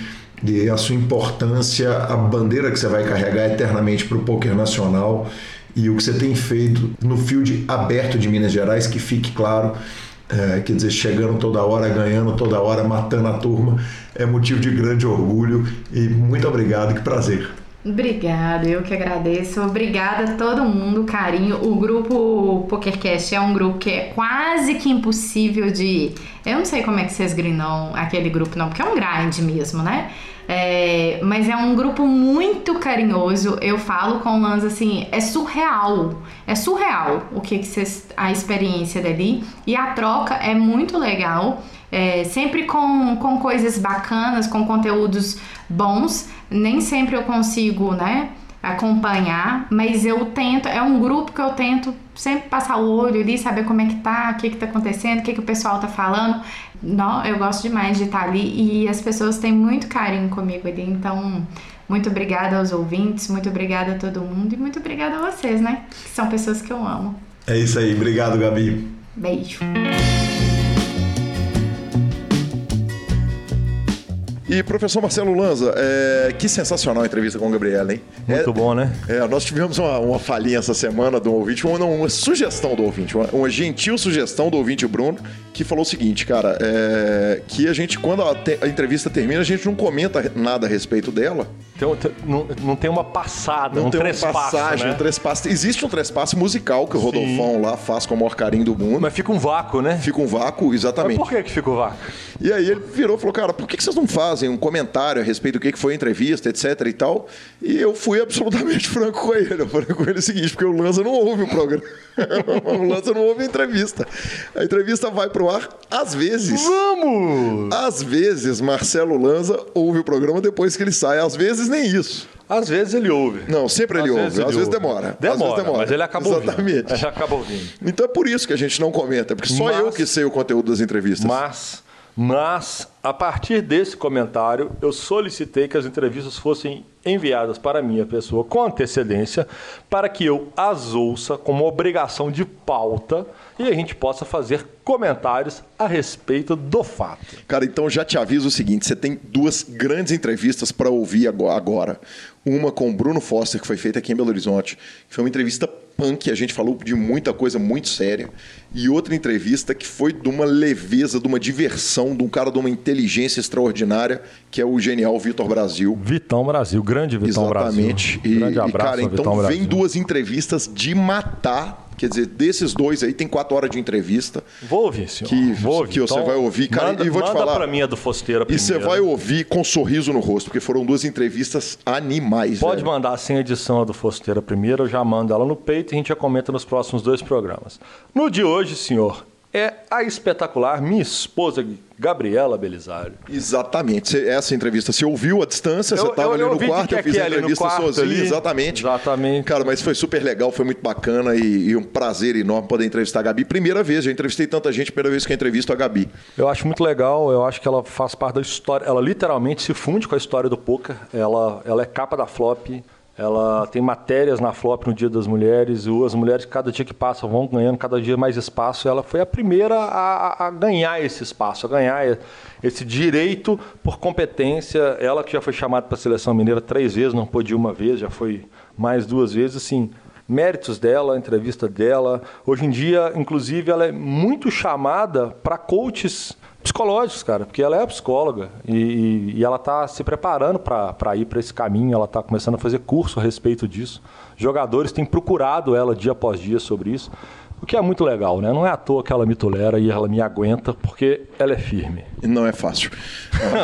e a sua importância, a bandeira que você vai carregar eternamente para o poker nacional e o que você tem feito no field aberto de Minas Gerais, que fique claro é, quer dizer, chegando toda hora, ganhando toda hora, matando a turma, é motivo de grande orgulho e muito obrigado, que prazer. Obrigada, eu que agradeço. Obrigada a todo mundo, carinho. O grupo PokerCast é um grupo que é quase que impossível de. Eu não sei como é que vocês grindam aquele grupo, não, porque é um grind mesmo, né? É, mas é um grupo muito carinhoso. Eu falo com o assim, é surreal. É surreal o que, que cês, a experiência dali. E a troca é muito legal. É, sempre com, com coisas bacanas, com conteúdos bons. Nem sempre eu consigo, né? Acompanhar, mas eu tento, é um grupo que eu tento sempre passar o olho ali, saber como é que tá, o que que tá acontecendo, o que que o pessoal tá falando. Não, eu gosto demais de estar ali e as pessoas têm muito carinho comigo ali, então muito obrigada aos ouvintes, muito obrigada a todo mundo e muito obrigada a vocês, né? Que são pessoas que eu amo. É isso aí, obrigado, Gabi. Beijo. E professor Marcelo Lanza, é, que sensacional a entrevista com o Gabriela, hein? Muito é, bom, né? É, nós tivemos uma, uma falhinha essa semana do ouvinte, uma, uma sugestão do ouvinte, uma, uma, gentil sugestão do ouvinte Bruno, que falou o seguinte, cara, é, que a gente, quando a, te, a, entrevista termina, a gente não comenta nada a respeito dela. Tem, não, não, tem uma passada, não um tem trespasse, uma passagem, né? um trespasse. Existe um trespasse musical que o Rodolfão Sim. lá faz com o maior carinho do mundo. Mas fica um vácuo, né? Fica um vácuo, exatamente. Mas por que, que fica o um vácuo? E aí ele virou e falou, cara, por que, que vocês não fazem um comentário a respeito do que foi a entrevista, etc e tal? E eu fui absolutamente franco com ele. Eu falei com ele o seguinte, porque o Lanza não ouve o programa. o Lanza não ouve a entrevista. A entrevista vai pro ar às vezes. Vamos! Às vezes, Marcelo Lanza ouve o programa depois que ele sai. Às vezes, nem isso. Às vezes ele ouve. Não, sempre ele Às ouve. vezes ele Às vezes ouve. demora. Demora, Às vezes demora. mas ele acabou Exatamente. ouvindo. Ele acaba ouvindo. Então é por isso que a gente não comenta, porque só Mas- eu que sei o conteúdo das entrevistas. Mas, mas, a partir desse comentário, eu solicitei que as entrevistas fossem enviadas para minha pessoa com antecedência, para que eu as ouça como obrigação de pauta e a gente possa fazer comentários a respeito do fato. Cara, então já te aviso o seguinte: você tem duas grandes entrevistas para ouvir ago- agora. Uma com o Bruno Foster, que foi feita aqui em Belo Horizonte, que foi uma entrevista punk, a gente falou de muita coisa muito séria. E outra entrevista que foi de uma leveza, de uma diversão, de um cara de uma inteligência extraordinária, que é o genial Vitor Brasil. Vitão Brasil, grande Vitão Exatamente. Brasil. E, grande e, abraço cara, ao então Vitão vem Brasil. duas entrevistas de matar. Quer dizer, desses dois aí tem quatro horas de entrevista. Vou ouvir, senhor. Que- Vou ouvir. que você vai ouvir, cara, Manda, e vou te manda falar- pra mim a do Fosteira E primeiro. você vai ouvir com um sorriso no rosto, porque foram duas entrevistas animais. Pode velho. mandar sem edição a do Fosteira primeiro, eu já mando ela no peito e a gente já comenta nos próximos dois programas. No de hoje, senhor, é a espetacular minha esposa Gabriela Belisário. Exatamente. Você- essa entrevista você ouviu à distância, você Eu- estava eu- ali eu no quarto, que eu fiz a no entrevista sozinho, ali. exatamente. Exatamente. Cara, mas foi super legal, foi muito bacana e, e um prazer enorme poder entrevistar a Gabi. Primeira vez, já entrevistei tanta gente, primeira vez que eu entrevisto a Gabi. Eu acho muito legal, eu acho que ela faz parte da história, ela literalmente se funde com a história do poker. Ela, ela é capa da flop, ela tem matérias na flop no Dia das Mulheres, e as mulheres cada dia que passa vão ganhando cada dia mais espaço. Ela foi a primeira a, a ganhar esse espaço, a ganhar esse direito por competência. Ela que já foi chamada para a seleção mineira três vezes, não pôde uma vez, já foi mais duas vezes, assim méritos dela, entrevista dela. Hoje em dia, inclusive, ela é muito chamada para coaches psicológicos, cara, porque ela é psicóloga e, e- e ela está se preparando para ir para esse caminho, ela está começando a fazer curso a respeito disso. Jogadores têm procurado ela dia após dia sobre isso, o que é muito legal, né? Não é à toa que ela me tolera e ela me aguenta, porque ela é firme. E não é fácil.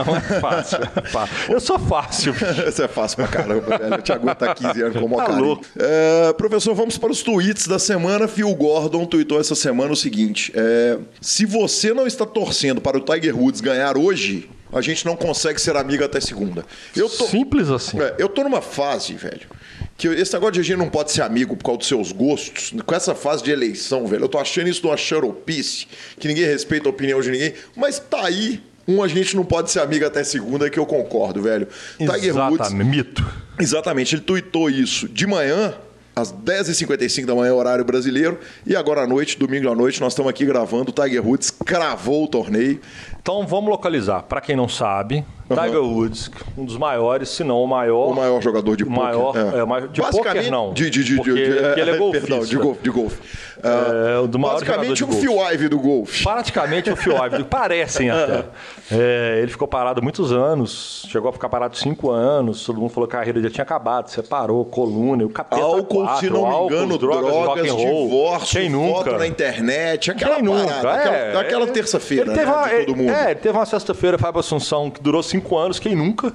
Não é fácil. é fácil. Eu sou fácil. Isso é fácil pra caramba, velho. Eu te aguento há 15 anos com o maior Tá louco. É, professor, vamos para os tweets da semana. Phil Gordon tweetou essa semana o seguinte: é, se você não está torcendo para o Tiger Woods ganhar hoje, a gente não consegue ser amigo até segunda. Eu tô, Simples assim. é, eu tô numa fase, velho, que esse negócio de a gente não pode ser amigo por causa dos seus gostos, com essa fase de eleição, velho, eu tô achando isso de uma xaropice, que ninguém respeita a opinião de ninguém, mas tá aí um a gente não pode ser amigo até segunda, que eu concordo, velho. Tiger Woods, Exatamente. Mito. exatamente, ele tuitou isso de manhã, às 10h55 da manhã, horário brasileiro, e agora à noite, domingo à noite, nós estamos aqui gravando, o Tiger Woods cravou o torneio. Então vamos localizar. Para quem não sabe, Tiger Woods, um dos maiores, se não o maior. O maior jogador de o poker. maior, é, o maior- de poker não. De, de, de, porque, de, porque ele é golfista. Perdão, de golfe. De golfe. É, o do maior basicamente jogador um de. Phil Ivey do golfe. Praticamente o Phil Ivey, parecem até. É, ele ficou parado muitos anos, chegou a ficar parado cinco anos, todo mundo falou que a carreira já tinha acabado, separou, coluna, o capeta Álcool, quatro, se não me álcool, engano, drogas, drogas, roll. divórcio, Quem foto nunca? na internet, aquela Quem nunca? parada, aquela, É, aquela ele- terça-feira, né, de todo mundo. É, teve uma sexta-feira, Fábio Assunção, que durou cinco anos, quem nunca,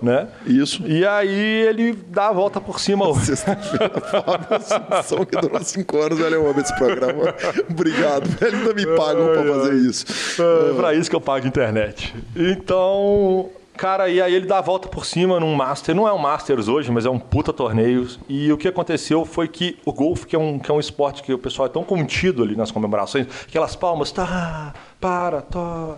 né? Isso. E aí ele dá a volta por cima. Sexta-feira, Fábio Assunção, que durou cinco anos, velho, eu amo esse programa. Obrigado, velho, ainda me pagam pra fazer isso. É pra isso que eu pago internet. Então, cara, e aí ele dá a volta por cima num Master. Não é um Masters hoje, mas é um puta torneio. E o que aconteceu foi que o golfe, que é um, que é um esporte que o pessoal é tão contido ali nas comemorações, aquelas palmas, tá, para, tá.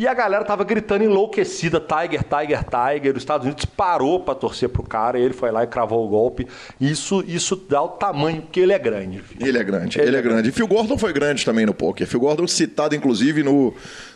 E a galera tava gritando enlouquecida, Tiger, Tiger, Tiger. Os Estados Unidos parou pra torcer pro cara, e ele foi lá e cravou o golpe. Isso, isso dá o tamanho, porque ele é grande. filho. Ele é grande, Ele ele, é é grande. E Phil Gordon foi grande também no poker. Phil Gordon citado, inclusive, no,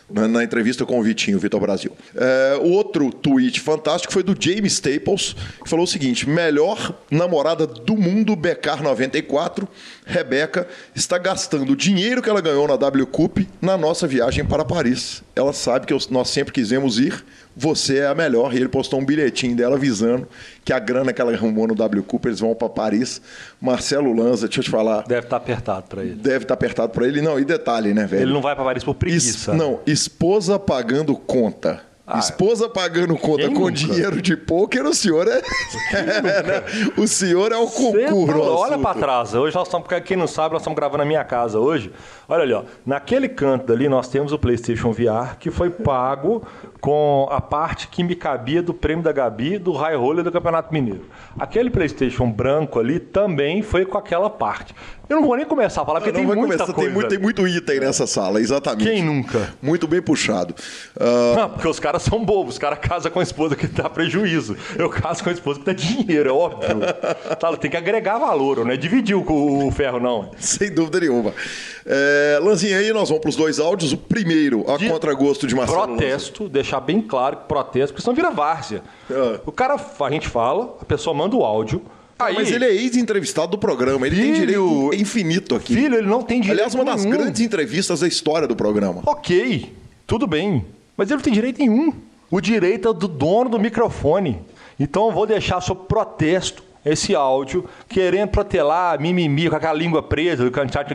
na, na entrevista com o Vitinho, Vitor Brasil. É, outro tweet fantástico foi do James Staples, que falou o seguinte: melhor namorada do mundo, Becar 94, Rebeca, está gastando o dinheiro que ela ganhou na W Cup na nossa viagem para Paris. Ela sabe que nós sempre quisemos ir, você é a melhor. E ele postou um bilhetinho dela avisando que a grana que ela arrumou no W Cooper, eles vão para Paris. Marcelo Lanza, deixa eu te falar. Deve estar tá apertado para ele. Deve estar tá apertado para ele. Não, e detalhe, né, velho? Ele não vai para Paris por preguiça. Es, não, esposa pagando conta. Ah, Esposa pagando conta com nunca? dinheiro de pôquer, o senhor é. é né? O senhor é o concurso. Olha para trás. Hoje nós estamos, quem não sabe, nós estamos gravando na minha casa hoje. Olha ali, ó. Naquele canto dali nós temos o PlayStation VR que foi pago com a parte que me cabia do prêmio da Gabi do High Roller do Campeonato Mineiro. Aquele PlayStation branco ali também foi com aquela parte. Eu não vou nem começar a falar, porque tem muita começar, coisa. Tem muito, tem muito item nessa sala, exatamente. Quem nunca? Muito bem puxado. Uh... Não, porque os caras são bobos. Os caras casam com a esposa que dá prejuízo. Eu caso com a esposa que dá dinheiro, é óbvio. tá, tem que agregar valor, não é dividir o, o ferro, não. Sem dúvida nenhuma. É, Lanzinha, aí nós vamos para os dois áudios. O primeiro, a de contragosto de Marcelo Protesto, deixar bem claro que protesto, porque senão vira várzea. É. O cara, a gente fala, a pessoa manda o áudio Aí, mas ele é ex-entrevistado do programa, ele filho, tem direito infinito aqui. Filho, ele não tem direito Aliás, uma das nenhum. grandes entrevistas da história do programa. Ok, tudo bem. Mas ele não tem direito nenhum. O direito é do dono do microfone. Então eu vou deixar sob protesto esse áudio, querendo protelar, mimimi, com aquela língua presa, cantar,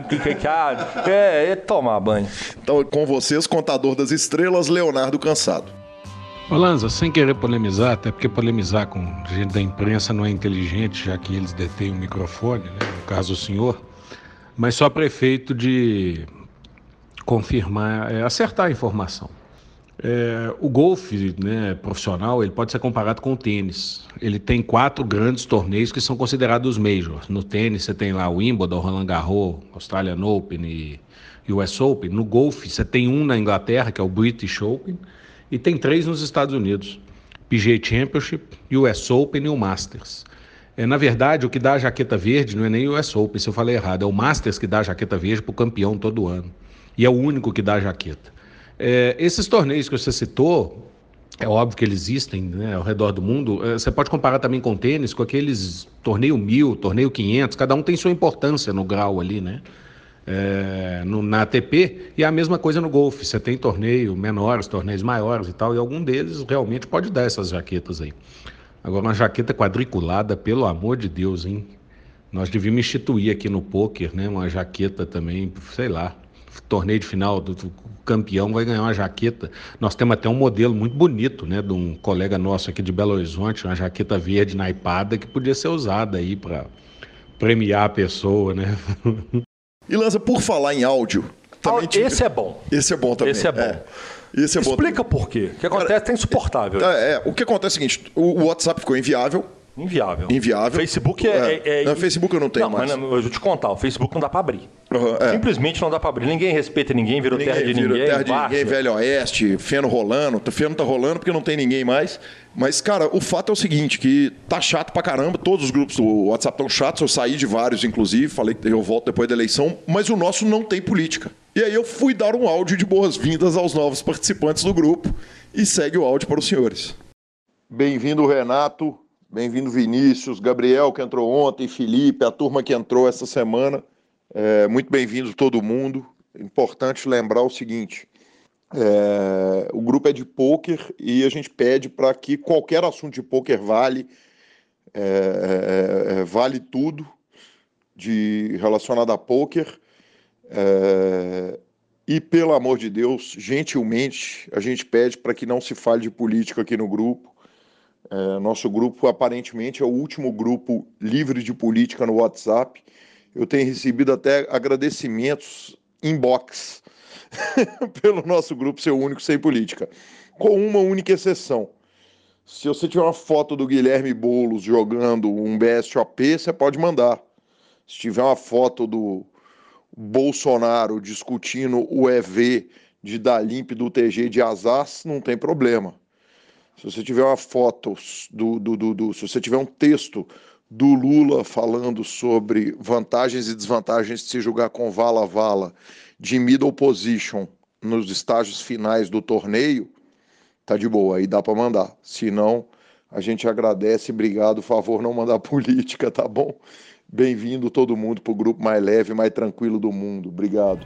é, é tomar banho. Então, com vocês, contador das estrelas, Leonardo Cansado. Lanza, sem querer polemizar, até porque polemizar com gente da imprensa não é inteligente, já que eles detêm o microfone, né? no caso o senhor, mas só prefeito de confirmar, é, acertar a informação. É, o golfe né, profissional ele pode ser comparado com o tênis. Ele tem quatro grandes torneios que são considerados majors. No tênis você tem lá o Wimbledon, Roland Garros, Australian Open e US Open. No golfe você tem um na Inglaterra, que é o British Open e tem três nos Estados Unidos: PGA Championship, US Open e o Masters. É, na verdade, o que dá a jaqueta verde não é nem o US Open, se eu falei errado, é o Masters que dá a jaqueta verde para o campeão todo ano. E é o único que dá a jaqueta. É, esses torneios que você citou, é óbvio que eles existem né, ao redor do mundo. É, você pode comparar também com tênis, com aqueles torneio mil, torneio 500, cada um tem sua importância no grau ali, né? É, no, na ATP e a mesma coisa no golfe. Você tem torneio menores, torneios maiores e tal, e algum deles realmente pode dar essas jaquetas aí. Agora, uma jaqueta quadriculada, pelo amor de Deus, hein? Nós devíamos instituir aqui no poker, né? Uma jaqueta também, sei lá, torneio de final, do, do, campeão vai ganhar uma jaqueta. Nós temos até um modelo muito bonito, né? De um colega nosso aqui de Belo Horizonte, uma jaqueta verde naipada que podia ser usada aí para premiar a pessoa, né? E Lança, por falar em áudio. Também te... Esse é bom. Esse é bom também. Esse é bom. É. Esse é Explica bom por quê. O que acontece Cara, é insuportável. É, é, o que acontece é o seguinte: o WhatsApp ficou inviável. Inviável. Inviável. Facebook é. é, é... Não, Facebook eu não tenho não, mais. Mas, eu vou te contar, o Facebook não dá para abrir. Uhum, é. Simplesmente não dá para abrir. Ninguém respeita ninguém, virou ninguém, terra de virou ninguém. Terra de ninguém, Velho Oeste, feno rolando. Feno tá rolando porque não tem ninguém mais. Mas, cara, o fato é o seguinte, que tá chato pra caramba. Todos os grupos do WhatsApp estão chatos. Eu saí de vários, inclusive. Falei que eu volto depois da eleição. Mas o nosso não tem política. E aí eu fui dar um áudio de boas-vindas aos novos participantes do grupo. E segue o áudio para os senhores. Bem-vindo, Renato. Bem-vindo, Vinícius, Gabriel, que entrou ontem, Felipe, a turma que entrou essa semana. É, muito bem-vindo todo mundo. Importante lembrar o seguinte: é, o grupo é de pôquer e a gente pede para que qualquer assunto de pôquer vale, é, é, é vale tudo de relacionado a pôquer. É, e pelo amor de Deus, gentilmente, a gente pede para que não se fale de política aqui no grupo. É, nosso grupo aparentemente é o último grupo livre de política no WhatsApp. Eu tenho recebido até agradecimentos inbox pelo nosso grupo ser o único sem política, com uma única exceção. Se você tiver uma foto do Guilherme Boulos jogando um BSOP, você pode mandar. Se tiver uma foto do Bolsonaro discutindo o EV de Dalimp do TG de Azaz, não tem problema. Se você tiver uma foto do, do, do, do, se você tiver um texto do Lula falando sobre vantagens e desvantagens de se jogar com vala a vala de middle position nos estágios finais do torneio, tá de boa, aí dá para mandar. Se não, a gente agradece, obrigado, favor não mandar política, tá bom? Bem-vindo todo mundo pro grupo mais leve, mais tranquilo do mundo. Obrigado.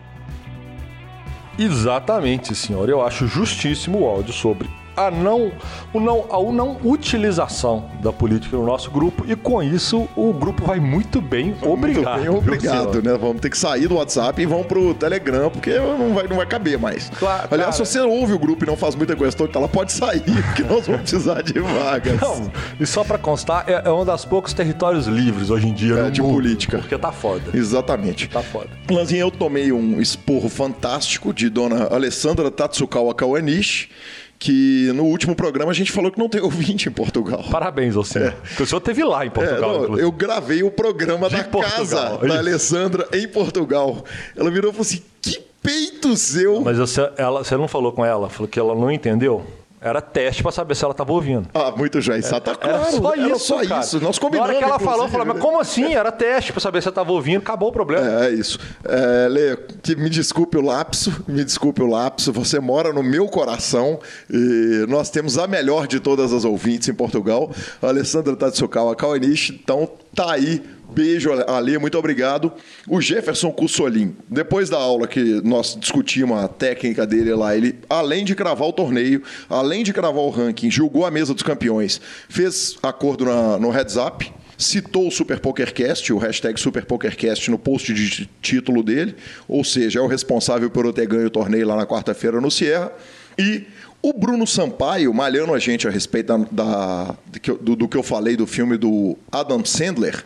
Exatamente, senhor. Eu acho justíssimo o áudio sobre a não, o não, a não utilização da política no nosso grupo e com isso o grupo vai muito bem, obrigado. Muito bem, obrigado, né? Vamos ter que sair do WhatsApp e vamos pro Telegram, porque não vai, não vai caber mais. Claro, Aliás, cara. se você ouve o grupo e não faz muita questão, então ela pode sair, porque nós vamos precisar de vagas. Não, e só para constar, é, é um dos poucos territórios livres hoje em dia é, de mundo, política. Porque tá foda. Exatamente. Tá foda. Lanzinha, eu tomei um esporro fantástico de dona Alessandra Tatsukawa Kawanishi que no último programa a gente falou que não tem ouvinte em Portugal. Parabéns, você. É. o senhor teve lá em Portugal. É, não, eu gravei o programa De da Portugal, casa é da Alessandra em Portugal. Ela virou e falou assim: que peito seu! Mas você, ela, você não falou com ela? Falou que ela não entendeu? Era teste para saber se ela estava ouvindo. Ah, muito já. Isso tá claro. Era só isso, era só cara. isso. Nós combinamos. Na hora que ela falou, falou, mas como assim? Era teste para saber se ela estava ouvindo. Acabou o problema. É, é isso. É, Lê, me desculpe o lapso, me desculpe o lapso. Você mora no meu coração e nós temos a melhor de todas as ouvintes em Portugal, a Alessandra Tatsukawa Kawanishi. Então, tá aí Beijo, Ali, muito obrigado. O Jefferson Cussolim, depois da aula que nós discutimos a técnica dele lá, ele, além de cravar o torneio, além de cravar o ranking, julgou a mesa dos campeões, fez acordo na, no heads up, citou o Super PokerCast, o hashtag Super PokerCast no post de título dele, ou seja, é o responsável por eu ter ganho o torneio lá na quarta-feira no Sierra, e o Bruno Sampaio, malhando a gente a respeito da, da do, do, que eu falei do filme do Adam Sandler,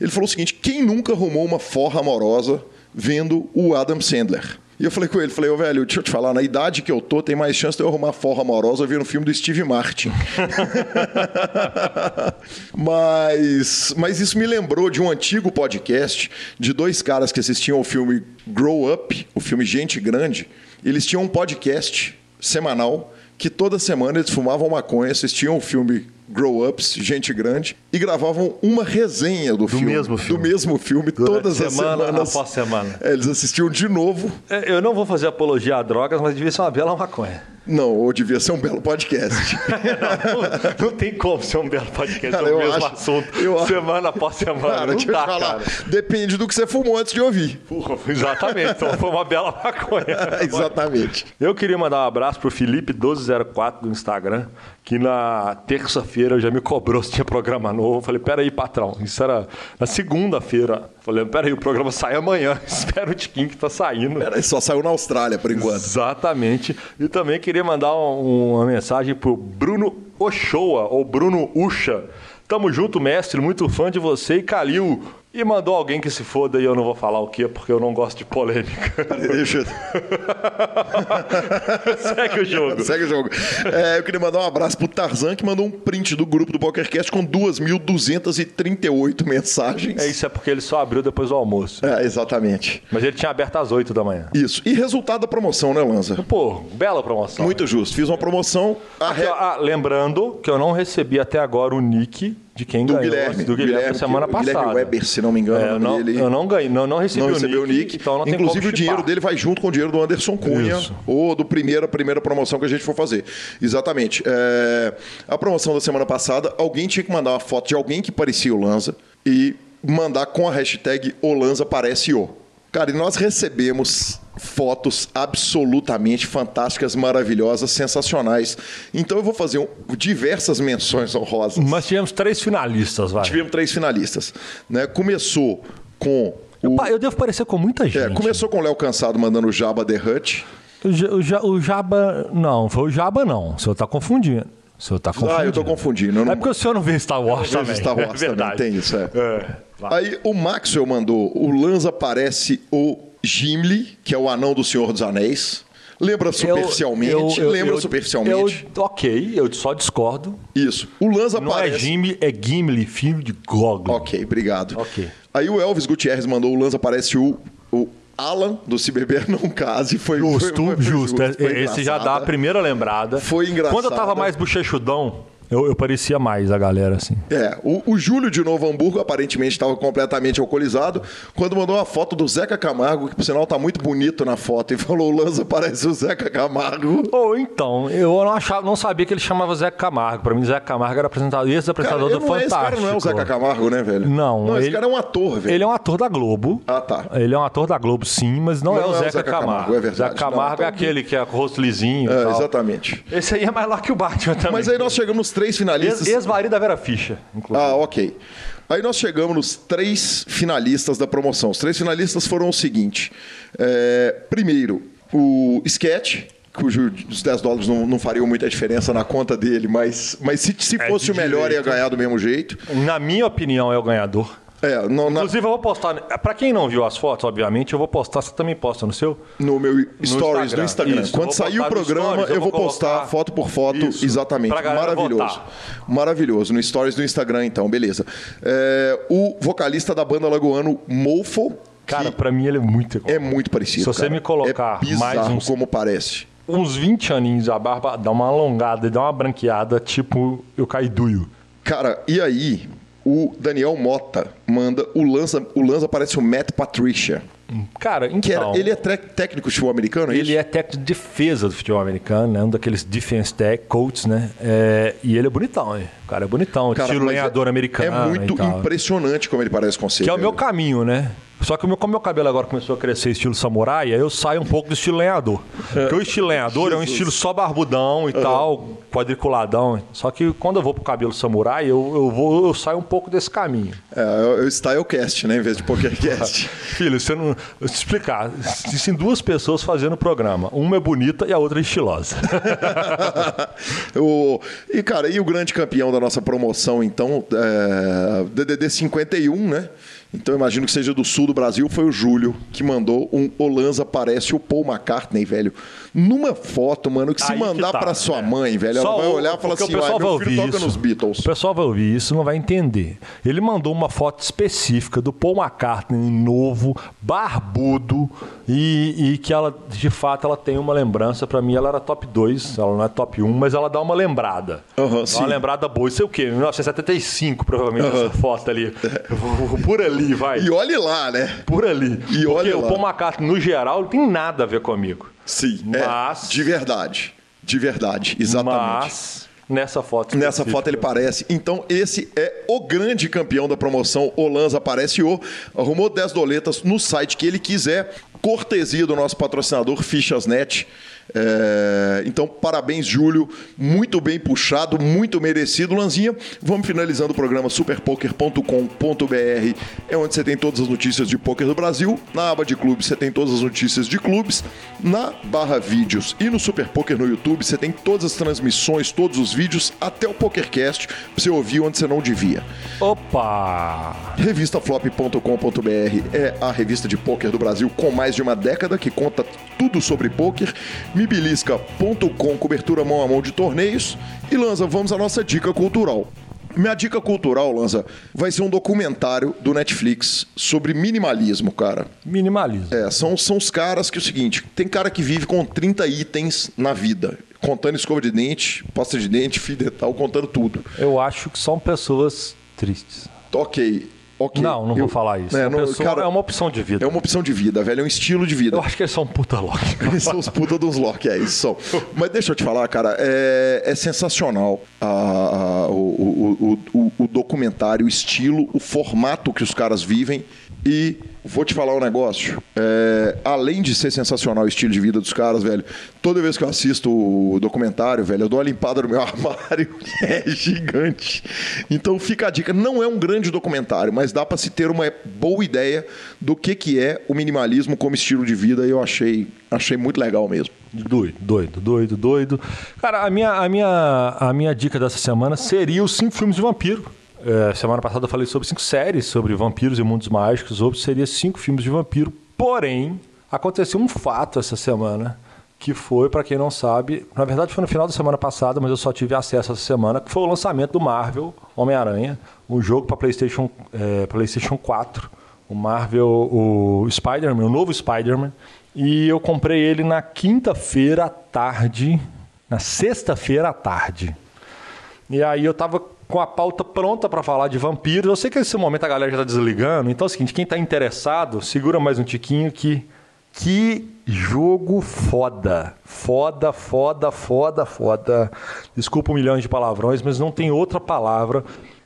ele falou o seguinte: quem nunca arrumou uma forra amorosa vendo o Adam Sandler? E eu falei com ele, falei, oh, velho, deixa eu te falar, na idade que eu tô, tem mais chance de eu arrumar forra amorosa vendo o filme do Steve Martin. mas, mas isso me lembrou de um antigo podcast de dois caras que assistiam o filme Grow Up, o filme Gente Grande. Eles tinham um podcast semanal que toda semana eles fumavam maconha, assistiam o filme Grow Ups, Gente Grande, e gravavam uma resenha do, do filme, mesmo filme. Do mesmo filme, Durante todas semana as semanas. Após semana. É, eles assistiam de novo. É, eu não vou fazer apologia a drogas, mas devia ser uma bela maconha. Não, ou devia ser um belo podcast. não, não, tem como ser um belo podcast cara, o mesmo acho, assunto, eu, semana após semana. Cara, não dá, falar, cara. Depende do que você fumou antes de ouvir. Porra, exatamente, então foi uma bela maconha. exatamente. Eu queria mandar um abraço pro Felipe1204 do Instagram, que na terça-feira já me cobrou se tinha programa novo. Eu falei, peraí, patrão, isso era na segunda-feira. Falei, peraí, o programa sai amanhã. Espera o Tiquinho que tá saindo. Peraí, só saiu na Austrália, por enquanto. Exatamente. E também queria mandar uma mensagem pro Bruno Ochoa, ou Bruno Ucha. Tamo junto, mestre, muito fã de você e Calil. E mandou alguém que se foda e eu não vou falar o quê, porque eu não gosto de polêmica. Deixa. Segue o jogo. Segue o jogo. É, eu queria mandar um abraço pro Tarzan, que mandou um print do grupo do PokerCast com 2.238 mensagens. É isso, é porque ele só abriu depois do almoço. É, exatamente. Mas ele tinha aberto às 8 da manhã. Isso. E resultado da promoção, né, Lanza? Pô, bela promoção. Muito justo. Fiz uma promoção. Aqui, re... ah, lembrando que eu não recebi até agora o nick de quem do ganhou. Guilherme, do Guilherme, Guilherme semana passada. Guilherme Weber, se não me engano. É, eu, não, eu não ganhei, não, não recebi não o, Nick, o Nick. Então Inclusive o dinheiro dele vai junto com o dinheiro do Anderson Cunha, Isso. ou do primeira primeira promoção que a gente for fazer. Exatamente. É, a promoção da semana passada, alguém tinha que mandar uma foto de alguém que parecia o Lanza e mandar com a hashtag Olanza parece o. Cara, e nós recebemos fotos absolutamente fantásticas, maravilhosas, sensacionais. Então eu vou fazer um, diversas menções honrosas. Mas tivemos três finalistas, vai. Tivemos três finalistas. Né? Começou com. O... Eu, eu devo parecer com muita é, gente. É, começou com o Léo Cansado mandando o Jabba The Hutt. O, o, Jabba. Não, foi o Jabba, não. O senhor está confundindo. O senhor está confundindo. Ah, eu estou confundindo. Eu não... É porque o senhor não vê Star Wars eu também. Star Wars é também, tem isso, é. é Aí o Maxwell mandou, o Lanza parece o Gimli, que é o anão do Senhor dos Anéis. Lembra superficialmente? Eu, eu, lembra eu, superficialmente? ok, eu só discordo. Isso. O Lanza Não é Gimli, é Gimli, filho de Gog. Ok, obrigado. Ok. Aí o Elvis Gutierrez mandou o Lanza parece o, o Alan, do Se Beber Não Case, foi justo. Foi, foi justo. Foi Esse já dá a primeira lembrada. Foi engraçado. Quando eu tava mais bochechudão, Eu, eu parecia mais a galera, assim. É, o, o Júlio de Novo Hamburgo aparentemente estava completamente alcoolizado quando mandou uma foto do Zeca Camargo, que por sinal tá muito bonito na foto, e falou: o Lanza parece o Zeca Camargo. Ou oh, então, eu não, achava, não sabia que ele chamava Zeca Camargo. Pra mim, Zeca Camargo era apresentador, ex-apresentador do Fantástico. É, esse cara não é o Zeca Camargo, né, velho? Não. Não, ele, esse cara é um ator, velho. Ele é um ator da Globo. Ah, tá. Ele é um ator da Globo, sim, mas não, não é o Zeca, é o Zeca Camargo. Camargo. É verdade. Zeca Camargo não, então... é aquele que é rosto lisinho. É, exatamente. Esse aí é mais lá que o Batman também. Mas aí nós chegamos nos três finalistas. Ex-marido da Vera Ficha, inclusive. Ah, ok. Aí nós chegamos nos três finalistas da promoção. Os três finalistas foram o seguinte: é, primeiro, o Sketch, cujo os 10 dólares não, não fariam muita diferença na conta dele, mas, mas se, se é fosse o melhor, direito. ia ganhar do mesmo jeito. Na minha opinião, é o ganhador. É, no, Inclusive, na... eu vou postar. Para quem não viu as fotos, obviamente, eu vou postar. Você também posta no seu? No meu stories no Instagram. Instagram. Isso, Quando sair o programa, stories, eu, vou, postar foto por foto. Isso, exatamente. Maravilhoso. Votar. Maravilhoso. No stories do Instagram, então, beleza. É, o vocalista da banda Lagoano, Mofo. Cara, para mim ele é muito igual. É muito parecido. Se você cara. me colocar é mais uns, como parece. Uns 20 aninhos, a barba dá uma alongada, dá uma branqueada, tipo eu caiduio. Cara, e aí, o Daniel Mota manda o Lanza, o Lanza parece o Matt Patricia. Cara, então. Era, ele é técnico de futebol americano, é Ele isso? é técnico de defesa do futebol americano, né? Um daqueles defense tech coaches, né? É, e ele é bonitão, hein? O cara é bonitão, cara, estilo lenhador é, americano. É muito impressionante como ele parece com você. Que é o meu caminho, né? Só que como meu cabelo agora começou a crescer estilo samurai, aí eu saio um pouco do estilo lenhador. É. Porque o estilo lenhador é um estilo só barbudão e uhum. tal, quadriculadão. Só que quando eu vou pro cabelo samurai, eu, eu, vou, eu saio um pouco desse caminho. É, é o stylecast, né? Em vez de pokercast. Filho, você não. Eu te explicar. Existem duas pessoas fazendo o programa. Uma é bonita e a outra é estilosa. o, e, cara, e o grande campeão da nossa promoção, então, é, DDD 51, né? Então imagino que seja do sul do Brasil, foi o Júlio que mandou um Olanza parece o Paul McCartney, velho. Numa foto, mano, que se Aí mandar tá, para sua é. mãe, velho, Só ela vai olhar e falar assim, o pessoal vai ouvir toca isso. nos Beatles. O pessoal vai ouvir isso, não vai entender. Ele mandou uma foto específica do Paul McCartney novo, barbudo e, e que ela, de fato, ela tem uma lembrança para mim, ela era top 2, ela não é top 1, mas ela dá uma lembrada. Uhum, uma lembrada boa. Isso é o quê? 1975, provavelmente, essa foto ali. Por ali vai. E olhe lá, né? Por ali. E olhe Porque lá. o Paul McCartney, no geral, não tem nada a ver comigo. Sim, é, mas... É, de verdade. De verdade, exatamente. Mas... Nessa foto. Nessa foto ele parece. Então, esse é o grande campeão da promoção. Olanza aparece o. Arrumou 10 doletas no site que ele quiser. Cortesia do nosso patrocinador Fichasnet. É, então, parabéns, Júlio. Muito bem puxado, muito merecido, Lanzinha. Vamos finalizando o programa superpoker.com.br. É onde você tem todas as notícias de poker do Brasil. Na aba de clubes, você tem todas as notícias de clubes. Na barra vídeos e no Super Poker no YouTube, você tem todas as transmissões, todos os vídeos, até o PokerCast, pra você ouvir onde você não devia. Opa! Revistaflop.com.br é a revista de poker do Brasil com mais de uma década que conta tudo sobre poker mibilisca.com, cobertura mão a mão de torneios. E Lanza, vamos à nossa dica cultural. Minha dica cultural, Lanza, vai ser um documentário do Netflix sobre minimalismo, cara. Minimalismo. É, são, são os caras que é o seguinte: tem cara que vive com 30 itens na vida. Contando escova de dente, pasta de dente, fio dental, contando tudo. Eu acho que são pessoas tristes. Ok. Não, não eu, vou falar isso. É, não, cara, é uma opção de vida. É uma opção de vida, velho. É um estilo de vida. Eu acho que eles são puta lock. eles são os puta dos lock, é isso. São. Mas deixa eu te falar, cara, é, é sensacional a, a, o, o, o, o documentário, o estilo, o formato que os caras vivem e Vou te falar um negócio. É, além de ser sensacional o estilo de vida dos caras, velho, toda vez que eu assisto o documentário, velho, eu dou uma limpada no meu armário, que é gigante. Então fica a dica. Não é um grande documentário, mas dá para se ter uma boa ideia do que, que é o minimalismo como estilo de vida e eu achei, achei muito legal mesmo. Doido, doido, doido, doido. Cara, a minha, a minha, a minha dica dessa semana seria os cinco filmes de vampiro. É, semana passada eu falei sobre cinco séries sobre vampiros e mundos mágicos. Hoje seria cinco filmes de vampiro. Porém, aconteceu um fato essa semana que foi, para quem não sabe, na verdade foi no final da semana passada, mas eu só tive acesso essa semana, que foi o lançamento do Marvel Homem-Aranha, um jogo para PlayStation, é, PlayStation 4, o Marvel, o Spider-Man, o novo Spider-Man. E eu comprei ele na quinta-feira à tarde, na sexta-feira à tarde. E aí eu tava com a pauta pronta para falar de vampiros. Eu sei que nesse momento a galera já tá desligando. Então é o seguinte, quem tá interessado, segura mais um tiquinho que que jogo foda. Foda, foda, foda, foda. Desculpa um milhão de palavrões, mas não tem outra palavra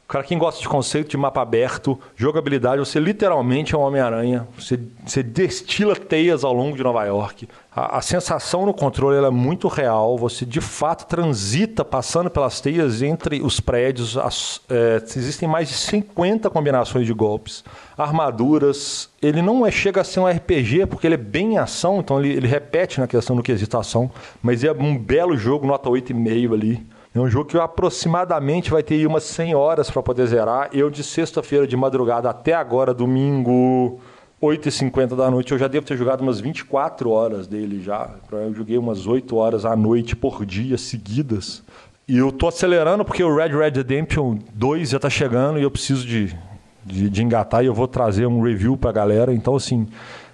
Cara, quem gosta de conceito de mapa aberto, jogabilidade, você literalmente é um Homem-Aranha. Você, você, destila teias ao longo de Nova York. A, a sensação no controle é muito real. Você de fato transita passando pelas teias entre os prédios. As, é, existem mais de 50 combinações de golpes, armaduras. Ele não é, chega a ser um RPG porque ele é bem em ação, então ele, ele repete na questão do quesito ação. Mas é um belo jogo, nota 8,5 ali. É um jogo que aproximadamente vai ter umas 100 horas para poder zerar. Eu, de sexta-feira de madrugada até agora, domingo, 8h50 da noite, eu já devo ter jogado umas 24 horas dele já. Eu joguei umas 8 horas à noite por dia seguidas. E eu tô acelerando porque o Red Red Redemption 2 já tá chegando e eu preciso de, de, de engatar e eu vou trazer um review pra galera. Então, assim,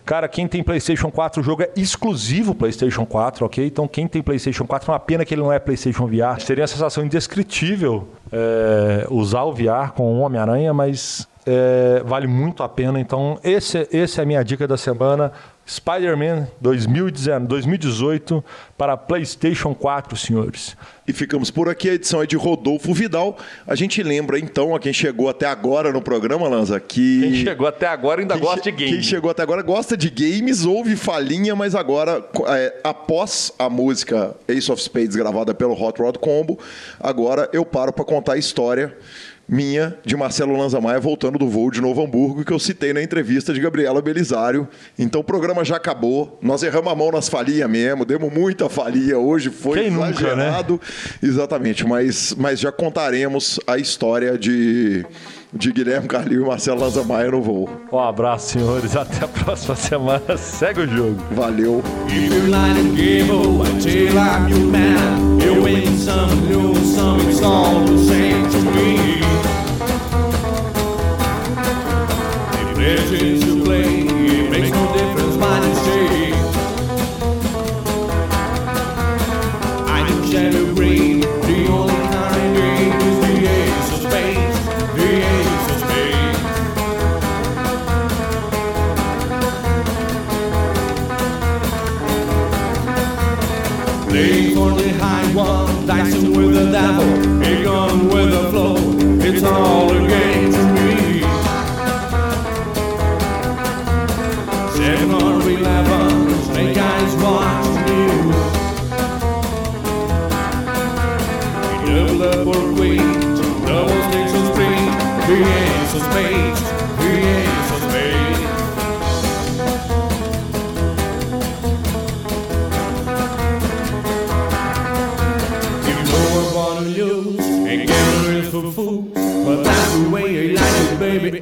Cara, quem tem PlayStation 4, o jogo é exclusivo PlayStation 4, ok? Então, quem tem PlayStation 4, é uma pena que ele não é PlayStation VR. Seria uma sensação indescritível é, usar o VR com o Homem-Aranha, mas é, vale muito a pena. Então, esse, esse é a minha dica da semana. Spider-Man 2018 para PlayStation 4, senhores. E ficamos por aqui. A edição é de Rodolfo Vidal. A gente lembra então a quem chegou até agora no programa, Lanza, que. Quem chegou até agora ainda gosta de games. Quem chegou até agora gosta de games, houve falinha, mas agora, é, após a música Ace of Spades gravada pelo Hot Rod Combo, agora eu paro para contar a história minha de Marcelo Lanza Maia voltando do voo de Novo Hamburgo, que eu citei na entrevista de Gabriela Belisário. Então o programa já acabou, nós erramos a mão nas falinhas mesmo, demos muita falia, hoje foi Quem exagerado. Nunca, né? Exatamente, mas, mas já contaremos a história de de Guilherme Carlinho e Marcelo Lanza Maia no voo. Um abraço, senhores. Até a próxima semana. Segue o jogo. Valeu. legends dicing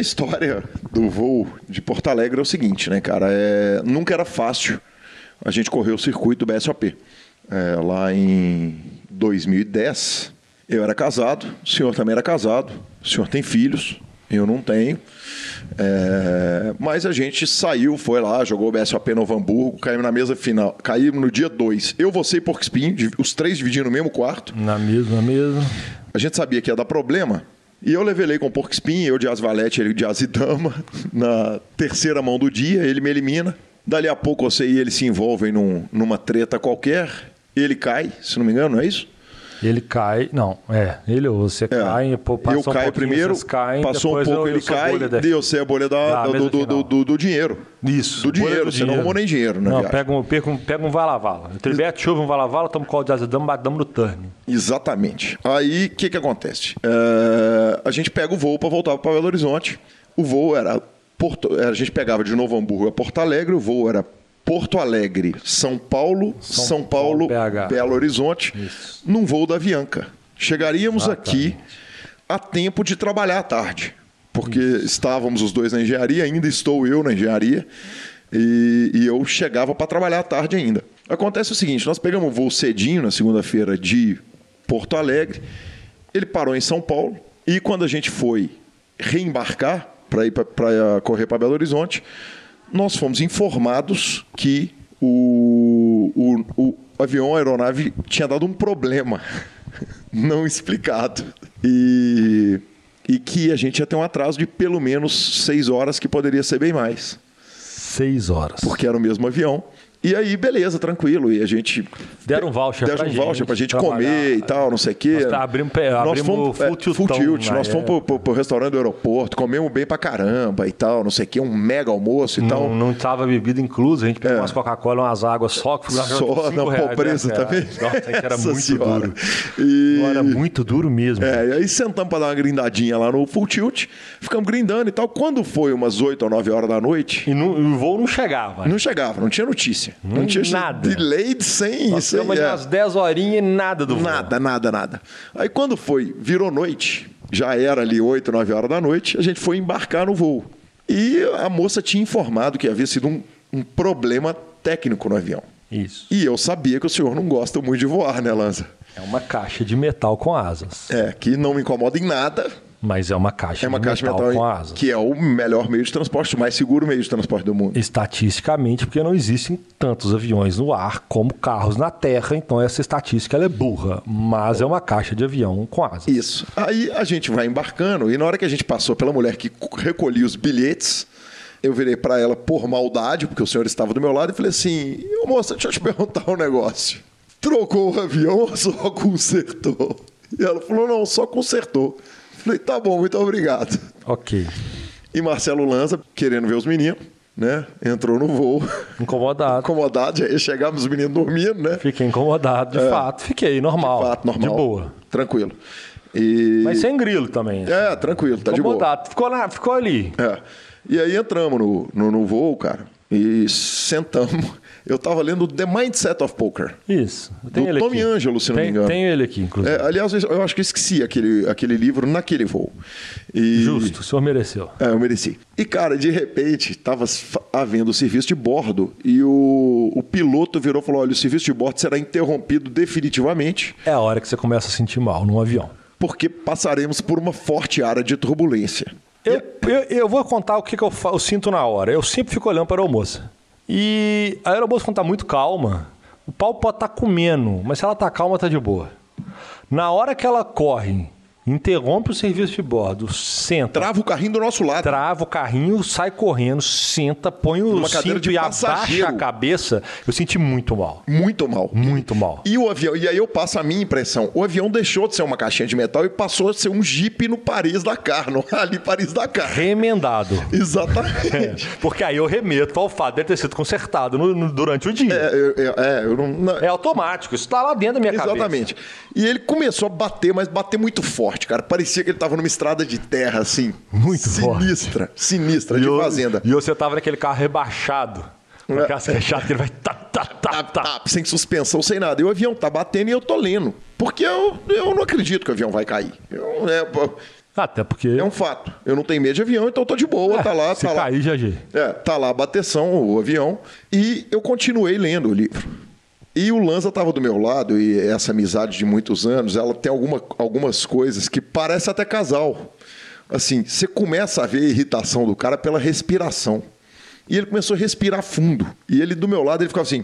A história do voo de Porto Alegre é o seguinte, né, cara? É, nunca era fácil a gente correr o circuito do BSOP. É, lá em 2010, eu era casado, o senhor também era casado, o senhor tem filhos, eu não tenho. É, mas a gente saiu, foi lá, jogou o BSOP Novo Hamburgo, caímos na mesa final. Caímos no dia 2. Eu, você e Porco Espinho, os três dividindo o mesmo quarto. Na mesma mesa. A gente sabia que ia dar problema. E eu levelei com o Porco Espinho, eu de Asvalete, ele de Azidama. Na terceira mão do dia, ele me elimina. Dali a pouco você e ele se envolvem num, numa treta qualquer, ele cai, se não me engano, não é isso? Ele cai, não, é, ele ou você é. cai, pô, eu um caio primeiro, caem, passou um pouco, eu, ele cai, deu você a bolha da, do, do, do, do, do, dinheiro. Isso. Do dinheiro, você dinheiro. não arrumou nem dinheiro, né? Não, pega um, pega um, pega um vala-vala. Tribete, chuva, um vala-vala, tamo com o de damos, damos no turn. Exatamente. Aí, o que que acontece? É, a gente pega o voo para voltar para Belo Horizonte. O voo era Porto, a gente pegava de Novo Hamburgo a Porto Alegre, o voo era Porto Alegre, São Paulo, São, São Paulo, Paulo Belo Horizonte, Isso. num voo da Avianca. Chegaríamos Exatamente. aqui a tempo de trabalhar à tarde, porque Isso. estávamos os dois na engenharia, ainda estou eu na engenharia, e, e eu chegava para trabalhar à tarde ainda. Acontece o seguinte: nós pegamos o voo cedinho na segunda-feira de Porto Alegre, ele parou em São Paulo, e quando a gente foi reembarcar para ir para correr para Belo Horizonte, nós fomos informados que o, o, o avião, a aeronave, tinha dado um problema não explicado. E, e que a gente ia ter um atraso de pelo menos seis horas, que poderia ser bem mais. Seis horas. Porque era o mesmo avião. E aí, beleza, tranquilo. E a gente. Deram um voucher deram pra um voucher pra gente comer e tal, não sei o quê. Nós abrimos, abrimos nós fomos, full tilt. Full tilt. Nós fomos pro, pro, pro, restaurante do aeroporto, comemos bem pra caramba e tal, não sei o quê, um mega almoço e não, tal. Não tava bebida inclusa, a gente pegou é. umas Coca-Cola, umas águas só, que Só, na pobreza né? também. Nossa, era muito senhora. duro. E... Era muito duro mesmo. É, e aí sentamos pra dar uma grindadinha lá no full tilt, ficamos grindando e tal. Quando foi umas 8 ou 9 horas da noite. E, no, o voo não chegava. Não chegava, não tinha notícia. Não, não tinha nada. Delayed sem Nós sem, é. umas 10 horinhas e nada do voo. Nada, nada, nada. Aí quando foi, virou noite, já era ali 8, 9 horas da noite, a gente foi embarcar no voo. E a moça tinha informado que havia sido um, um problema técnico no avião. Isso. E eu sabia que o senhor não gosta muito de voar, né, Lanza? É uma caixa de metal com asas. É, que não me incomoda em nada, mas é uma caixa, é uma caixa metal, metal com asas. Que é o melhor meio de transporte, o mais seguro meio de transporte do mundo. Estatisticamente, porque não existem tantos aviões no ar como carros na terra, então essa estatística é burra. Mas é uma caixa de avião com asas. Isso. Aí a gente vai embarcando e na hora que a gente passou pela mulher que recolhia os bilhetes, eu virei para ela por maldade, porque o senhor estava do meu lado, e falei assim: moça, deixa eu te perguntar um negócio. Trocou o avião ou só consertou? E ela falou: não, só consertou. Falei, tá bom, muito obrigado. Ok. E Marcelo Lanza, querendo ver os meninos, né? Entrou no voo. Incomodado. incomodado, já ia chegar os meninos dormindo, né? Fiquei incomodado, de é, fato. Fiquei, normal. De fato, normal. De boa. Tranquilo. E... Mas sem grilo também. Assim. É, tranquilo, tá incomodado. de boa. Ficou, na, ficou ali. É. E aí entramos no, no, no voo, cara, e sentamos. Eu estava lendo The Mindset of Poker. Isso. Do Tommy Angelo, se não tem, me engano. Tenho ele aqui, inclusive. É, aliás, eu acho que esqueci aquele, aquele livro naquele voo. E... Justo, o senhor mereceu. É, eu mereci. E, cara, de repente, estava havendo o serviço de bordo e o, o piloto virou e falou: olha, o serviço de bordo será interrompido definitivamente. É a hora que você começa a sentir mal num avião. Porque passaremos por uma forte área de turbulência. Eu, eu, eu, vou contar o que, que eu, eu, sinto na hora. Eu sempre fico olhando para a aeromoça. E a aeromoça, quando está muito calma, o pau pode estar tá comendo, mas se ela está calma, está de boa. Na hora que ela corre interrompe o serviço de bordo, senta. Trava o carrinho do nosso lado. Trava o carrinho, sai correndo, senta, põe o cinto e abaixa a cabeça. Eu senti muito mal. Muito mal. Muito mal. E o avião, e aí eu passo a minha impressão. O avião deixou de ser uma caixinha de metal e passou a ser um Jeep no Paris Dakar, no ali Paris Dakar. Remendado. Exatamente. É, porque aí eu remeto ao fato de ter sido consertado no, no, durante o dia. É, é, eu não, não, é automático, isso está lá dentro da minha Exatamente. cabeça. Exatamente. E ele começou a bater, mas bater muito forte forte, cara. Parecia que ele tava numa estrada de terra, assim. Muito sinistra, forte. Sinistra, e de fazenda. E você tava naquele carro rebaixado. Com é. aquelas fechadas que ele vai Sem suspensão, sem nada. E o avião tá batendo e eu tô lendo. Porque eu, eu não acredito que o avião vai cair. Eu, é, até porque. É um fato. Eu não tenho medo de avião, então eu tô de boa, é, tá lá, se tá cair, lá. já já. É, tá lá a bateção, o avião. E eu continuei lendo o livro. E o Lanza estava do meu lado, e essa amizade de muitos anos, ela tem alguma, algumas coisas que parece até casal. Assim, você começa a ver a irritação do cara pela respiração. E ele começou a respirar fundo. E ele do meu lado, ele ficava assim.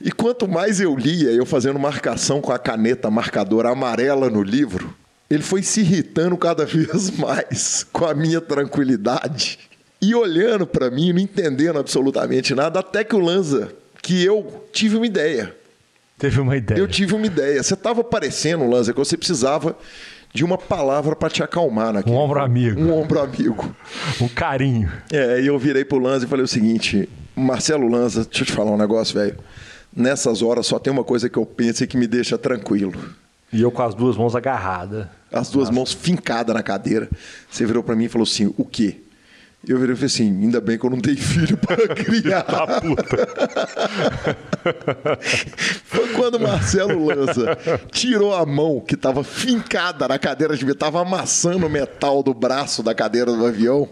E quanto mais eu lia, eu fazendo marcação com a caneta marcadora amarela no livro, ele foi se irritando cada vez mais com a minha tranquilidade. e olhando para mim, não entendendo absolutamente nada, até que o Lanza, que eu tive uma ideia. Teve uma ideia. Eu tive uma ideia. Você estava parecendo, Lanza, que você precisava de uma palavra para te acalmar naquele. Um ombro amigo. Um ombro amigo. um carinho. É, e eu virei pro Lanza e falei o seguinte: Marcelo Lanza, deixa eu te falar um negócio, velho. Nessas horas só tem uma coisa que eu penso e que me deixa tranquilo. E eu com as duas mãos agarradas. As duas Nossa. mãos fincadas na cadeira. Você virou para mim e falou assim: o quê? Eu virei e falei assim: ainda bem que eu não tenho filho para criar. tá puta. Foi quando o Marcelo Lança tirou a mão que estava fincada na cadeira de estava amassando o metal do braço da cadeira do avião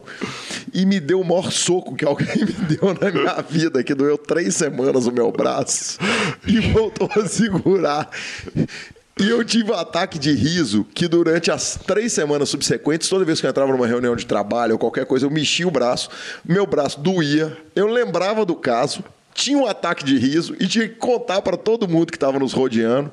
e me deu o maior soco que alguém me deu na minha vida, que doeu três semanas o meu braço e voltou a segurar. E eu tive um ataque de riso que durante as três semanas subsequentes, toda vez que eu entrava numa reunião de trabalho ou qualquer coisa, eu mexia o braço, meu braço doía, eu lembrava do caso, tinha um ataque de riso e tinha que contar para todo mundo que estava nos rodeando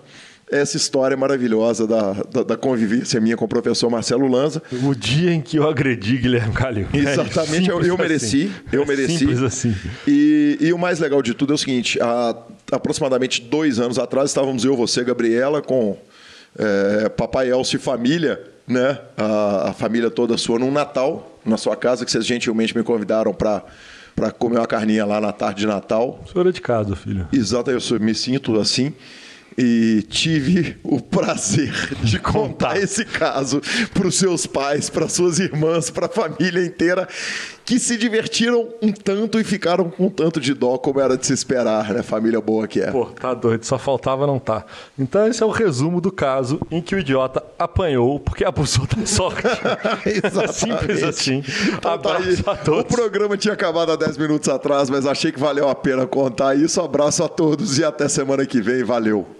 essa história maravilhosa da, da, da, convivência minha com o professor Marcelo Lanza. O dia em que eu agredi Guilherme Calil. É Exatamente, é eu, eu, mereci. Assim. Eu mereci. Simples assim. E, e, o mais legal de tudo é o seguinte: há aproximadamente dois anos atrás estávamos eu, você, Gabriela, com é, Papai Elcio e família, né? A, a família toda sua num Natal, na sua casa, que vocês gentilmente me convidaram para para comer uma carninha lá na tarde de Natal. O senhor é de casa, filho. Exato, eu sou, me sinto assim e tive o prazer de contar esse caso para os seus pais, para suas irmãs, para a família inteira, que se divertiram um tanto e ficaram com um tanto de dó, como era de se esperar, né? Família boa que é. Pô, tá doido, só faltava não tá. Então esse é o resumo do caso em que o idiota apanhou porque abusou da sorte. Exatamente. Simples assim. Então, tá a todos. O programa tinha acabado há 10 minutos atrás, mas achei que valeu a pena contar isso. Abraço a todos e até semana que vem. Valeu.